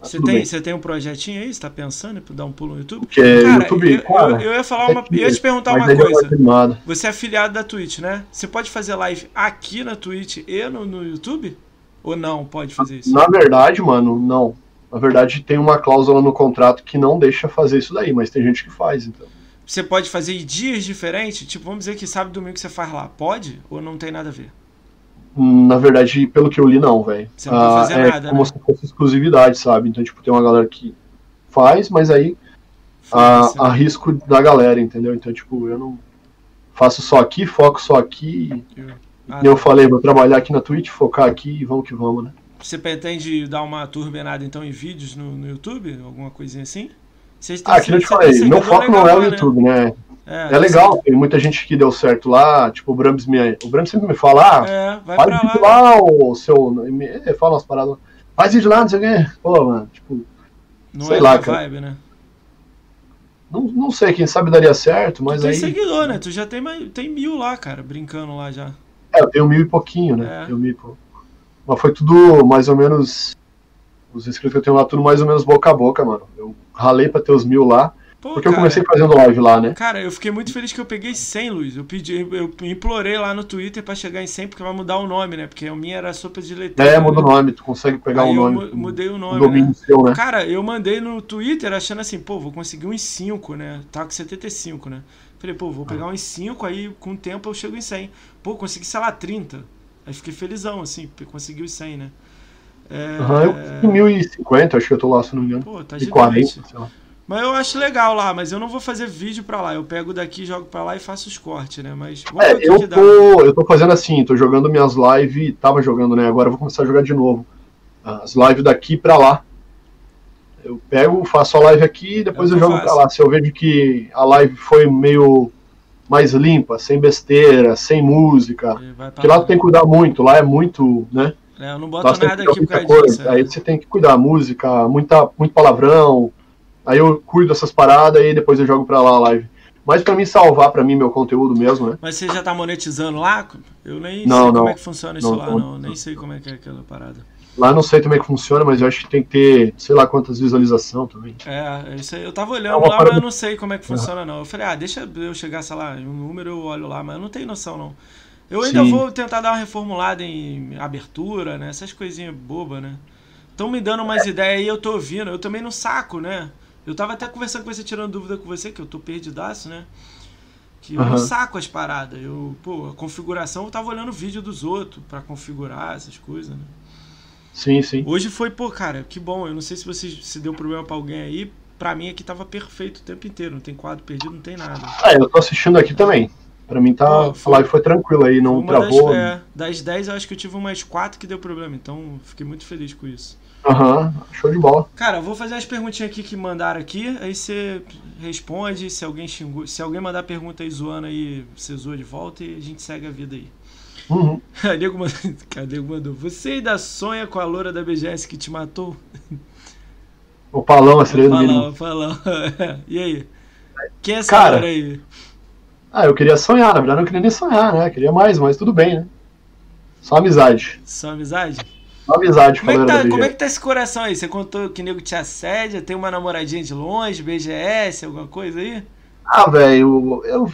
Você tem, você tem um projetinho aí? Você tá pensando em dar um pulo no YouTube? Porque cara, YouTube, eu, cara, eu, eu, ia falar uma. Eu ia te perguntar uma coisa. Você é afiliado da Twitch, né? Você pode fazer live aqui na Twitch e no, no YouTube? Ou não pode fazer isso? Na verdade, mano, não. Na verdade, tem uma cláusula no contrato que não deixa fazer isso daí, mas tem gente que faz, então. Você pode fazer em dias diferentes? Tipo, vamos dizer que sábado e domingo você faz lá. Pode? Ou não tem nada a ver? Na verdade, pelo que eu li, não, velho. Você não ah, fazer é nada, como né? se fosse exclusividade, sabe? Então, tipo, tem uma galera que faz, mas aí a, a, risco da galera, entendeu? Então, tipo, eu não faço só aqui, foco só aqui. Ah, eu tá. falei, vou trabalhar aqui na Twitch, focar aqui e vamos que vamos, né? Você pretende dar uma turbinada então em vídeos no, no YouTube? Alguma coisinha assim? ah, aqui eu te falei, meu foco não é o né? YouTube, né? É, é legal, tem muita gente que deu certo lá, tipo, o Brams, me, o Brams sempre me fala, ah, é, vai faz vídeo lá, lá o seu. Fala umas paradas. Faz vídeo lá, não sei o quê. Pô, mano, tipo. Não sei é lá, cara. Vibe, né? Não, não sei, quem sabe daria certo, mas tu aí. tem seguidor, né? Tu já tem, tem mil lá, cara, brincando lá já. É, eu tenho mil e pouquinho, né? É. Tenho mil e pouco. Mas foi tudo mais ou menos. Os inscritos que eu tenho lá, tudo mais ou menos boca a boca, mano. Eu ralei pra ter os mil lá. Pô, porque cara, eu comecei fazendo live lá, né? Cara, eu fiquei muito feliz que eu peguei 100, Luiz. Eu pedi, eu implorei lá no Twitter pra chegar em 100, porque vai mudar o nome, né? Porque a minha era sopa de leite. É, muda o nome, tu consegue pegar o um nome. Eu mudei o nome. Né? Seu, né? Cara, eu mandei no Twitter achando assim, pô, vou conseguir uns 5, né? Tá com 75, né? Falei, pô, vou pegar uns 5, aí com o tempo eu chego em 100. Pô, consegui, sei lá, 30. Aí fiquei felizão, assim, consegui os 100, né? É... Uhum, eu consegui 1050, acho que eu tô lá, se não me engano. Pô, tá de 40, sei lá. Mas eu acho legal lá, mas eu não vou fazer vídeo pra lá. Eu pego daqui, jogo pra lá e faço os cortes, né? Mas é, eu tô, eu tô fazendo assim, tô jogando minhas lives, tava jogando, né? Agora eu vou começar a jogar de novo. As lives daqui pra lá. Eu pego, faço a live aqui e depois eu, eu jogo faço. pra lá. Se eu vejo que a live foi meio mais limpa, sem besteira, sem música. Porque lá tu tem que cuidar muito, lá é muito, né? É, eu não boto nada aqui por causa coisa. disso. Aí é. você tem que cuidar, música, muita, muito palavrão, Aí eu cuido dessas paradas e depois eu jogo pra lá a live. Mas pra mim salvar pra mim meu conteúdo mesmo, né? Mas você já tá monetizando lá? Eu nem não, sei não, como é que funciona isso não, lá, não. Nem sei como é que é aquela parada. Lá não sei também que funciona, mas eu acho que tem que ter, sei lá quantas visualizações também. É, isso aí, eu tava olhando é lá, parada... mas eu não sei como é que funciona, não. Eu falei, ah, deixa eu chegar, sei lá, um número eu olho lá, mas eu não tenho noção, não. Eu ainda Sim. vou tentar dar uma reformulada em abertura, né? Essas coisinhas bobas, né? Estão me dando umas é. ideias aí, eu tô ouvindo. Eu também não saco, né? Eu tava até conversando com você, tirando dúvida com você, que eu tô perdidaço, né? Que eu uhum. não saco as paradas. Eu, pô, a configuração, eu tava olhando o vídeo dos outros para configurar essas coisas, né? Sim, sim. Hoje foi, pô, cara, que bom. Eu não sei se você se deu problema para alguém aí. Pra mim aqui tava perfeito o tempo inteiro. Não tem quadro perdido, não tem nada. Ah, eu tô assistindo aqui também. Pra mim tá. Pô, foi, a live foi tranquila aí, não travou. Das, é, das 10 eu acho que eu tive umas 4 que deu problema. Então fiquei muito feliz com isso. Aham, uhum, show de bola. Cara, eu vou fazer as perguntinhas aqui que mandaram aqui, aí você responde, se alguém xingou, se alguém mandar pergunta aí zoando aí, você zoa de volta e a gente segue a vida aí. Uhum. Nego mandou, cadê o mandou? Você ainda sonha com a loura da BGS que te matou? O Palão, a sereia do Palão, Palão. e aí? Quem é essa Cara, loura aí? Ah, eu queria sonhar, na verdade eu não queria nem sonhar, né? Eu queria mais, mas tudo bem, né? Só amizade. Só amizade? Uma amizade como é, que tá, como é que tá esse coração aí? Você contou que o nego te assédia? Tem uma namoradinha de longe, BGS, alguma coisa aí? Ah, velho, eu,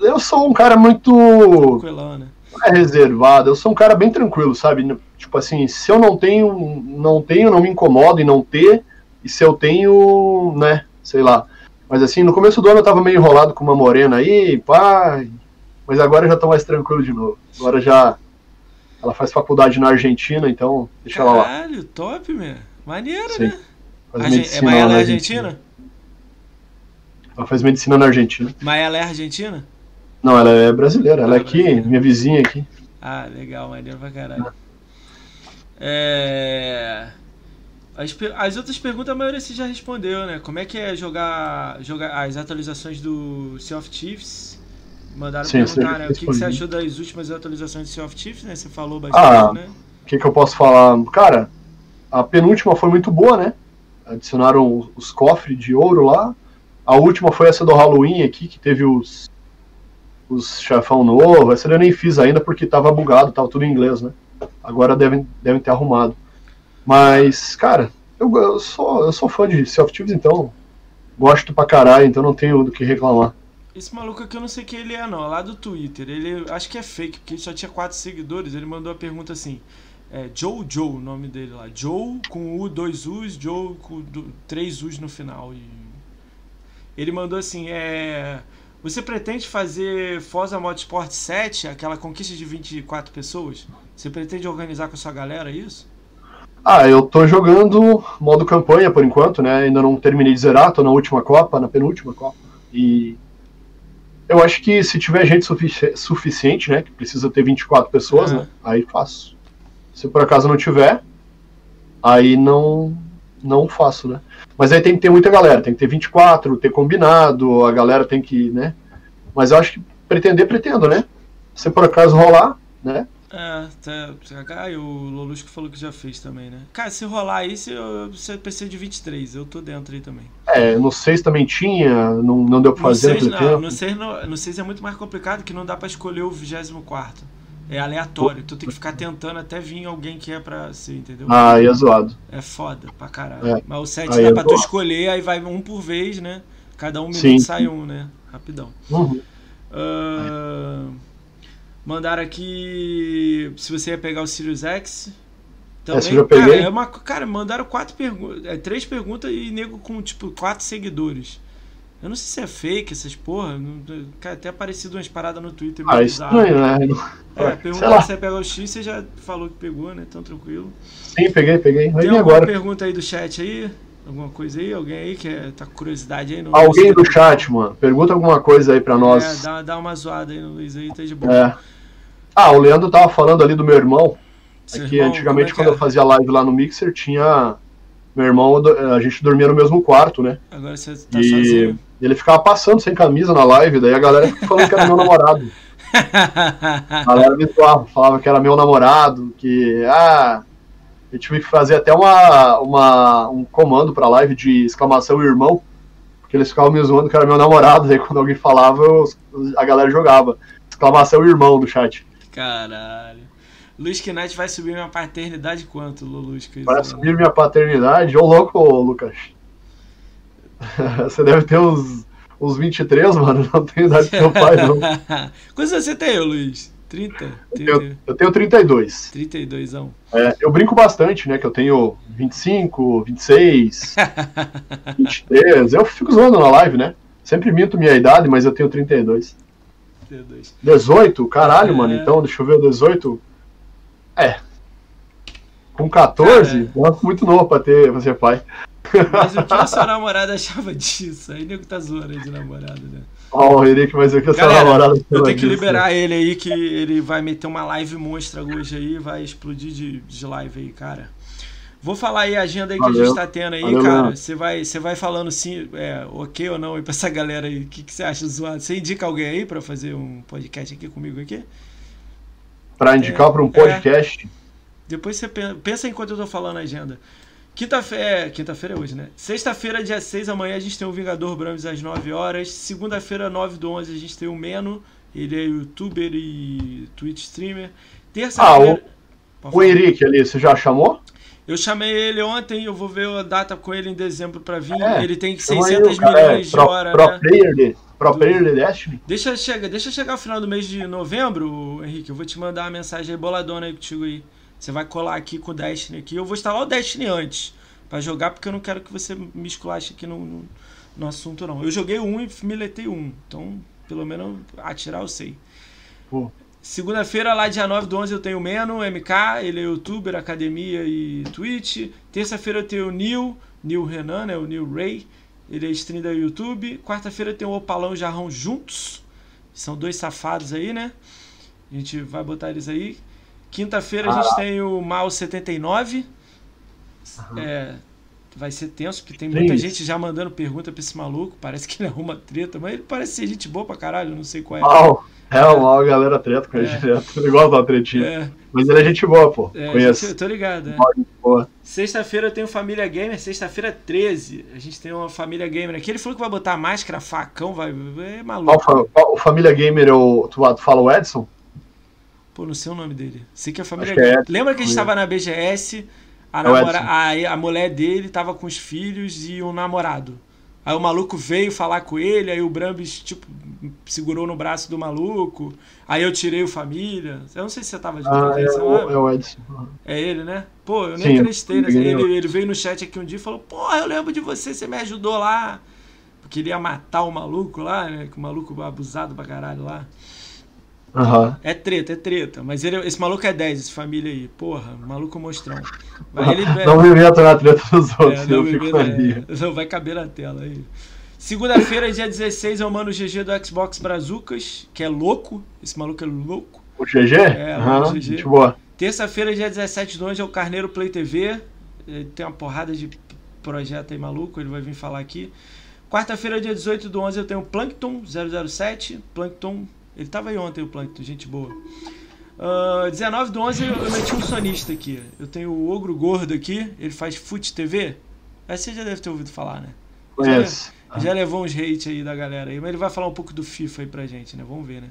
eu sou um cara muito. Tranquilão, né? É reservado, eu sou um cara bem tranquilo, sabe? Tipo assim, se eu não tenho, não tenho, não me incomodo em não ter, e se eu tenho, né, sei lá. Mas assim, no começo do ano eu tava meio enrolado com uma morena aí, pá, mas agora eu já tô mais tranquilo de novo. Agora já ela faz faculdade na Argentina, então deixa Caralho, ela lá. Caralho, top, meu. Maneiro, Sim. né? Faz medicina é, mas ela é argentina? Argentina? Ela faz medicina na Argentina. Mas ela é argentina? Não, ela é brasileira. Ela é, é aqui, minha vizinha aqui. Ah, legal, maneiro pra caralho. É... As, as, outras perguntas a maioria você já respondeu, né? Como é que é jogar, jogar as atualizações do Sea of Chiefs? Mandaram Sim, perguntar, né? O que, que, você achou das últimas atualizações do Sea of Chiefs, né? Você falou bastante, ah, né? O que, que eu posso falar? Cara, a penúltima foi muito boa, né? Adicionaram os cofres de ouro lá. A última foi essa do Halloween aqui, que teve os, os chefão novo. Essa eu nem fiz ainda porque tava bugado, tava tudo em inglês, né? Agora devem, devem ter arrumado. Mas, cara, eu, eu, sou, eu sou fã de Sea of Thieves, então gosto pra caralho, então não tenho do que reclamar. Esse maluco aqui eu não sei quem ele é, não, lá do Twitter. Ele acho que é fake, porque ele só tinha quatro seguidores. Ele mandou a pergunta assim: é, Joe Joe, o nome dele lá. Joe com U, dois U's, Joe com do, três U's no final. E ele mandou assim: é. Você pretende fazer Forza Motorsport 7, aquela conquista de 24 pessoas? Você pretende organizar com a sua galera isso? Ah, eu tô jogando modo campanha por enquanto, né? Ainda não terminei de zerar, tô na última Copa, na penúltima Copa. E eu acho que se tiver gente sufici suficiente, né? Que precisa ter 24 pessoas, né? Aí faço. Se por acaso não tiver, aí não não faço, né? Mas aí tem que ter muita galera, tem que ter 24, ter combinado, a galera tem que, né? Mas eu acho que pretender, pretendo, né? Se por acaso rolar, né? É, tá, tá, e o Lolusco falou que já fez também, né? Cara, se rolar aí, você precisa de 23, eu tô dentro aí também. É, no 6 também tinha, não, não deu pra fazer no 6, não. No 6, no, no 6 é muito mais complicado, que não dá pra escolher o 24 É aleatório, tu tem que ficar tentando até vir alguém que é pra ser, entendeu? Ah, aí é zoado. É foda pra caralho. É. Mas o 7 aí dá é pra tu escolher, aí vai um por vez, né? Cada um minuto sim, sai um, né? Rapidão. Uhum. Uh... Mandaram aqui se você ia pegar o Sirius X. Também, Essa eu já peguei. Cara, é uma, cara mandaram quatro perguntas, é, três perguntas e nego com tipo quatro seguidores. Eu não sei se é fake essas porra. cara, até aparecido umas paradas no Twitter. Ah, estranho, né? É, pergunta se você pegou o X, você já falou que pegou, né? Tão tranquilo. Sim, peguei, peguei. Tem alguma agora. pergunta aí do chat aí? Alguma coisa aí? Alguém aí que é, tá com curiosidade aí? Alguém do chat, mano. Pergunta alguma coisa aí pra nós. É, dá, dá uma zoada aí no Luiz aí, tá de boa. É. Ah, o Leandro tava falando ali do meu irmão. É que antigamente, é quando eu fazia live lá no Mixer, tinha. Meu irmão, a gente dormia no mesmo quarto, né? Agora você tá e sozinho. ele ficava passando sem camisa na live, daí a galera ficava falando que era meu namorado. a galera me zoava, falava que era meu namorado, que. Ah. Eu tive que fazer até uma, uma, um comando pra live de exclamação irmão, porque eles ficavam me zoando que era meu namorado, daí quando alguém falava, eu, a galera jogava. Exclamação irmão do chat. Caralho. Luiz Knight vai subir minha paternidade quanto, Lulusco? Vai subir minha paternidade? Ô louco, Lucas. Você deve ter uns, uns 23, mano. Não tenho idade do seu pai, não. Quantos você tem, Luiz? 30? 30? Eu, eu tenho 32. 32, não. É, eu brinco bastante, né? Que eu tenho 25, 26, 23. Eu fico zoando na live, né? Sempre minto minha idade, mas eu tenho 32. 32. 18? Caralho, é... mano. Então, deixa eu ver, 18. É. Com 14, Cara, muito novo pra, ter, pra ser pai. Mas o que a sua namorada achava disso? Aí nego tá zoando aí de namorada, né? Ó, oh, Henrique, mas o que a sua namorada Eu tenho que liberar ele aí, que ele vai meter uma live monstra hoje aí, vai explodir de, de live aí, cara. Vou falar aí a agenda aí Valeu. que a gente tá tendo aí, Valeu, cara. Você vai, você vai falando sim, é, ok ou não aí pra essa galera aí. O que, que você acha zoado? Você indica alguém aí pra fazer um podcast aqui comigo aqui? Pra indicar é, pra um podcast? É. Depois você pensa enquanto eu tô falando a agenda. Quinta-feira, é, quinta-feira é hoje, né? Sexta-feira, dia 6, amanhã a gente tem o Vingador Brahms às 9 horas. Segunda-feira, 9 do 11, a gente tem o Meno. Ele é youtuber e Twitch streamer. Terça-feira. Ah, o, o Henrique ali, você já chamou? Eu chamei ele ontem, eu vou ver a data com ele em dezembro para vir. É, ele tem 600 milhões é, de pro, horas. Pro, né? player de, pro player de Destiny? Deixa, chega, deixa chegar o final do mês de novembro, Henrique. Eu vou te mandar uma mensagem aí boladona aí contigo aí. Você vai colar aqui com o Destiny aqui. Eu vou instalar o Destiny antes para jogar, porque eu não quero que você me esculache aqui no, no, no, assunto, não. Eu joguei um e miletei um. Então, pelo menos atirar eu sei. Pô. Segunda-feira, lá dia 9 do 11, eu tenho o Meno, MK, ele é youtuber, academia e Twitch. Terça-feira eu tenho o Neil, Neil Renan, né, o Neil Ray, ele é stream da YouTube. Quarta-feira eu tenho o Opalão e o Jarrão juntos. São dois safados aí, né? A gente vai botar eles aí. Quinta-feira a gente tem o Mal 79. É, vai ser tenso, porque tem muita gente já mandando pergunta pra esse maluco. Parece que ele arruma treta, mas ele parece ser gente boa pra caralho, não sei qual é. Mal, é, mal, a galera treta com ele É. direto. Ele gosta da tretinha. É, Mas ele é gente boa, pô. é, Conheço. gente, tô ligado. é. Sexta-feira eu tenho Família Gamer, sexta-feira 13. A gente tem uma Família Gamer aqui. Ele falou que vai botar máscara, facão, vai. É maluco. o Família Gamer, eu, tu, tu fala o Edson? Pô, não sei o nome dele. Sei que é a Família é Gamer. Edson. Lembra que a gente tava na BGS? A, É namora... A, a mulher dele tava com os filhos e um namorado. Aí o maluco veio falar com ele, aí o Brambis, tipo, segurou no braço do maluco. Aí eu tirei o família. Eu não sei se você tava de Ah, é, o, é o Edson. É ele, né? Pô, eu nem Sim, acreditei. Né? Ele, ele veio no chat aqui um dia e falou: Porra, eu lembro de você, você me ajudou lá. Porque ele ia matar o maluco lá, né? Que o maluco abusado pra caralho lá. Aham. É treta, é treta. Mas ele, esse maluco é 10, esse família aí. Porra, maluco mostrão. Vai, ele, Não me meto na treta dos é, outros, não, eu fico ali. é, não vai caber na tela aí. Segunda-feira, dia 16, eu mando o GG do Xbox Brazucas, que é louco. Esse maluco é louco. O GG? É, Aham, o GG. Boa. Terça-feira, dia 17 de 11, é o Carneiro Play TV. Ele tem uma porrada de projeto aí maluco, ele vai vir falar aqui. Quarta-feira, dia 18 do 11, eu tenho o Plankton 007. Plankton, ele tava aí ontem, o Plankton, gente boa. Ah, 19 do 11, eu meti um sonista aqui. Eu tenho o Ogro Gordo aqui, ele faz Foot TV. Essa você já deve ter ouvido falar, né? Conheço. Já levou uns hate aí da galera aí, mas ele vai falar um pouco do FIFA aí pra gente, né? Vamos ver, né?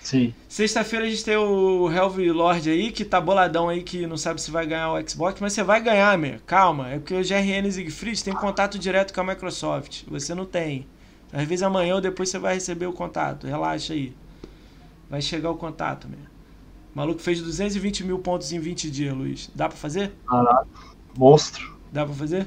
Sim. Sexta-feira a gente tem o Helve Lord aí, que tá boladão aí, que não sabe se vai ganhar o Xbox, mas você vai ganhar, meu. Calma, é porque o GRN Siegfried tem contato direto com a Microsoft. Você não tem. Às vezes amanhã ou depois você vai receber o contato. Relaxa aí. Vai chegar o contato, meu. O maluco fez 220 mil pontos em 20 dias, Luiz. Dá pra fazer? Caraca. Monstro. Dá pra fazer?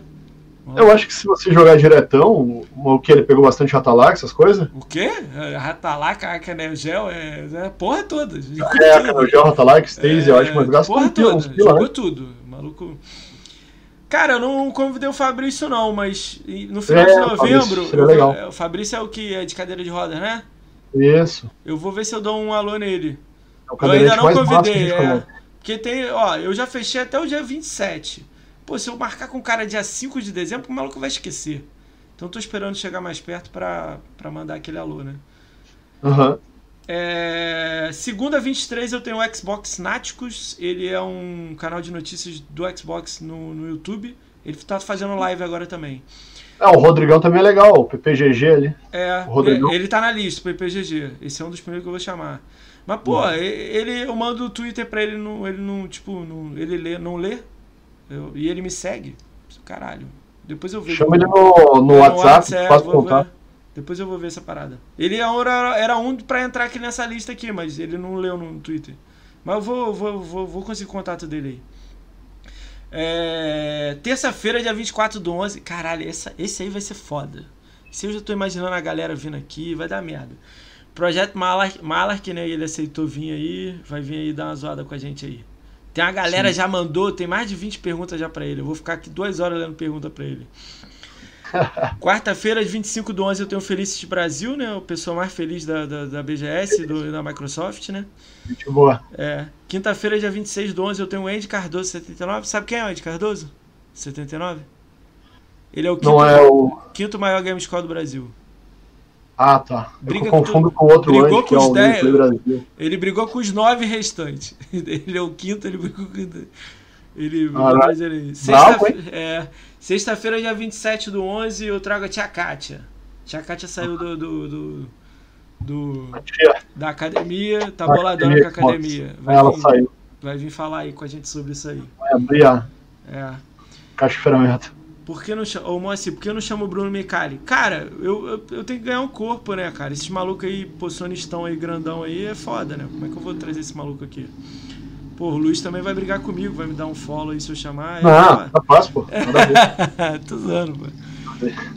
Eu acho que se você jogar diretão, o que ele pegou bastante Atalac, essas coisas. O quê? Ratalaca, Canel Gel, é, é porra toda. É, a Canogel, Atalac, Stase, eu acho, mas gasta porra um pila, toda, jogou né? tudo. Maluco. Cara, eu não convidei o Fabrício, não, mas no final É, de Fabrício, novembro. legal. é, o Fabrício é o que? É de cadeira de rodas, né? Isso. Eu vou ver se eu dou um alô nele. É Eu ainda não convidei, é. Porque tem, ó, eu já fechei até o dia 27. Pô, se eu marcar com o cara dia 5 de dezembro, o maluco vai esquecer. Então tô esperando chegar mais perto pra, pra mandar aquele alô, né? Aham. É, segunda 23 eu tenho o Xbox Náticos. Ele é um canal de notícias do Xbox no, no YouTube. Ele tá fazendo live agora também. Ah, o Rodrigão também é legal, o PPGG ali. É, O Rodrigão? ele, tá na lista pro IPGG. Esse é um dos primeiros que eu vou chamar. Mas, pô, ele, eu mando o Twitter pra ele, não, ele não, tipo, não, ele lê, não lê. Eu- e ele me segue. Caralho. Depois eu vejo. Chama ele no, no É, WhatsApp, é, faz ver. Depois eu vou ver essa parada. Ele era, era um pra entrar aqui nessa lista aqui, mas ele não leu no Twitter. Mas eu vou, vou, vou, vou conseguir contato dele aí. É, Terça-feira, dia 24 do 11. Caralho, essa, esse aí vai ser foda. Se eu já tô imaginando a galera vindo aqui, vai dar merda. Projeto Malark, Malark né? Ele aceitou vir aí. Vai vir aí dar uma zoada com a gente aí. Tem uma galera Sim. já mandou, tem mais de 20 perguntas já pra ele. Eu vou ficar aqui duas horas lendo pergunta pra ele. Quarta-feira, 25 do 11, eu tenho o Felicity Brasil, né? O pessoal mais feliz da, da, da BGS, do, da Microsoft, né? Gente boa. É. Quinta-feira, dia 26 do 11, eu tenho o Andy Cardoso 79. Sabe quem é o Andy Cardoso? 79? Ele é o quinto, Não é o. quinto maior game score do Brasil. Ah, tá. Eu Briga com confundo com o outro brigou antes, com é os dez. Gameplay Brasil. Ele brigou com os nove restantes. Ele é o quinto, ele brigou com. Ele. Mas ele- Bravo, Sexta-feira, é, sexta-feira, dia 27 do 11, eu trago a Tia Kátia. Tia Kátia saiu do. do, do, do- da academia, tá boladona com a academia. Vai ela vir, saiu. vai vir falar aí com a gente sobre isso aí. Vai abrir a É. caixa de ferramenta. Por que não chama. Ô, Moacir, por que eu não chamo o Bruno Micali? Cara, eu, eu, eu tenho que ganhar um corpo, né, cara? Esses malucos aí, posicionistão aí, grandão aí, é foda, né? Como é que eu vou trazer esse maluco aqui? Pô, o Luiz também vai brigar comigo, vai me dar um follow aí se eu chamar. Não, tá fácil, pô. Tô zoando, pô.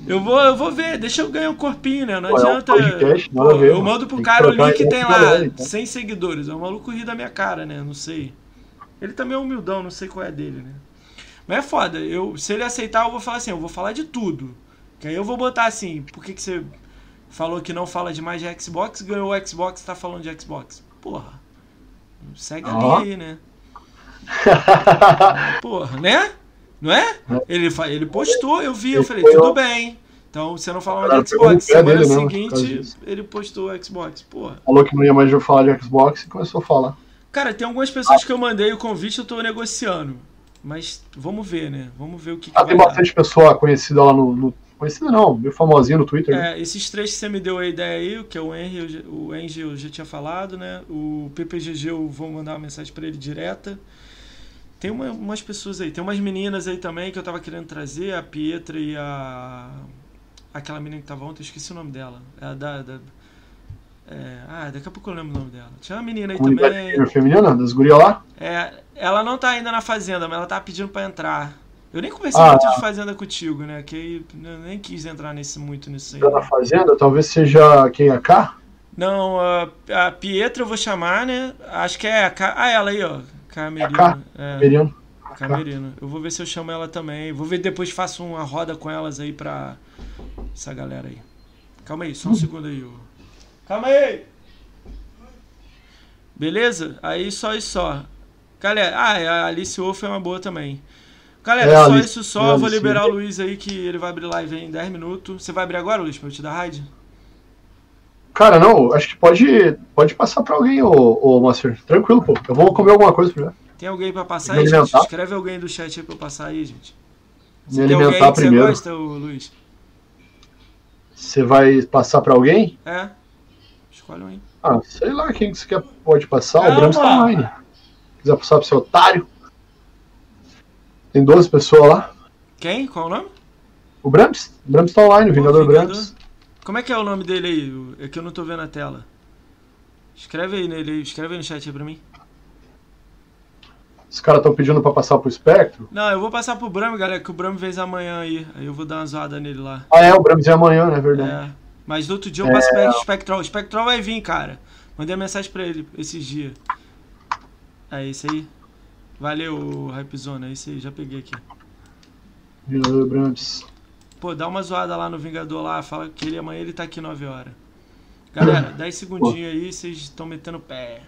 Eu vou, eu vou ver, deixa eu ganhar um corpinho, né? Não Pô, é um adianta. podcast, Pô, a ver, eu mando pro Tem que cara o link ideia tem lá, então. 100 seguidores. É um maluco rir da minha cara, né? Não sei. Ele também é humildão, não sei qual é dele, né? Mas é foda, eu, se ele aceitar, eu vou falar assim, eu vou falar de tudo. Que aí eu vou botar assim, por que, que você falou que não fala demais de Xbox, ganhou o Xbox, tá falando de Xbox? Porra. Segue a Ó. linha aí, né? Porra, né? Não é? Ele, ele postou, eu vi, eu falei, tudo bem. Então você não mais Cara, de Xbox. Semana dele seguinte, disso. ele postou o Xbox. Porra. Falou que não ia mais falar de Xbox e começou a falar. Cara, tem algumas pessoas que eu mandei o convite, eu tô negociando. Mas vamos ver, né? Vamos ver o que, que Ah, vai tem dar. bastante pessoa conhecida lá no. no- conhecida não, meio famosinha no Twitter. né? É, esses três que você me deu a ideia aí, o que é o Henry, o Henry eu já tinha falado, né? O PPGG eu vou mandar uma mensagem pra ele direta. Tem uma- umas pessoas aí, tem umas meninas aí também que eu tava querendo trazer, a Pietra e a. Aquela menina que tava ontem, eu esqueci o nome dela. É a da. da- é, ah, daqui a pouco eu lembro o nome dela. Tinha uma menina aí Comunidade também. feminina, das gurias lá. É, ela não tá ainda na fazenda, mas ela tá pedindo pra entrar. Eu nem conversei Ah, muito de fazenda contigo, né? Que aí eu nem quis entrar nesse, muito nisso aí. Tá na fazenda, talvez seja quem é cá? Não, a, a Pietra eu vou chamar, né? Acho que é a. Ca- Ah, ela aí, ó. Camerino. É, Meriano. Camerino. Eu vou ver se eu chamo ela também. Vou ver depois faço uma roda com elas aí pra. Essa galera aí. Calma aí, só um segundo aí, ô. Calma aí! Beleza? Aí só e só. Galera, ah, a Alice Wolf é uma boa também. Galera, É, só Alice- isso é, só. Eu vou liberar o. Luiz aí que ele vai abrir live aí em 10 minutos. Você vai abrir agora, Luiz, pra eu te dar raid? Cara, não, acho que pode, pode passar pra alguém, ô, ô Master. Tranquilo, pô. Eu vou comer alguma coisa primeiro. Tem alguém pra passar Me aí, gente? alimentar? Escreve alguém do chat aí pra eu passar aí, gente. Me Você tem alguém alimentar que primeiro. você gosta, ô, Luiz? Você vai passar pra alguém? É? Escolhe um aí. Ah, sei lá quem que você quer, pode passar. Calma. O Brams tá online. Se quiser passar pro seu otário. Tem 12 pessoas lá. Quem? Qual o nome? O Brams? O Brams tá online, o Vingador Vingador. Brams. Como é que é o nome dele aí? É que eu não tô vendo a tela. Escreve aí nele, aí, escreve aí no chat aí pra mim. Os caras estão pedindo pra passar pro Espectro. Não, eu vou passar pro Bram, galera, que o Bram vem amanhã aí. Aí eu vou dar uma zoada nele lá. Ah, é, o Brams é amanhã, né? Verdade. É. Mas no outro dia eu passo pra ele o Spectral. O Spectral vai vir, cara. Mandei mensagem pra ele esses dias. É isso aí. Valeu, Hypezona. É isso aí, já peguei aqui. Vingador Brams. Pô, dá uma zoada lá no Vingador lá, fala que ele amanhã ele tá aqui 9 horas. Galera, 10 segundinhos aí, vocês estão metendo pé.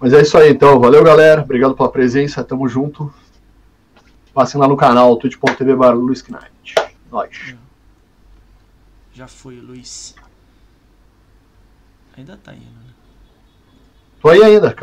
Mas é isso aí, então. Valeu, galera. Obrigado pela presença. Tamo junto. Passem lá no canal, twitch.tv barra Luiz Knight. Nós. Já foi, Luiz. Ainda tá indo, né? Tô aí ainda.